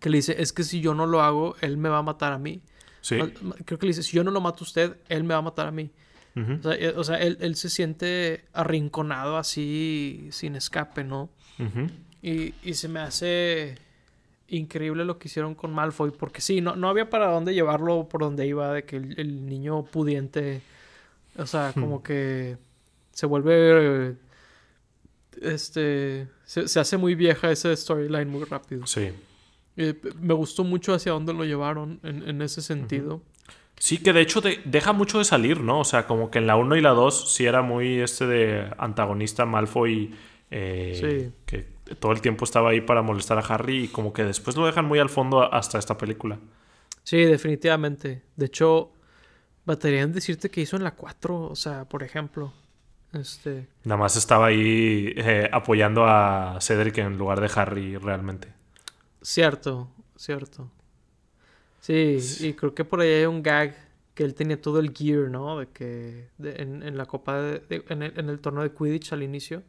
Que le dice, es que si yo no lo hago, él me va a matar a mí. Sí. Creo que le dice, si yo no lo mato a usted, él me va a matar a mí. Eh, o sea, él, se siente arrinconado así sin escape, ¿no? y, se me hace increíble lo que hicieron con Malfoy, porque sí, no, no había para dónde llevarlo por donde iba, de que el, niño pudiente, o sea, hmm. como que se vuelve, este, se, hace muy vieja esa storyline muy rápido. Sí. Eh, me gustó mucho hacia dónde lo llevaron en, ese sentido. Sí, que de hecho deja mucho de salir, ¿no? O sea, como que en la 1 y la 2 sí era muy este de antagonista Malfoy. Eh, que todo el tiempo estaba ahí para molestar a Harry y como que después lo dejan muy al fondo hasta esta película. Sí, definitivamente. De hecho, baterían decirte que hizo en la 4, o sea, por ejemplo. Este. Nada más estaba ahí eh, apoyando a Cedric en lugar de Harry realmente. Cierto, cierto. Sí, y creo que por ahí hay un gag que él tenía todo el gear, ¿no? De que en, en, la copa, de, en, el, en, el, torneo de Quidditch al inicio.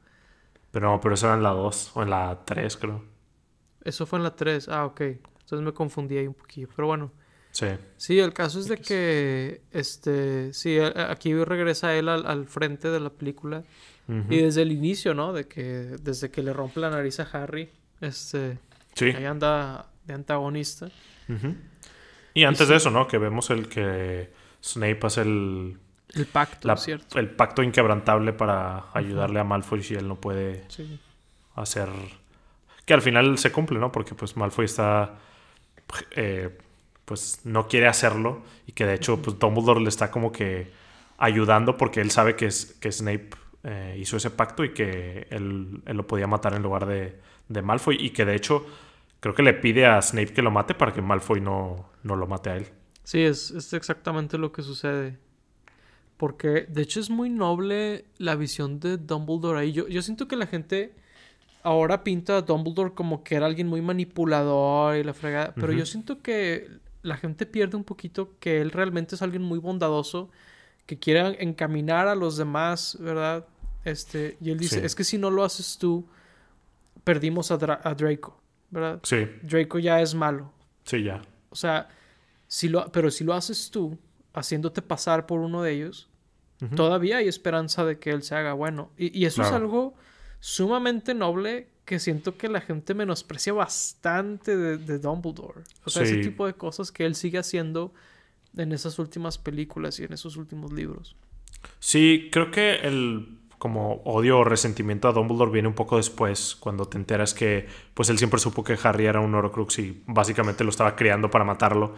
Pero no, pero eso era en la 2 o en la 3, creo. Eso fue en la 3, ah, ok. Entonces me confundí ahí un poquillo, pero bueno. Sí. Sí, el caso es de que, este, sí, aquí regresa él al, al frente de la película. Y desde el inicio, ¿no? De que, desde que le rompe la nariz a Harry, este, sí. ahí anda de antagonista. Y antes de eso, ¿no? Que vemos el que Snape hace el... El pacto, la, ¿cierto? El pacto inquebrantable para ayudarle a Malfoy si él no puede sí. hacer... Que al final se cumple, ¿no? Porque pues Malfoy está... Eh, pues no quiere hacerlo y que de hecho pues Dumbledore le está como que ayudando porque él sabe que, es, que Snape eh, hizo ese pacto y que él, él, lo podía matar en lugar de, de Malfoy y que de hecho creo que le pide a Snape que lo mate para que Malfoy no, no lo mate a él. Sí, es, es, exactamente lo que sucede. Porque de hecho es muy noble la visión de Dumbledore ahí. Yo, yo siento que la gente ahora pinta a Dumbledore como que era alguien muy manipulador y la fregada. Pero uh -huh. yo siento que la gente pierde un poquito que él realmente es alguien muy bondadoso, que quiere encaminar a los demás, ¿verdad? Este, y él dice, Sí. es que si no lo haces tú, perdimos a, Dra- a Draco, ¿verdad? Sí, Draco ya es malo. sí, ya. O sea, si lo, pero si lo haces tú, haciéndote pasar por uno de ellos, todavía hay esperanza de que él se haga bueno. Y, y eso es algo sumamente noble que siento que la gente menosprecia bastante de, de Dumbledore. O sea, ese tipo de cosas que él sigue haciendo en esas últimas películas y en esos últimos libros. Sí, creo que el como odio o resentimiento a Dumbledore viene un poco después, cuando te enteras que pues él siempre supo que Harry era un Horcrux y básicamente lo estaba criando para matarlo.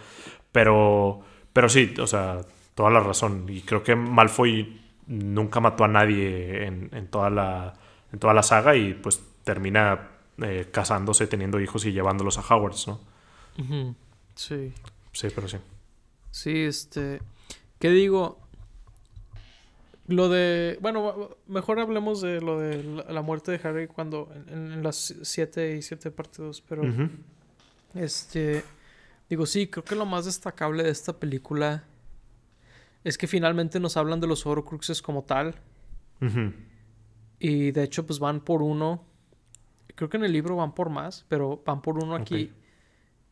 Pero, pero sí, o sea, toda la razón. Y creo que Malfoy nunca mató a nadie en, en toda, la, en toda la saga y pues termina eh, casándose, teniendo hijos y llevándolos a Hogwarts, ¿no? Sí. Sí, pero sí. Sí, este. ¿Qué digo? Lo de. Bueno, mejor hablemos de lo de la, muerte de Harry cuando. En, en las 7 y 7 parte 2. Pero. Este. Digo, sí, creo que lo más destacable de esta película. Es que finalmente nos hablan de los Horcruxes como tal. Ujú. Y de hecho, pues van por uno. Creo que en el libro van por más, pero van por uno aquí.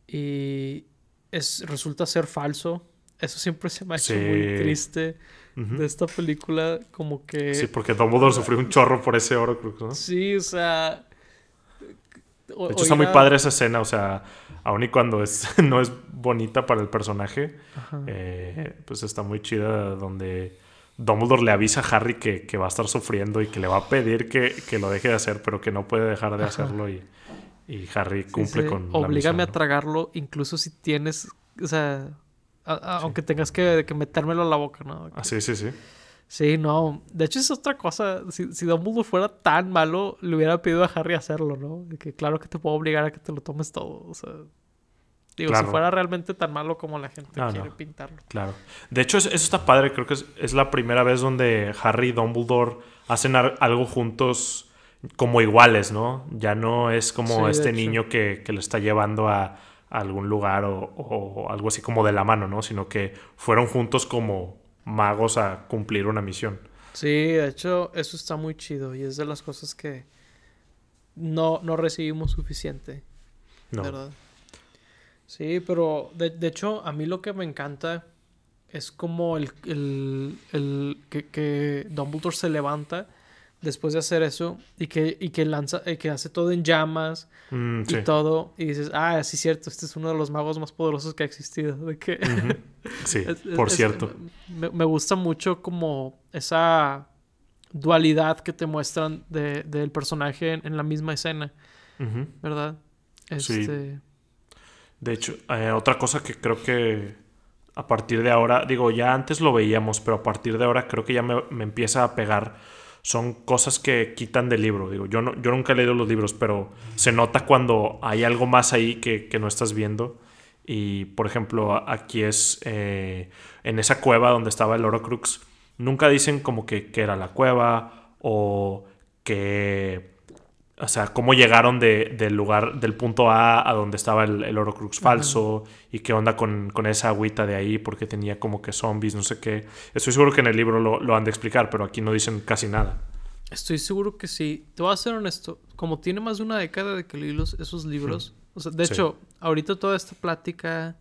Y es, resulta ser falso. Eso siempre se me ha hecho Sí. muy triste De esta película. Como que. Sí, porque Dumbledore sufrió un chorro por ese Horcrux, ¿no? Sí, o sea. o- De hecho, está muy padre esa escena, o sea, aun y cuando es, no es bonita para el personaje, eh, pues está muy chida donde Dumbledore le avisa a Harry que, que va a estar sufriendo y que le va a pedir que, que lo deje de hacer, pero que no puede dejar de Ajá. hacerlo y, y Harry cumple con la Oblígame misión, a ¿no? tragarlo, incluso si tienes. O sea. A- a- Aunque tengas que, que metérmelo a la boca, ¿no? Ah, sí, sí, sí. Sí, no. De hecho, es otra cosa. Si, si Dumbledore fuera tan malo, le hubiera pedido a Harry hacerlo, ¿no? De que claro que te puedo obligar a que te lo tomes todo. O sea. Digo, Claro. si fuera realmente tan malo como la gente Ah, quiere no. pintarlo. Claro. De hecho, es- eso está padre. Creo que es, es la primera vez donde Harry y Dumbledore hacen algo juntos como iguales, ¿no? Ya no es como Sí, este niño que, que lo está llevando a, a algún lugar o, o algo así como de la mano, ¿no? Sino que fueron juntos como magos a cumplir una misión. Sí, de hecho, eso está muy chido. Y es de las cosas que no, no recibimos suficiente. No. ¿Verdad? Sí, pero de, de hecho, a mí lo que me encanta es como el, el, el- que, que Dumbledore se levanta después de hacer eso y que, y que lanza, y que hace todo en llamas Mm, y sí. todo. Y dices, ah, sí, cierto, este es uno de los magos más poderosos que ha existido. De que. Sí, es- por es- cierto. Me, me gusta mucho como esa dualidad que te muestran de- del personaje en, en la misma escena. ¿verdad? Sí. Este, De hecho, eh, otra cosa que creo que a partir de ahora, digo, ya antes lo veíamos, pero a partir de ahora creo que ya me, me empieza a pegar. Son cosas que quitan del libro. Digo, yo, no, yo nunca he leído los libros, pero se nota cuando hay algo más ahí que, que no estás viendo. Y, por ejemplo, aquí es eh, en esa cueva donde estaba el Horcrux. Nunca dicen como que, que era la cueva o que o sea, cómo llegaron de, del lugar, del punto A a donde estaba el, el Orocrux falso y qué onda con, con, esa agüita de ahí porque tenía como que zombies, no sé qué. Estoy seguro que en el libro lo, lo, han de explicar, pero aquí no dicen casi nada. Estoy seguro que sí. Te voy a ser honesto. Como tiene más de una década de que leí los, esos libros, o sea, de hecho, ahorita toda esta plática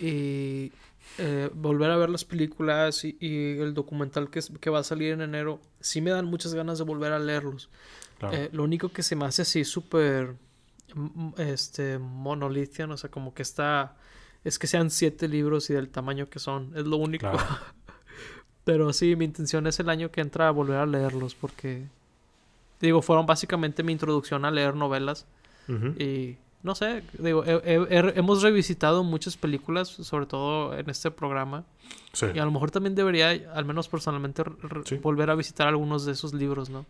y eh, volver a ver las películas y, y el documental que, que, va a salir en enero, sí me dan muchas ganas de volver a leerlos. Claro. Eh, lo único que se me hace así súper este, monolithian, o sea, como que está... Es que sean siete libros y del tamaño que son, es lo único. Claro. Pero sí, mi intención es el año que entra a volver a leerlos porque, digo, fueron básicamente mi introducción a leer novelas. Uh -huh. Y no sé, digo, he, he, hemos revisitado muchas películas, sobre todo en este programa. Sí. Y a lo mejor también debería, al menos personalmente, sí. volver a visitar algunos de esos libros, ¿no?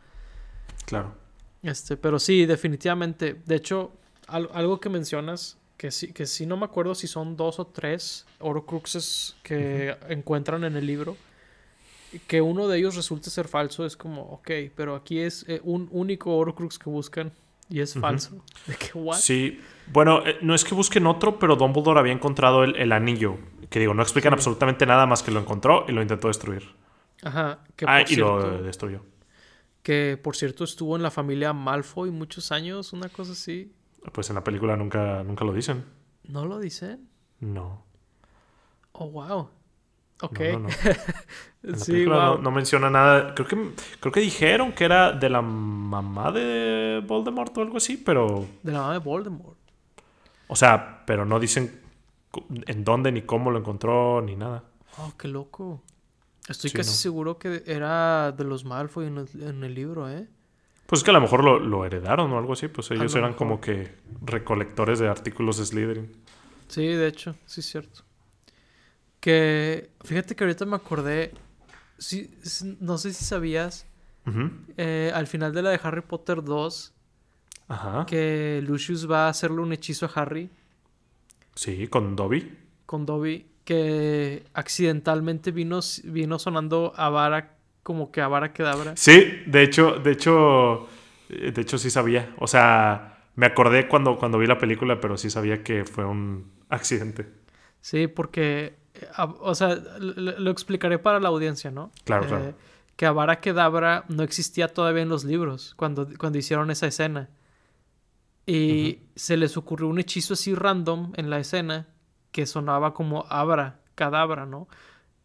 Claro. Este, pero sí, definitivamente. De hecho, al, algo que mencionas, que sí, que sí no me acuerdo si son dos o tres Orocruxes que uh -huh. encuentran en el libro. Que uno de ellos resulte ser falso, es como, ok, pero aquí es eh, un único Orocrux que buscan y es falso. Uh -huh. ¿De qué, what? Sí, bueno, eh, no es que busquen otro, pero Dumbledore había encontrado el, el anillo. Que digo, no explican sí. absolutamente nada más que lo encontró y lo intentó destruir. Ajá. Que ah, y cierto, lo destruyó. Que por cierto estuvo en la familia Malfoy muchos años, una cosa así. Pues en la película nunca, nunca lo dicen. ¿No lo dicen? No. Oh, wow. Ok. No, no, no. sí, wow. no, no, menciona nada. Creo que, creo que dijeron que era de la mamá de Voldemort o algo así, pero. De la mamá de Voldemort. O sea, pero no dicen en dónde ni cómo lo encontró ni nada. Oh, qué loco. Estoy sí, casi no. seguro que era de los Malfoy en el, en el, libro, ¿eh? Pues es que a lo mejor lo, lo heredaron o algo así. Pues ellos eran mejor. como que recolectores de artículos de Slytherin. Sí, de hecho, sí es cierto. Que fíjate que ahorita me acordé. Sí, no sé si sabías. Uh -huh. eh, al final de la de Harry Potter 2. Ajá. Que Lucius va a hacerle un hechizo a Harry. Sí, con Dobby. Con Dobby. Que accidentalmente vino, vino sonando a vara. Como que a vara quedabra. Sí, de hecho, de hecho. De hecho, sí sabía. O sea, me acordé cuando, cuando vi la película, pero sí sabía que fue un accidente. Sí, porque o sea, lo explicaré para la audiencia, ¿no? Claro, eh, claro. Que Avara Kedavra no existía todavía en los libros cuando, cuando hicieron esa escena. Y uh -huh. se les ocurrió un hechizo así random en la escena que sonaba como Abra, Cadabra, ¿no?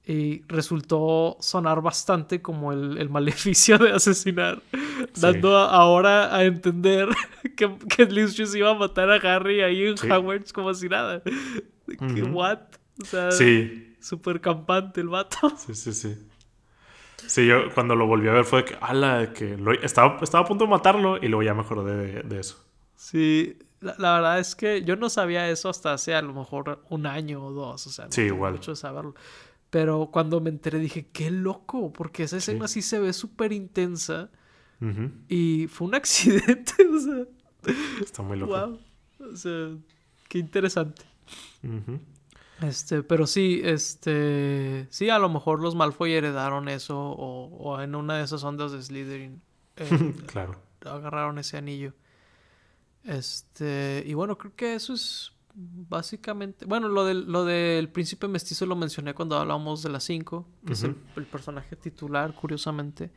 Y resultó sonar bastante como el, el maleficio de asesinar, sí. dando a, ahora a entender que, que Lucius iba a matar a Harry ahí en sí. Hogwarts como si nada. Uh -huh. ¿What? O sea, sí. súper campante el vato. Sí, sí, sí. Sí, yo cuando lo volví a ver fue que, ala, que lo, estaba, estaba a punto de matarlo y luego ya me acordé de, de eso. Sí, la, la, verdad es que yo no sabía eso hasta hace a lo mejor un año o dos, o sea, no sí, igual. mucho saberlo. Pero cuando me enteré dije, qué loco, porque esa escena sí, sí se ve súper intensa uh -huh. y fue un accidente, o sea. Está muy loco. Wow. O sea, qué interesante. Uh -huh. Este, pero sí, este, sí, a lo mejor los Malfoy heredaron eso o, o en una de esas ondas de Slytherin. Eh, claro. Agarraron ese anillo. Este, y bueno, creo que eso es básicamente, bueno, lo del, lo del príncipe mestizo lo mencioné cuando hablábamos de las 5, que uh -huh. es el, el, personaje titular, curiosamente.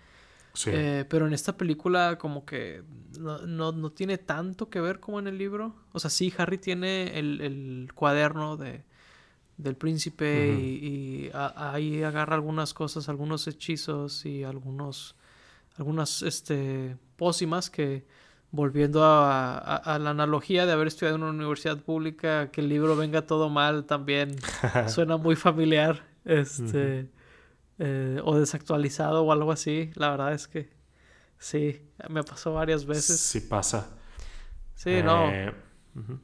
Sí. Eh, pero en esta película como que no, no, no, tiene tanto que ver como en el libro. O sea, sí, Harry tiene el, el cuaderno de del príncipe uh -huh. y, y a, ahí agarra algunas cosas, algunos hechizos y algunos algunas este pócimas que volviendo a, a, a, la analogía de haber estudiado en una universidad pública que el libro venga todo mal también suena muy familiar este uh -huh. eh, o desactualizado o algo así la verdad es que sí me pasó varias veces sí pasa sí eh, no uh -huh.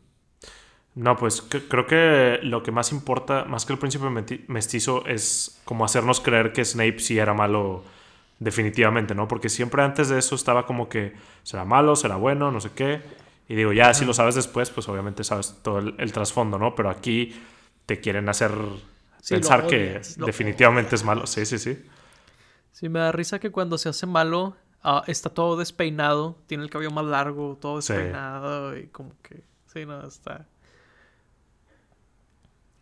No, pues creo que lo que más importa, más que el príncipe mestizo, es como hacernos creer que Snape sí era malo definitivamente, ¿no? Porque siempre antes de eso estaba como que será malo, será bueno, no sé qué. Y digo, ya si lo sabes después, pues obviamente sabes todo el, el trasfondo, ¿no? Pero aquí te quieren hacer sí, pensar que definitivamente es malo. Sí, sí, sí. Sí, me da risa que cuando se hace malo ah, está todo despeinado, tiene el cabello más largo, todo Sí. despeinado y como que, sí, no, está...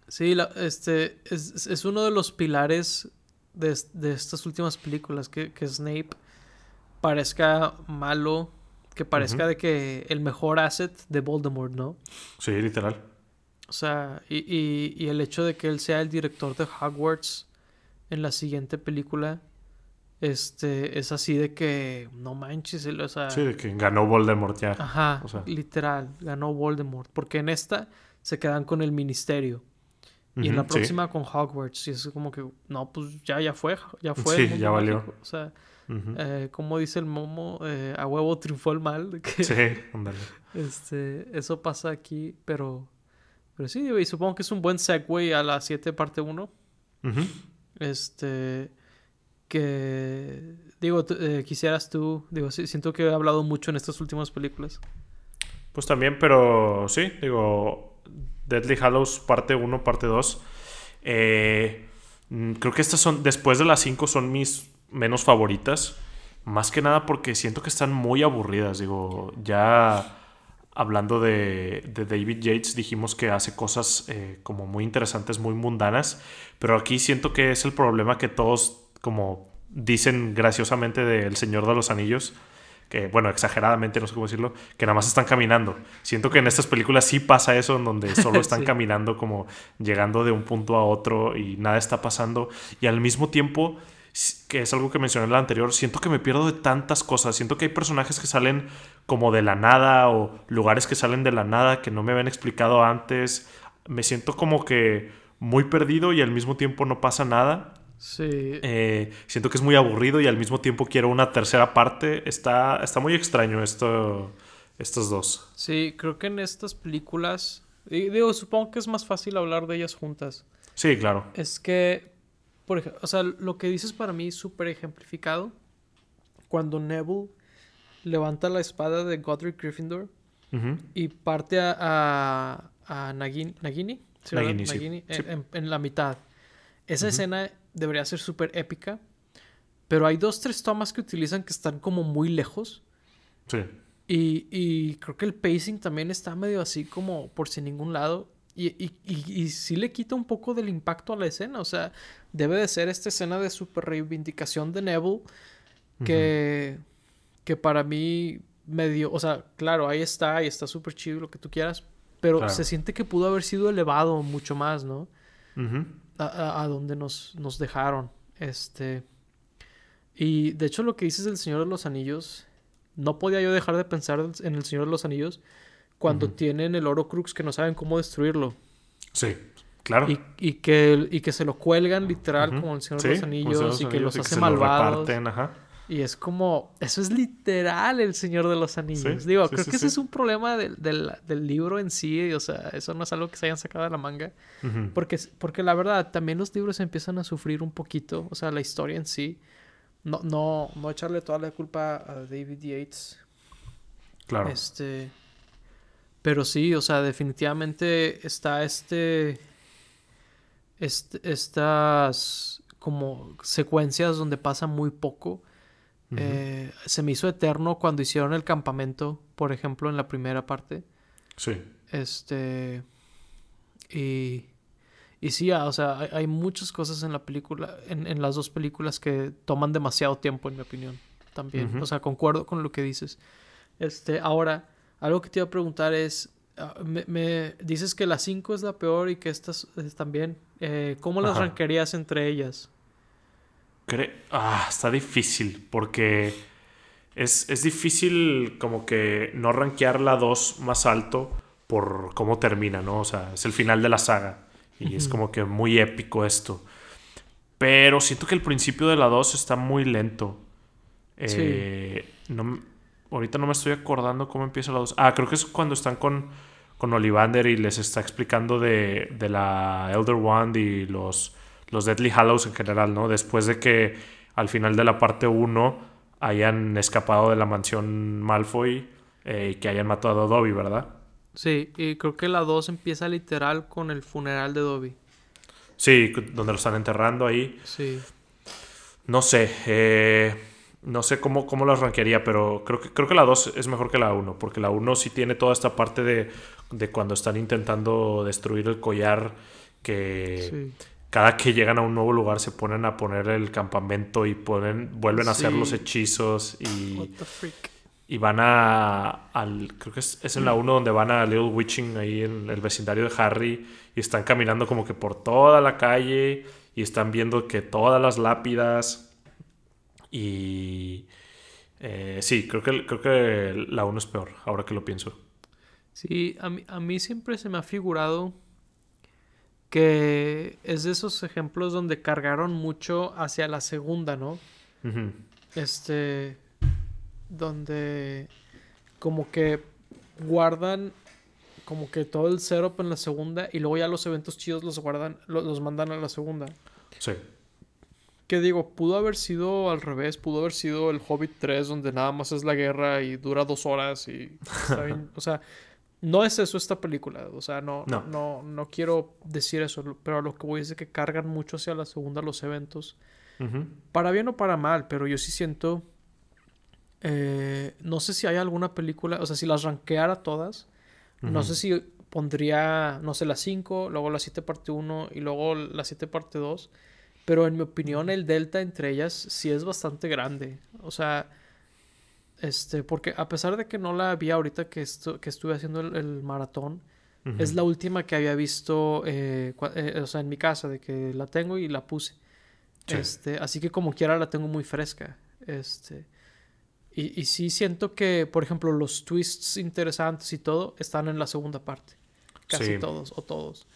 Sí, la- este, es, es- es uno de los pilares de, de estas últimas películas, que, que Snape parezca malo, que parezca de que el mejor asset de Voldemort, ¿no? Sí, literal. O sea, y, y- y el hecho de que él sea el director de Hogwarts en la siguiente película, este, es así de que, no manches, él, o sea, Sí, de que ganó Voldemort ya. ajá, o sea. literal, ganó Voldemort, porque en esta se quedan con el ministerio. Y en la Ujú, sí. próxima con Hogwarts, y es como que, no, pues ya, ya fue, ya fue. Sí, ya valió. mágico. O sea, Ujú. eh, como dice el Momo, eh, a huevo triunfó el mal. que, Sí, ándale. este, eso pasa aquí, pero, pero sí, y supongo que es un buen segue a la 7 parte 1. Ujú. Este, que, digo, eh, quisieras tú, digo, sí, siento que he hablado mucho en estas últimas películas. Pues también, pero sí, digo, Deadly Hallows parte 1, parte 2. Eh, mm, creo que estas son, después de las 5, son mis menos favoritas. Más que nada porque siento que están muy aburridas. Digo, ya hablando de, de David Yates, dijimos que hace cosas eh, como muy interesantes, muy mundanas. Pero aquí siento que es el problema que todos, como dicen graciosamente de El Señor de los Anillos, que bueno, exageradamente, no sé cómo decirlo, que nada más están caminando. Siento que en estas películas sí pasa eso, en donde solo están Sí. caminando como llegando de un punto a otro y nada está pasando. Y al mismo tiempo, que es algo que mencioné en la anterior, siento que me pierdo de tantas cosas. Siento que hay personajes que salen como de la nada o lugares que salen de la nada que no me habían explicado antes. Me siento como que muy perdido y al mismo tiempo no pasa nada. Sí, Eh, siento que es muy aburrido y al mismo tiempo quiero una tercera parte. Está, está muy extraño esto, estos dos. sí, creo que en estas películas, digo, supongo que es más fácil hablar de ellas juntas. Sí, claro. Es que, por ejemplo, o sea, lo que dices para mí es súper ejemplificado. Cuando Neville levanta la espada de Godric Gryffindor y parte a, a, a Nagin- Nagini. Nagini, sí. Nagini, en, Sí. en- en la mitad. Esa escena debería ser súper épica, pero hay dos, tres tomas que utilizan que están como muy lejos. Sí. Y, y creo que el pacing también está medio así como por sin ningún lado. Y, y, y, y sí le quita un poco del impacto a la escena. O sea, debe de ser esta escena de super reivindicación de Neville. Que, que para mí medio. O sea, claro, ahí está y está súper chido lo que tú quieras. Pero Claro. se siente que pudo haber sido elevado mucho más, ¿no? A- a donde nos, nos dejaron. Este. Y de hecho, lo que dices del Señor de los Anillos, no podía yo dejar de pensar en el Señor de los Anillos cuando tienen el oro crux que no saben cómo destruirlo. Sí, claro. Y, y que, y que se lo cuelgan literal como el Señor Sí, de los Anillos y que los hace lo malvados. reparten, ajá. Y es como, eso es literal el Señor de los Anillos. Sí, Digo, sí, creo sí, que ese es un problema del, del, del libro en sí. O sea, eso no es algo que se hayan sacado de la manga. Porque, porque la verdad, también los libros empiezan a sufrir un poquito. O sea, la historia en sí. No, no, no echarle toda la culpa a David Yates. Claro. Este. Pero sí, o sea, definitivamente está este. este estas como secuencias donde pasa muy poco. Eh, se me hizo eterno cuando hicieron el campamento, por ejemplo, en la primera parte. Sí. Este. Y. Y sí, ah, o sea, hay, hay muchas cosas en la película, en, en las dos películas que toman demasiado tiempo, en mi opinión. También. O sea, concuerdo con lo que dices. Este, ahora, algo que te iba a preguntar es. ah, Me, me dices que la 5 es la peor y que estas también. Eh, ¿Cómo las Ajá. ranquearías entre ellas? Ah, está difícil porque es, es difícil como que no rankear la 2 más alto por cómo termina, ¿no? O sea, es el final de la saga y es como que muy épico esto. Pero siento que el principio de la 2 está muy lento. Eh, no m- ahorita no me estoy acordando cómo empieza la 2. Ah, creo que es cuando están con, con Ollivander y les está explicando de, de la Elder Wand y los, los Deadly Hallows en general, ¿no? Después de que al final de la parte 1 hayan escapado de la mansión Malfoy eh, y que hayan matado a Dobby, ¿verdad? Sí, y creo que la 2 empieza literal con el funeral de Dobby. Sí, donde lo están enterrando ahí. Sí. No sé. eh, no sé cómo, cómo las rankearía, pero creo que, creo que la 2 es mejor que la 1, porque la 1 sí tiene toda esta parte de, de cuando están intentando destruir el collar, que cada que llegan a un nuevo lugar se ponen a poner el campamento y ponen, vuelven a hacer los hechizos y, y van a, al, creo que es, es en la 1 donde van a Little Witching, ahí en el vecindario de Harry, y están caminando como que por toda la calle y están viendo que todas las lápidas y eh, sí, creo que, creo que la 1 es peor, ahora que lo pienso. Sí, a mí, a mí siempre se me ha figurado que es de esos ejemplos donde cargaron mucho hacia la segunda, ¿no? Este, donde como que guardan como que todo el setup en la segunda y luego ya los eventos chidos los guardan, los, los mandan a la segunda. Sí que digo, pudo haber sido al revés, pudo haber sido el Hobbit 3 donde nada más es la guerra y dura dos horas y o sea, no es eso esta película, o sea, no, no. no, quiero decir eso, pero a lo que voy es que cargan mucho hacia la segunda los eventos, para bien o para mal, pero yo sí siento, eh, no sé si hay alguna película, o sea, si las ranqueara todas, no sé si pondría, no sé, la 5, luego la 7 parte 1 y luego la 7 parte 2 pero en mi opinión, el delta entre ellas sí es bastante grande. O sea, este, porque a pesar de que no la vi ahorita que, que estuve haciendo el, maratón, es la última que había visto, eh, eh, o sea, en mi casa, de que la tengo y la puse. Este, así que como quiera la tengo muy fresca. Este, y, y sí siento que, por ejemplo, los twists interesantes y todo están en la segunda parte. Casi todos o todos.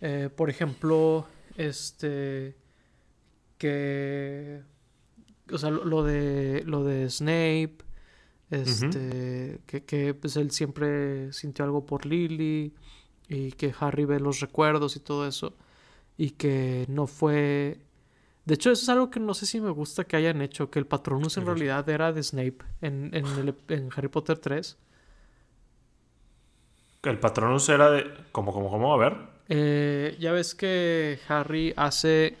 Eh, por ejemplo, este que o sea, lo de lo de Snape, este, que, que, pues él siempre sintió algo por Lily y que Harry ve los recuerdos y todo eso y que no fue de hecho eso es algo que no sé si me gusta que hayan hecho que el Patronus en realidad era de Snape en, en, el, en Harry Potter 3 el Patronus era de ¿cómo cómo cómo a ver. Eh, ya ves que Harry hace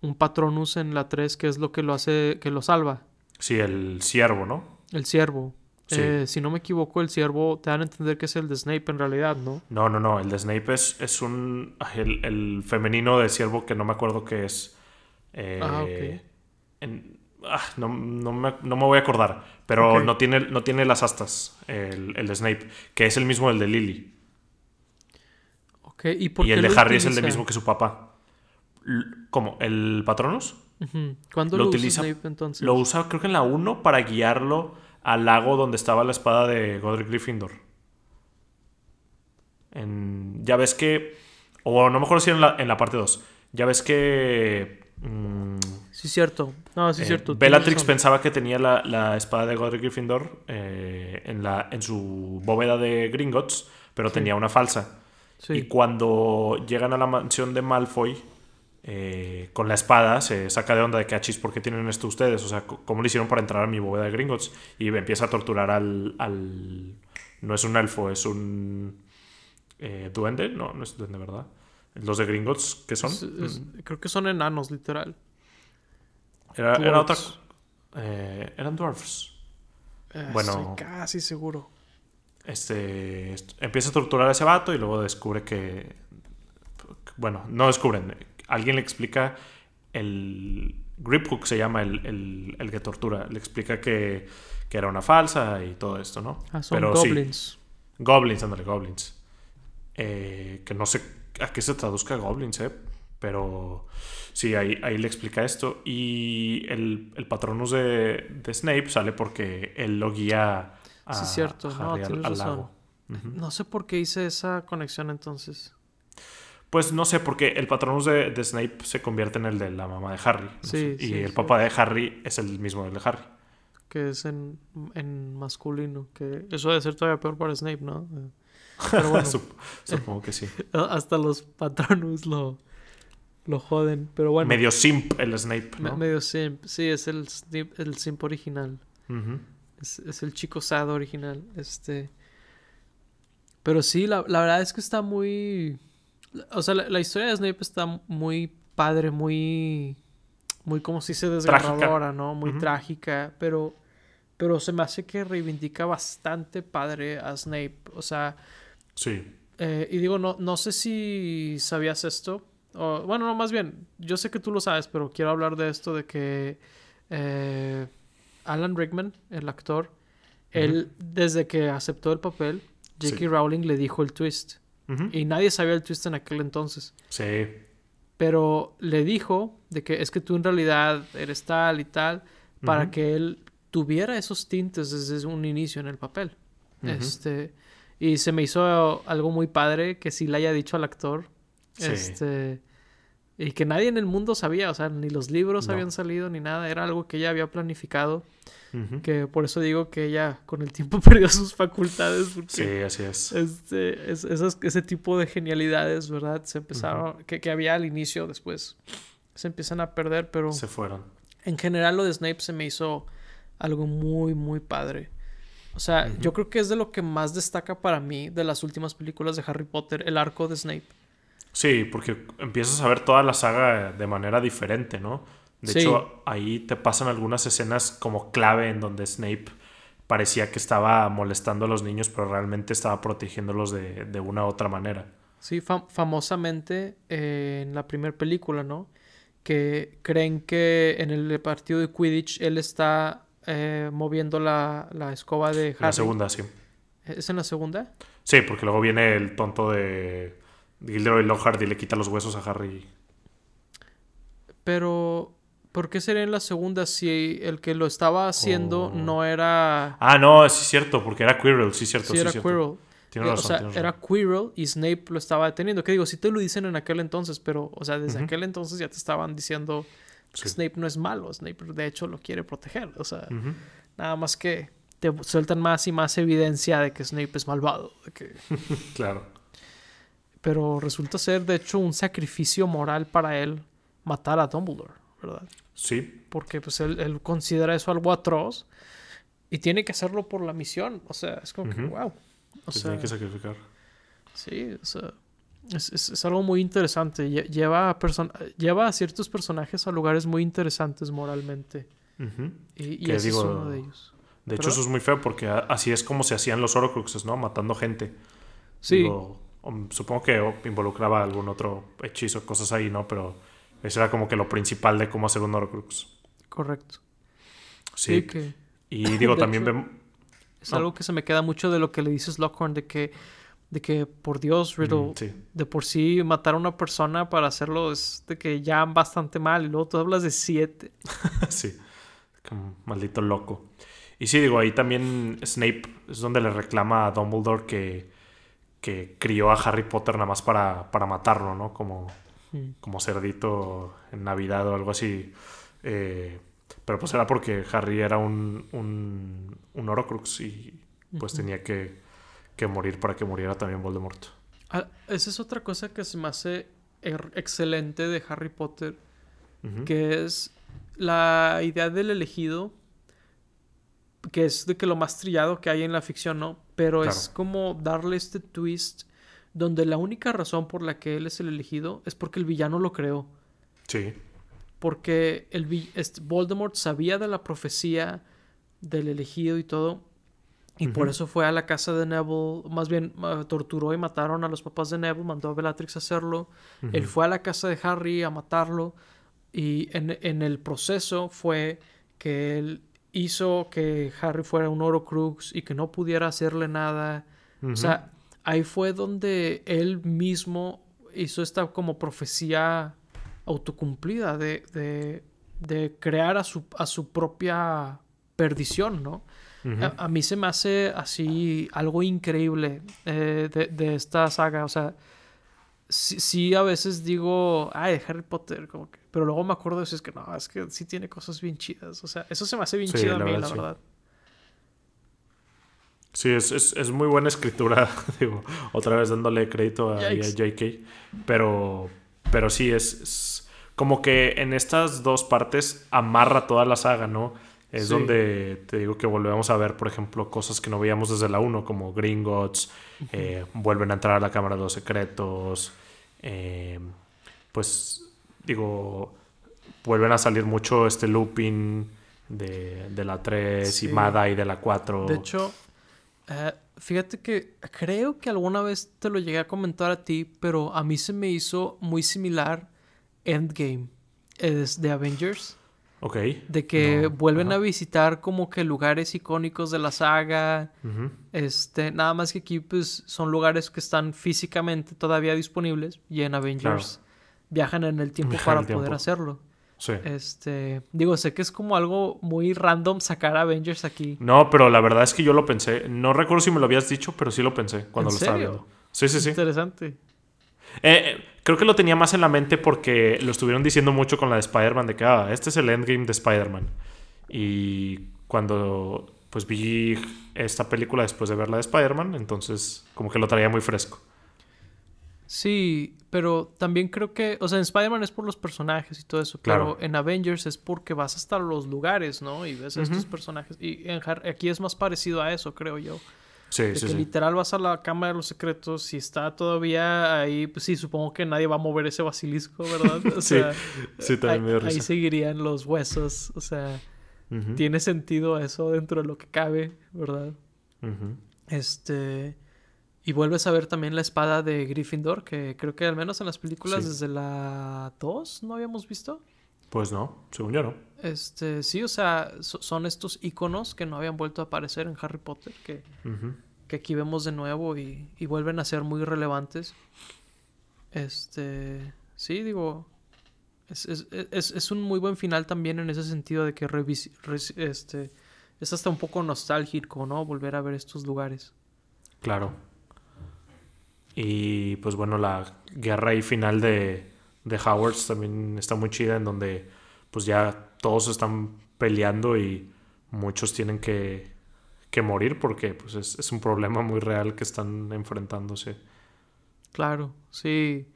un Patronus en la 3 que es lo que lo hace, que lo salva. Sí, el siervo, ¿no? El siervo. Eh, si no me equivoco, el siervo te dan a entender que es el de Snape en realidad, ¿no? No, no, no. El de Snape es, es un. El, femenino de siervo que no me acuerdo qué es. Eh, ah, ok. Ah, no, me, voy a acordar. Pero no, tiene, no tiene las astas, el, el, de Snape, que es el mismo del de Lily. Ok, ¿y por Y el de Harry es el de mismo que su papá. ¿Cómo? ¿El Patronus? ¿Cuándo lo, utiliza? entonces? Lo usa, creo que en la 1, para guiarlo al lago donde estaba la espada de Godric Gryffindor. ya ves que. O no me acuerdo si en la, en la parte 2. Ya ves que. Mm, sí, cierto. No, sí, eh, cierto. Bellatrix pensaba que tenía la, espada de Godric Gryffindor eh, en, la, en su bóveda de Gringotts, pero tenía una falsa. Y cuando llegan a la mansión de Malfoy, eh, con la espada se saca de onda de que achis, ah, ¿por qué tienen esto ustedes? O sea, ¿cómo lo hicieron para entrar a mi bóveda de Gringotts? Y empieza a torturar al. al... No es un elfo, es un. Eh, ¿Duende? No, no es duende, ¿verdad? Los de Gringotts, ¿qué son? Mm. creo que son enanos, literal. Era, era otra. Eh, eran dwarfs. bueno. Estoy casi seguro. Este. Empieza a torturar a ese vato y luego descubre que. Bueno, no descubren alguien le explica el grip hook se llama el, que tortura. Le explica que, era una falsa y todo esto, ¿no? Ah, son goblins. goblins, ándale, goblins. Eh, que no sé a qué se traduzca goblins, ¿eh? Pero sí, ahí, ahí le explica esto. Y el, el patronus de, Snape sale porque él lo guía a, sí, cierto. no, al, lago. No sé por qué hice esa conexión entonces. Pues no sé, porque el patronus de, Snape se convierte en el de la mamá de Harry. Sí, y el papá de Harry es el mismo del de Harry. Que es en, masculino. Que eso debe ser todavía peor para Snape, ¿no? Pero bueno, Supongo que sí. Hasta los patronus lo, lo joden. Pero bueno. Medio simp el Snape, ¿no? medio simp. Sí, es el, el simp original. es, es, el chico sad original. Este. Pero sí, la, la verdad es que está muy o sea, la, historia de Snape está muy padre, muy. muy como si se desgarradora, ¿no? Muy trágica, pero pero se me hace que reivindica bastante padre a Snape, o sea, sí. Eh, y digo, no, no sé si sabías esto, o, bueno, no, más bien, yo sé que tú lo sabes, pero quiero hablar de esto de que eh, Alan Rickman, el actor, él desde que aceptó el papel, J.K. Rowling le dijo el twist. Y nadie sabía el twist en aquel entonces. Sí. Pero le dijo de que es que tú en realidad eres tal y tal para que él tuviera esos tintes desde un inicio en el papel. Este. Y se me hizo algo muy padre que sí le haya dicho al actor. Este. Y que nadie en el mundo sabía, o sea, ni los libros habían salido ni nada, era algo que ella había planificado. Que por eso digo que ella con el tiempo perdió sus facultades. sí, así es. Este, ese tipo de genialidades, ¿verdad? Se empezaron, que, que, había al inicio, después se empiezan a perder, pero... Se fueron. En general lo de Snape se me hizo algo muy, muy padre. O sea, yo creo que es de lo que más destaca para mí de las últimas películas de Harry Potter, el arco de Snape. Sí, porque empiezas a ver toda la saga de manera diferente, ¿no? De hecho, ahí te pasan algunas escenas como clave en donde Snape parecía que estaba molestando a los niños, pero realmente estaba protegiéndolos de, de una u otra manera. Sí, famosamente eh, en la primera película, ¿no? Que creen que en el partido de Quidditch él está eh, moviendo la, la, escoba de Harry. La segunda, sí. ¿Es en la segunda? Sí, porque luego viene el tonto de Gilderoy Lockhart y le quita los huesos a Harry. Pero ¿Por qué sería en la segunda si el que lo estaba haciendo oh. no era... Ah, no, sí es cierto, porque era Quirrell, sí es cierto. Sí, era Quirrell. Tiene razón, o sea, era Quirrell y Snape lo estaba deteniendo. Que digo, sí te lo dicen en aquel entonces, pero, o sea, desde aquel entonces ya te estaban diciendo que Snape no es malo. Snape, de hecho, lo quiere proteger. O sea, nada más que te sueltan más y más evidencia de que Snape es malvado. que... claro. Pero resulta ser, de hecho, un sacrificio moral para él matar a Dumbledore. ¿verdad? Sí. Porque pues él, considera eso algo atroz y tiene que hacerlo por la misión. O sea, es como que, wow. O sea, tiene que sacrificar. Sí, o sea, es, algo muy interesante. Lleva a, lleva a ciertos personajes a lugares muy interesantes moralmente. Y, ese es uno de ellos. De hecho, eso es muy feo porque así es como se hacían los Horcruxes, ¿no? Matando gente. Sí. Supongo que involucraba algún otro hechizo, cosas ahí, ¿no? Pero eso era como que lo principal de cómo hacer un Horcrux. Correcto. Sí. Y digo, también vemos... Es algo que se me queda mucho de lo que le dices Lockhorn, de que, de que por Dios, Riddle, de por sí matar a una persona para hacerlo es de que ya bastante mal. Y luego tú hablas de siete. sí, como maldito loco. Y sí, digo, ahí también Snape es donde le reclama a Dumbledore que, que crió a Harry Potter nada más para, para matarlo, ¿no? Como como cerdito en Navidad o algo así. Eh, pero pues era porque Harry era un, un, un Horcrux y pues tenía que, que, morir para que muriera también Voldemort. Ah, esa es otra cosa que se me hace er, excelente de Harry Potter, que es la idea del elegido, que es de que lo más trillado que hay en la ficción, ¿no? Pero es como darle este twist donde la única razón por la que él es el elegido es porque el villano lo creó. Sí. Porque el este, Voldemort sabía de la profecía del elegido y todo. Y por eso fue a la casa de Neville, más bien torturó y mataron a los papás de Neville, mandó a Bellatrix a hacerlo. Él fue a la casa de Harry a matarlo. Y en, en, el proceso fue que él hizo que Harry fuera un Horcrux y que no pudiera hacerle nada. O sea, ahí fue donde él mismo hizo esta como profecía autocumplida de, de, crear a su, a su, propia perdición, ¿no? a, mí se me hace así algo increíble eh, de, esta saga, o sea, sí, a veces digo, ay, Harry Potter, como que, pero luego me acuerdo de eso, es que no, es que sí tiene cosas bien chidas, o sea, eso se me hace bien chido a mí, la verdad. Sí, es, es, es, muy buena escritura, digo, otra vez dándole crédito a, JK, pero, pero sí, es, como que en estas dos partes amarra toda la saga, ¿no? Es donde te digo que volvemos a ver, por ejemplo, cosas que no veíamos desde la 1, como Gringotts, eh, vuelven a entrar a la Cámara de los Secretos, eh, pues digo, vuelven a salir mucho este looping de, de la 3 Sí. y Mada y de la 4. De hecho, eh, fíjate que creo que alguna vez te lo llegué a comentar a ti, pero a mí se me hizo muy similar Endgame es de Avengers. Ok. De que No, vuelven ajá. a visitar como que lugares icónicos de la saga. Este, nada más que aquí pues son lugares que están físicamente todavía disponibles y en Avengers viajan en el tiempo para el poder tiempo. hacerlo. Sí. Este, digo, sé que es como algo muy random sacar a Avengers aquí. No, pero la verdad es que yo lo pensé. No recuerdo si me lo habías dicho, pero sí lo pensé cuando ¿En lo estaba viendo. Sí, sí, sí. Interesante. Eh, eh, creo que lo tenía más en la mente porque lo estuvieron diciendo mucho con la de Spider-Man, de que ah, este es el endgame de Spider-Man. Y cuando pues vi esta película después de ver la de Spider-Man, entonces como que lo traía muy fresco. Sí, pero también creo que, o sea, en Spider-Man es por los personajes y todo eso, Claro. pero en Avengers es porque vas hasta los lugares, ¿no? Y ves a estos personajes. Y en aquí es más parecido a eso, creo yo. Sí, De sí, que sí. literal vas a la Cámara de los Secretos y está todavía ahí, pues sí, supongo que nadie va a mover ese basilisco, ¿verdad? O Sí, sea, sí, también me ahí, seguirían los huesos, o sea, tiene sentido eso dentro de lo que cabe, ¿verdad? Este. Y vuelves a ver también la espada de Gryffindor, que creo que al menos en las películas desde la 2 no habíamos visto. Pues no, según yo no. Este, sí, o sea, so- son estos iconos que no habían vuelto a aparecer en Harry Potter, que, que aquí vemos de nuevo y, y vuelven a ser muy relevantes. Este, sí, digo, es, es- es- es un muy buen final también en ese sentido de que res- este, es hasta un poco nostálgico, ¿no? Volver a ver estos lugares. Claro. Y pues bueno, la guerra y final de, de Howards también está muy chida, en donde pues ya todos están peleando y muchos tienen que, que morir porque pues es, es un problema muy real que están enfrentándose. Claro, sí.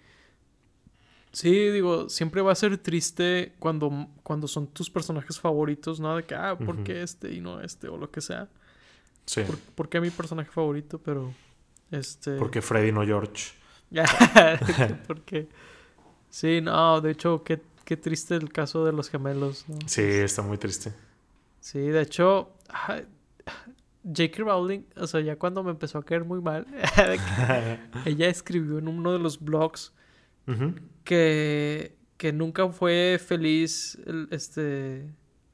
Sí, digo, siempre va a ser triste cuando, cuando son tus personajes favoritos, ¿no? De que, ah, ¿por qué este y no este? O lo que sea. Sí, ¿Por, por qué mi personaje favorito? Pero, este... porque Freddy no George. Porque... Sí, no, de hecho, qué, qué triste el caso de los gemelos, ¿no? Sí, está muy triste. Sí, de hecho, J.K. Rowling, o sea, ya cuando me empezó a caer muy mal, ella escribió en uno de los blogs que, que nunca fue feliz el, este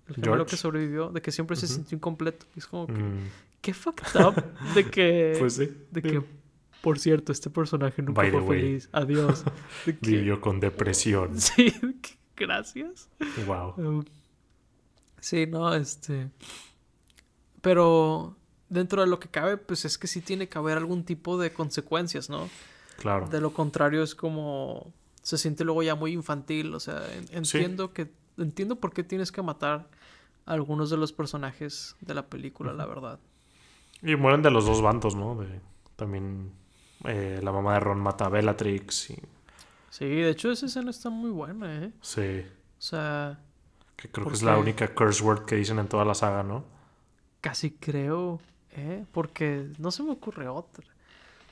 el gemelo George. que sobrevivió, de que siempre se sintió incompleto. Es como que, Mm, qué fucked up de que, pues sí. de que, por cierto, este personaje nunca By fue feliz. Adiós. De que- Vivió con depresión. sí, gracias. Wow. Um, Sí, no, este. Pero dentro de lo que cabe, pues es que sí tiene que haber algún tipo de consecuencias, ¿no? Claro. De lo contrario es como se siente luego ya muy infantil, o sea, Sí. entiendo que entiendo por qué tienes que matar a algunos de los personajes de la película, la verdad. Y mueren de los dos bandos, ¿no? De, también eh, la mamá de Ron mata a Bellatrix. Y, Sí, de hecho esa escena está muy buena, ¿eh? sí, O sea, que creo ¿Por que es la única curse word que dicen en toda la saga, ¿no? casi creo, ¿eh? Porque no se me ocurre otra.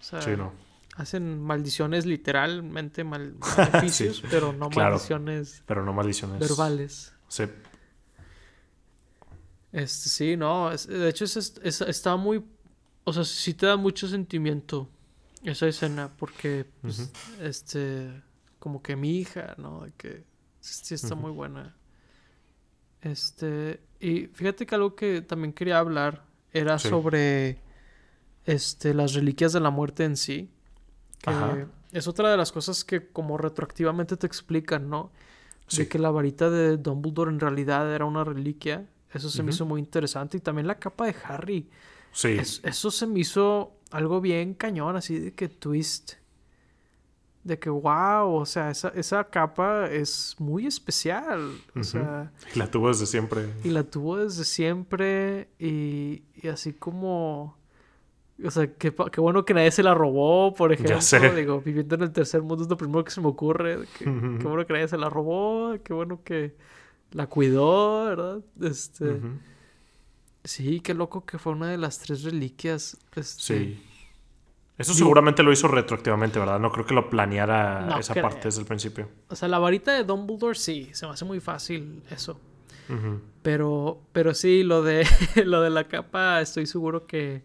O sea, Sí, no. hacen maldiciones literalmente mal maleficios, Sí, pero no claro. maldiciones Pero no maldiciones. verbales. Sí, Este, sí, no, es- de hecho es, es- está muy, o sea, sí te da mucho sentimiento esa escena, porque, pues, este, como que mi hija, ¿no? De que sí está muy buena. Este, y fíjate que algo que también quería hablar era Sí. sobre, este, las reliquias de la muerte en sí, que Ajá. es otra de las cosas que como retroactivamente te explican, ¿no? sí. de que la varita de Dumbledore en realidad era una reliquia. Eso se me hizo muy interesante. Y también la capa de Harry. Sí, Es- eso se me hizo algo bien cañón, así de que twist. De que, wow, o sea, esa, esa capa es muy especial. O sea, y la tuvo desde siempre. y la tuvo desde siempre. Y, y así como. O sea, qué, qué bueno que nadie se la robó, por ejemplo. sé. Digo, viviendo en el tercer mundo es lo primero que se me ocurre. Ujú. Qué bueno que nadie se la robó, qué bueno que la cuidó, ¿verdad? Este, sí, qué loco que fue una de las tres reliquias. Este, Sí. Eso seguramente lo hizo retroactivamente, ¿verdad? No creo que lo planeara No esa creo. parte desde el principio. O sea, la varita de Dumbledore sí, se me hace muy fácil eso. Pero, pero sí, lo de, lo de la capa, estoy seguro que,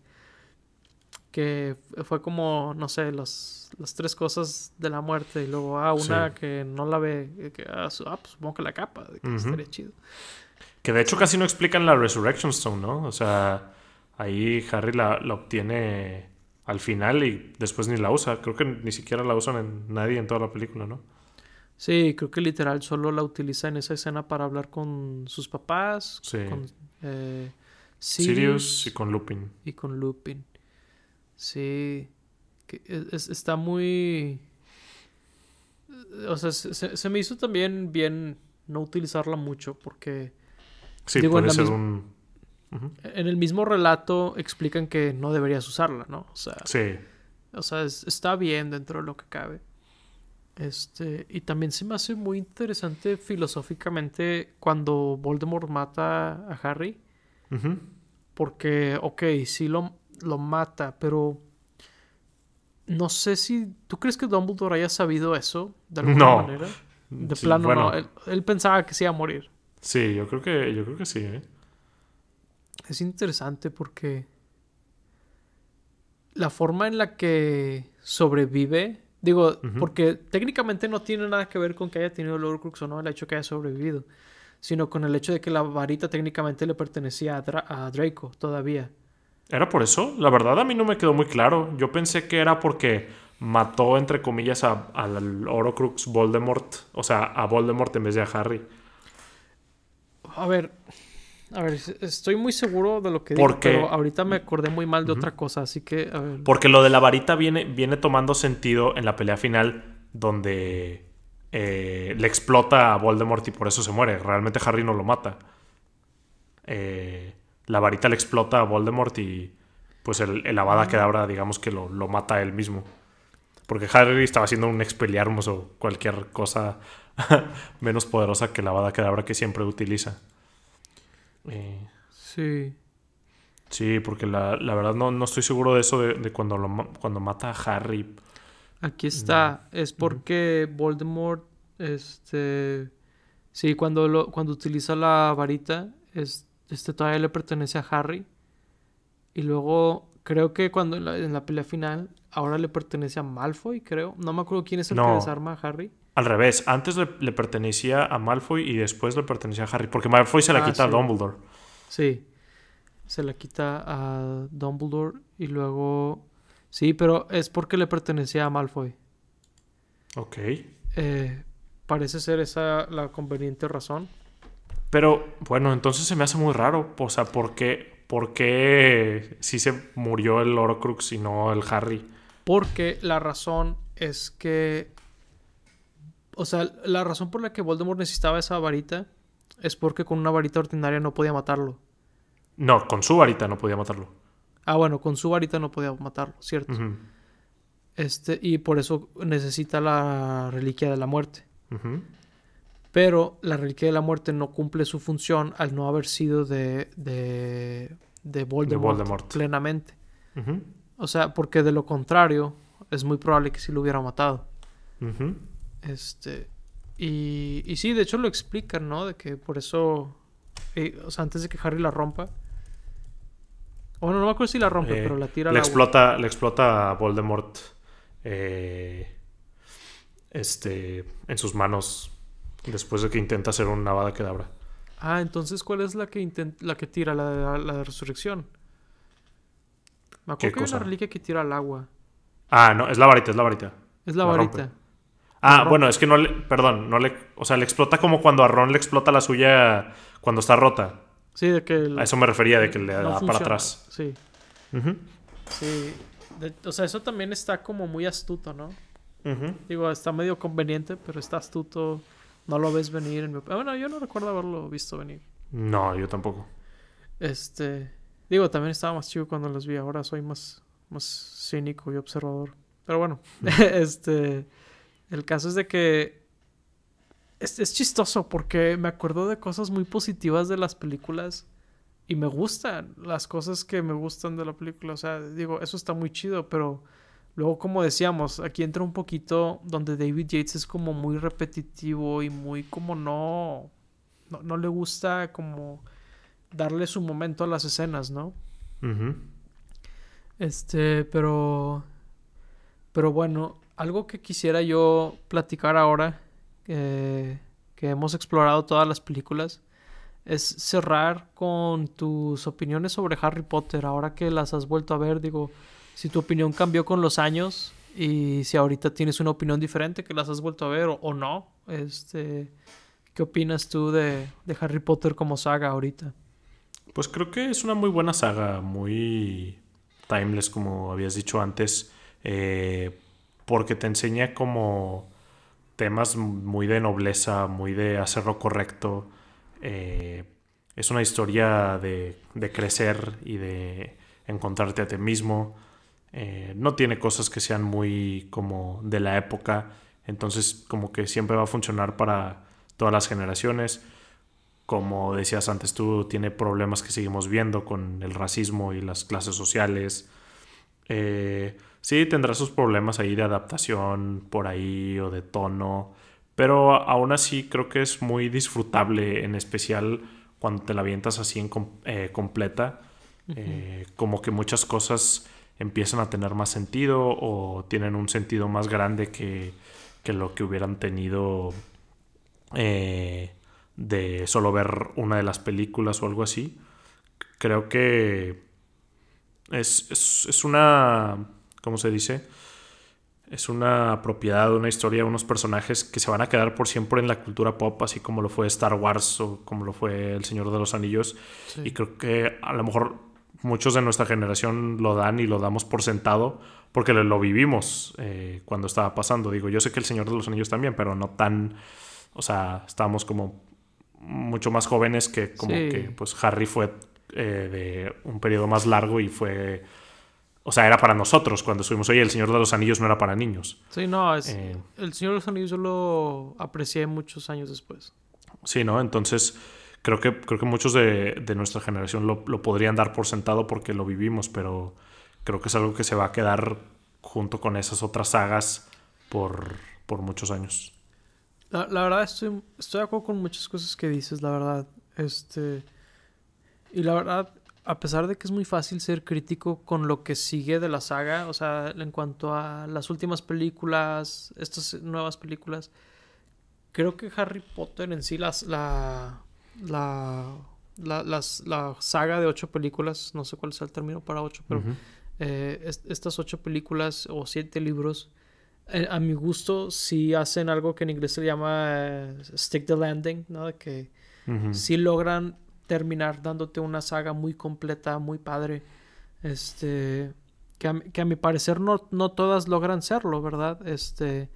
que fue como, no sé, los, las tres cosas de la muerte y luego, ah, una Sí. que no la ve, que, ah, ah, pues supongo que la capa, que Ujú. estaría chido. Que de hecho casi no explican la Resurrection Stone, ¿no? O sea, ahí Harry la, la obtiene al final y después ni la usa. Creo que ni siquiera la usan en nadie en toda la película, ¿no? Sí, creo que literal solo la utiliza en esa escena para hablar con sus papás, Sí. con eh, Sirius, Sirius y con Lupin. y con Lupin. Sí, que es- es- está muy... O sea, se, me hizo también bien no utilizarla mucho porque Sí, Digo, puede ser misma- un... Ujú. en el mismo relato explican que no deberías usarla, ¿no? O sea, Sí. o sea es- está bien dentro de lo que cabe. Este, y también se me hace muy interesante filosóficamente cuando Voldemort mata a Harry. Porque, ok, sí lo, lo mata, pero no sé si... ¿Tú crees que Dumbledore haya sabido eso de alguna No. manera? De Sí, plano, bueno, no. Él, él pensaba que se iba a morir. Sí, yo creo que, yo creo que sí, ¿eh? Es interesante porque la forma en la que sobrevive, digo, porque técnicamente no tiene nada que ver con que haya tenido el Horcrux o no, el hecho que haya sobrevivido, sino con el hecho de que la varita técnicamente le pertenecía a, Dra- a Draco todavía. ¿Era por eso? La verdad a mí no me quedó muy claro. Yo pensé que era porque mató, entre comillas, a- al Horcrux Voldemort. O sea, a Voldemort en vez de a Harry. A ver, a ver, es- estoy muy seguro de lo que ¿Por digo, pero ahorita me acordé muy mal de otra cosa, así que, a ver. Porque lo de la varita viene, viene tomando sentido en la pelea final donde eh, le explota a Voldemort y por eso se muere. Realmente Harry no lo mata. Eh, la varita le explota a Voldemort y pues el, el Avada Kedavra digamos que lo, lo mata a él mismo. Porque Harry estaba haciendo un Expelliarmus o cualquier cosa menos poderosa que la Avada Kedavra que siempre utiliza. Eh, Sí. sí, porque la, la verdad no, no estoy seguro de eso de, de cuando, lo, cuando mata a Harry. Aquí está. Es porque Voldemort, este... Sí, cuando, lo, cuando utiliza la varita, es, este todavía le pertenece a Harry. Y luego, creo que cuando en la, en la pelea final, ahora le pertenece a Malfoy, creo. No me acuerdo quién es el que desarma a Harry. Al revés, antes le, le pertenecía a Malfoy y después le pertenecía a Harry. Porque Malfoy se la Ah, quita a. Dumbledore. Sí. Se la quita a Dumbledore y luego... Sí, pero es porque le pertenecía a Malfoy. Ok. Eh, parece ser esa la conveniente razón. Pero bueno, entonces se me hace muy raro. O sea, ¿por qué, por qué sí se murió el Horcrux y no el Harry? Porque la razón es que. O sea, la razón por la que Voldemort necesitaba esa varita es porque con una varita ordinaria no podía matarlo. No, con su varita no podía matarlo. Ah, bueno, con su varita no podía matarlo, ¿cierto? Este, y por eso necesita la reliquia de la muerte. Pero la reliquia de la muerte no cumple su función al no haber sido de, de, de Voldemort, Voldemort. plenamente. O sea, porque de lo contrario, es muy probable que sí lo hubiera matado. ujú. Este. Y, y sí, de hecho lo explican, ¿no? De que por eso. eh, o sea, antes de que Harry la rompa. Bueno, no me acuerdo si la rompe, Eh, pero la tira le explota, le explota a Voldemort eh, este, en sus manos después de que intenta hacer un Avada Kedavra. Ah, entonces, ¿cuál es la que intent- la que tira? La de la, de resurrección. Me ¿Qué acuerdo que hay cosa? una reliquia que tira al agua. Ah, no, es la varita, es la varita. Es la La varita. rompe. Ah, bueno, es que no le. Perdón, no le. O sea, le explota como cuando a Ron le explota la suya cuando está rota. Sí, de que. el- A eso me refería, de que le no da para atrás. Sí, Ujú, sí. De- o sea, eso también está como muy astuto, ¿no? ujú. Digo, está medio conveniente, pero está astuto. No lo ves venir. En mi... Bueno, yo no recuerdo haberlo visto venir. No, yo tampoco. Este. Digo, también estaba más chico cuando los vi. Ahora soy más, más cínico y observador. Pero bueno, este. El caso es de que. Es, es chistoso porque me acuerdo de cosas muy positivas de las películas. Y me gustan las cosas que me gustan de la película. O sea, digo, eso está muy chido, pero Luego, como decíamos, aquí entra un poquito donde David Yates es como muy repetitivo y muy como no, no, le gusta como darle su momento a las escenas, ¿no? Este, pero, pero bueno, algo que quisiera yo platicar ahora, que hemos explorado todas las películas, es cerrar con tus opiniones sobre Harry Potter, ahora que las has vuelto a ver, digo si tu opinión cambió con los años y si ahorita tienes una opinión diferente que las has vuelto a ver o, no. Este, ¿Qué opinas tú de, Harry Potter como saga ahorita? Pues creo que es una muy buena saga, muy timeless como habías dicho antes, eh, porque te enseña como temas muy de nobleza, muy de hacer lo correcto. Eh, es una historia de, de crecer y de encontrarte a ti mismo. Eh, no tiene cosas que sean muy como de la época, entonces como que siempre va a funcionar para todas las generaciones. Como decías antes tú, tiene problemas que seguimos viendo con el racismo y las clases sociales. Eh, sí, tendrá sus problemas ahí de adaptación por ahí o de tono, pero aún así creo que es muy disfrutable, en especial cuando te la avientas así en eh, completa. como que muchas cosas empiezan a tener más sentido o tienen un sentido más grande que, lo que hubieran tenido eh, de solo ver una de las películas o algo así. Creo que es, es, una, ¿cómo se dice? Es una propiedad, una historia, unos personajes que se van a quedar por siempre en la cultura pop, así como lo fue Star Wars o como lo fue El Señor de los Anillos. Y creo que a lo mejor muchos de nuestra generación lo dan y lo damos por sentado porque lo, vivimos eh, cuando estaba pasando. Digo, yo sé que El Señor de los Anillos también, pero no tan, o sea, estábamos como mucho más jóvenes que como que pues Harry fue eh, de un periodo más largo y fue... O sea, era para nosotros cuando estuvimos. Oye, El Señor de los Anillos no era para niños. Sí, no, es, eh, El Señor de los Anillos yo lo aprecié muchos años después. Sí, ¿no? Entonces, creo que, creo que muchos de, nuestra generación lo, podrían dar por sentado porque lo vivimos, pero creo que es algo que se va a quedar junto con esas otras sagas por, muchos años. La, verdad, estoy, estoy de acuerdo con muchas cosas que dices, la verdad. Este. Y la verdad, a pesar de que es muy fácil ser crítico con lo que sigue de la saga, o sea, en cuanto a las últimas películas, estas nuevas películas, creo que Harry Potter en sí, las, la, la, la, la saga de ocho películas, no sé cuál sea el término para ocho, pero eh, estas ocho películas o siete libros, eh, a mi gusto, sí hacen algo que en inglés se llama eh, stick the landing, ¿no? De que sí logran terminar dándote una saga muy completa, muy padre. Este. Que a, que a mi parecer no, no todas logran serlo, ¿verdad? Este.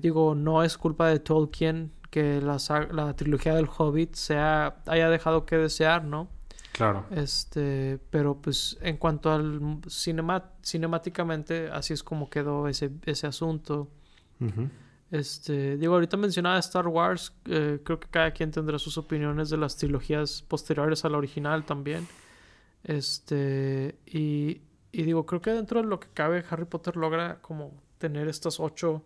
digo, no es culpa de Tolkien que la, la trilogía del Hobbit sea, haya dejado que desear, ¿no? Claro. Este, pero pues en cuanto al cinema, cinemáticamente, así es como quedó ese, ese asunto. Este, digo, ahorita mencionaba Star Wars, eh, creo que cada quien tendrá sus opiniones de las trilogías posteriores a la original también. Este, y, y digo, creo que dentro de lo que cabe, Harry Potter logra como tener estas ocho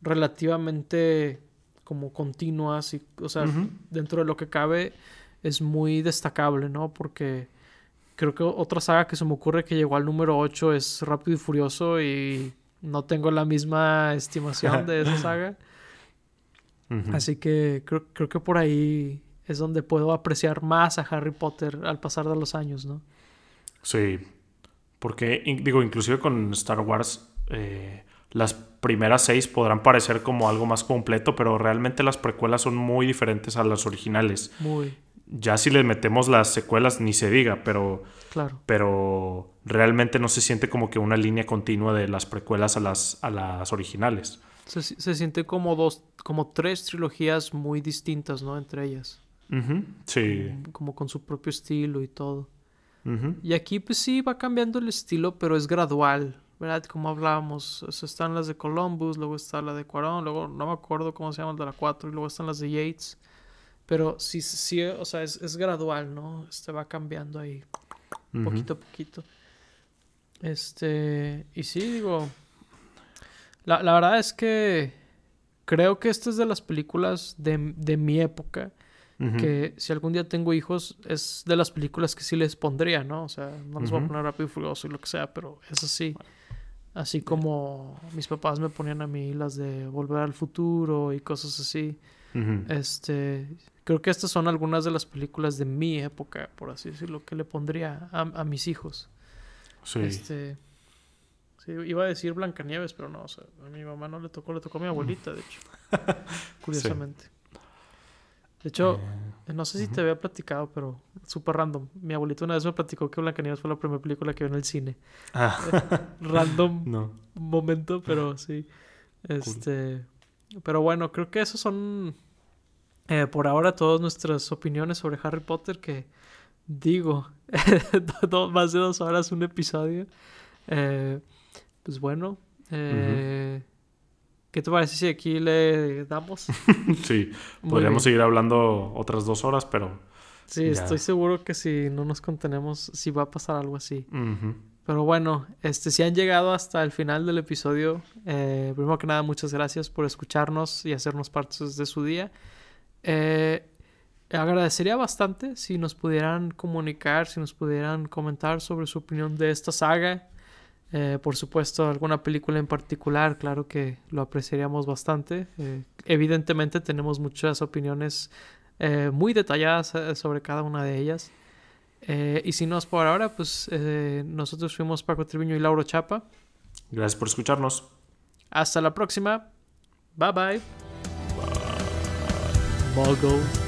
relativamente como continuas y, o sea, dentro de lo que cabe es muy destacable, ¿no? Porque creo que otra saga que se me ocurre que llegó al número 8 es Rápido y Furioso y no tengo la misma estimación de esa saga. Así que creo, creo que por ahí es donde puedo apreciar más a Harry Potter al pasar de los años, ¿no? Sí, porque digo, inclusive con Star Wars, eh, las primeras seis podrán parecer como algo más completo, pero realmente las precuelas son muy diferentes a las originales. Muy. Ya si les metemos las secuelas, ni se diga, pero. Claro. Pero realmente no se siente como que una línea continua de las precuelas a las, a las originales. Se, siente como dos, como tres trilogías muy distintas, ¿no? Entre ellas. Sí. Como, con su propio estilo y todo. Y aquí, pues sí, va cambiando el estilo, pero es gradual. ¿Verdad? Como hablábamos, están las de Columbus, luego está la de Cuarón, luego no me acuerdo cómo se llama el de la 4, y luego están las de Yates. Pero sí, sí, o sea, es, gradual, ¿no? Este va cambiando ahí, poquito a poquito. Este, y sí, digo, la, la verdad es que creo que esta es de las películas de, de mi época que si algún día tengo hijos es de las películas que sí les pondría, ¿no? O sea, no les voy a poner rápido y furioso y lo que sea, pero es así. Así como mis papás me ponían a mí las de Volver al Futuro y cosas así. Este, creo que estas son algunas de las películas de mi época, por así decirlo, que le pondría a, a mis hijos. Sí. Este, sí, iba a decir Blancanieves, pero no, o sea, a mi mamá no le tocó, le tocó a mi abuelita, de hecho. Curiosamente. De hecho, eh, no sé si te había platicado, pero súper random. Mi abuelito una vez me platicó que Blancanieves fue la primera película que vio en el cine. Ah. random no. momento, pero sí. Este. Pero bueno, creo que esos son eh, por ahora todas nuestras opiniones sobre Harry Potter. Que digo, más de dos horas un episodio. Eh, pues bueno. Eh, ¿Qué te parece si aquí le damos? sí, podríamos seguir hablando otras dos horas, pero... Sí, estoy seguro que si no nos contenemos, si va a pasar algo así. Pero bueno, este, si han llegado hasta el final del episodio, eh, primero que nada, muchas gracias por escucharnos y hacernos partes de su día. Eh, agradecería bastante si nos pudieran comunicar, si nos pudieran comentar sobre su opinión de esta saga, eh, por supuesto, alguna película en particular, claro que lo apreciaríamos bastante. Eh, evidentemente tenemos muchas opiniones eh, muy detalladas sobre cada una de ellas. y si no es por ahora, pues nosotros fuimos Paco Triviño y Lauro Chapa. Gracias por escucharnos. Hasta la próxima. Bye bye. Bye.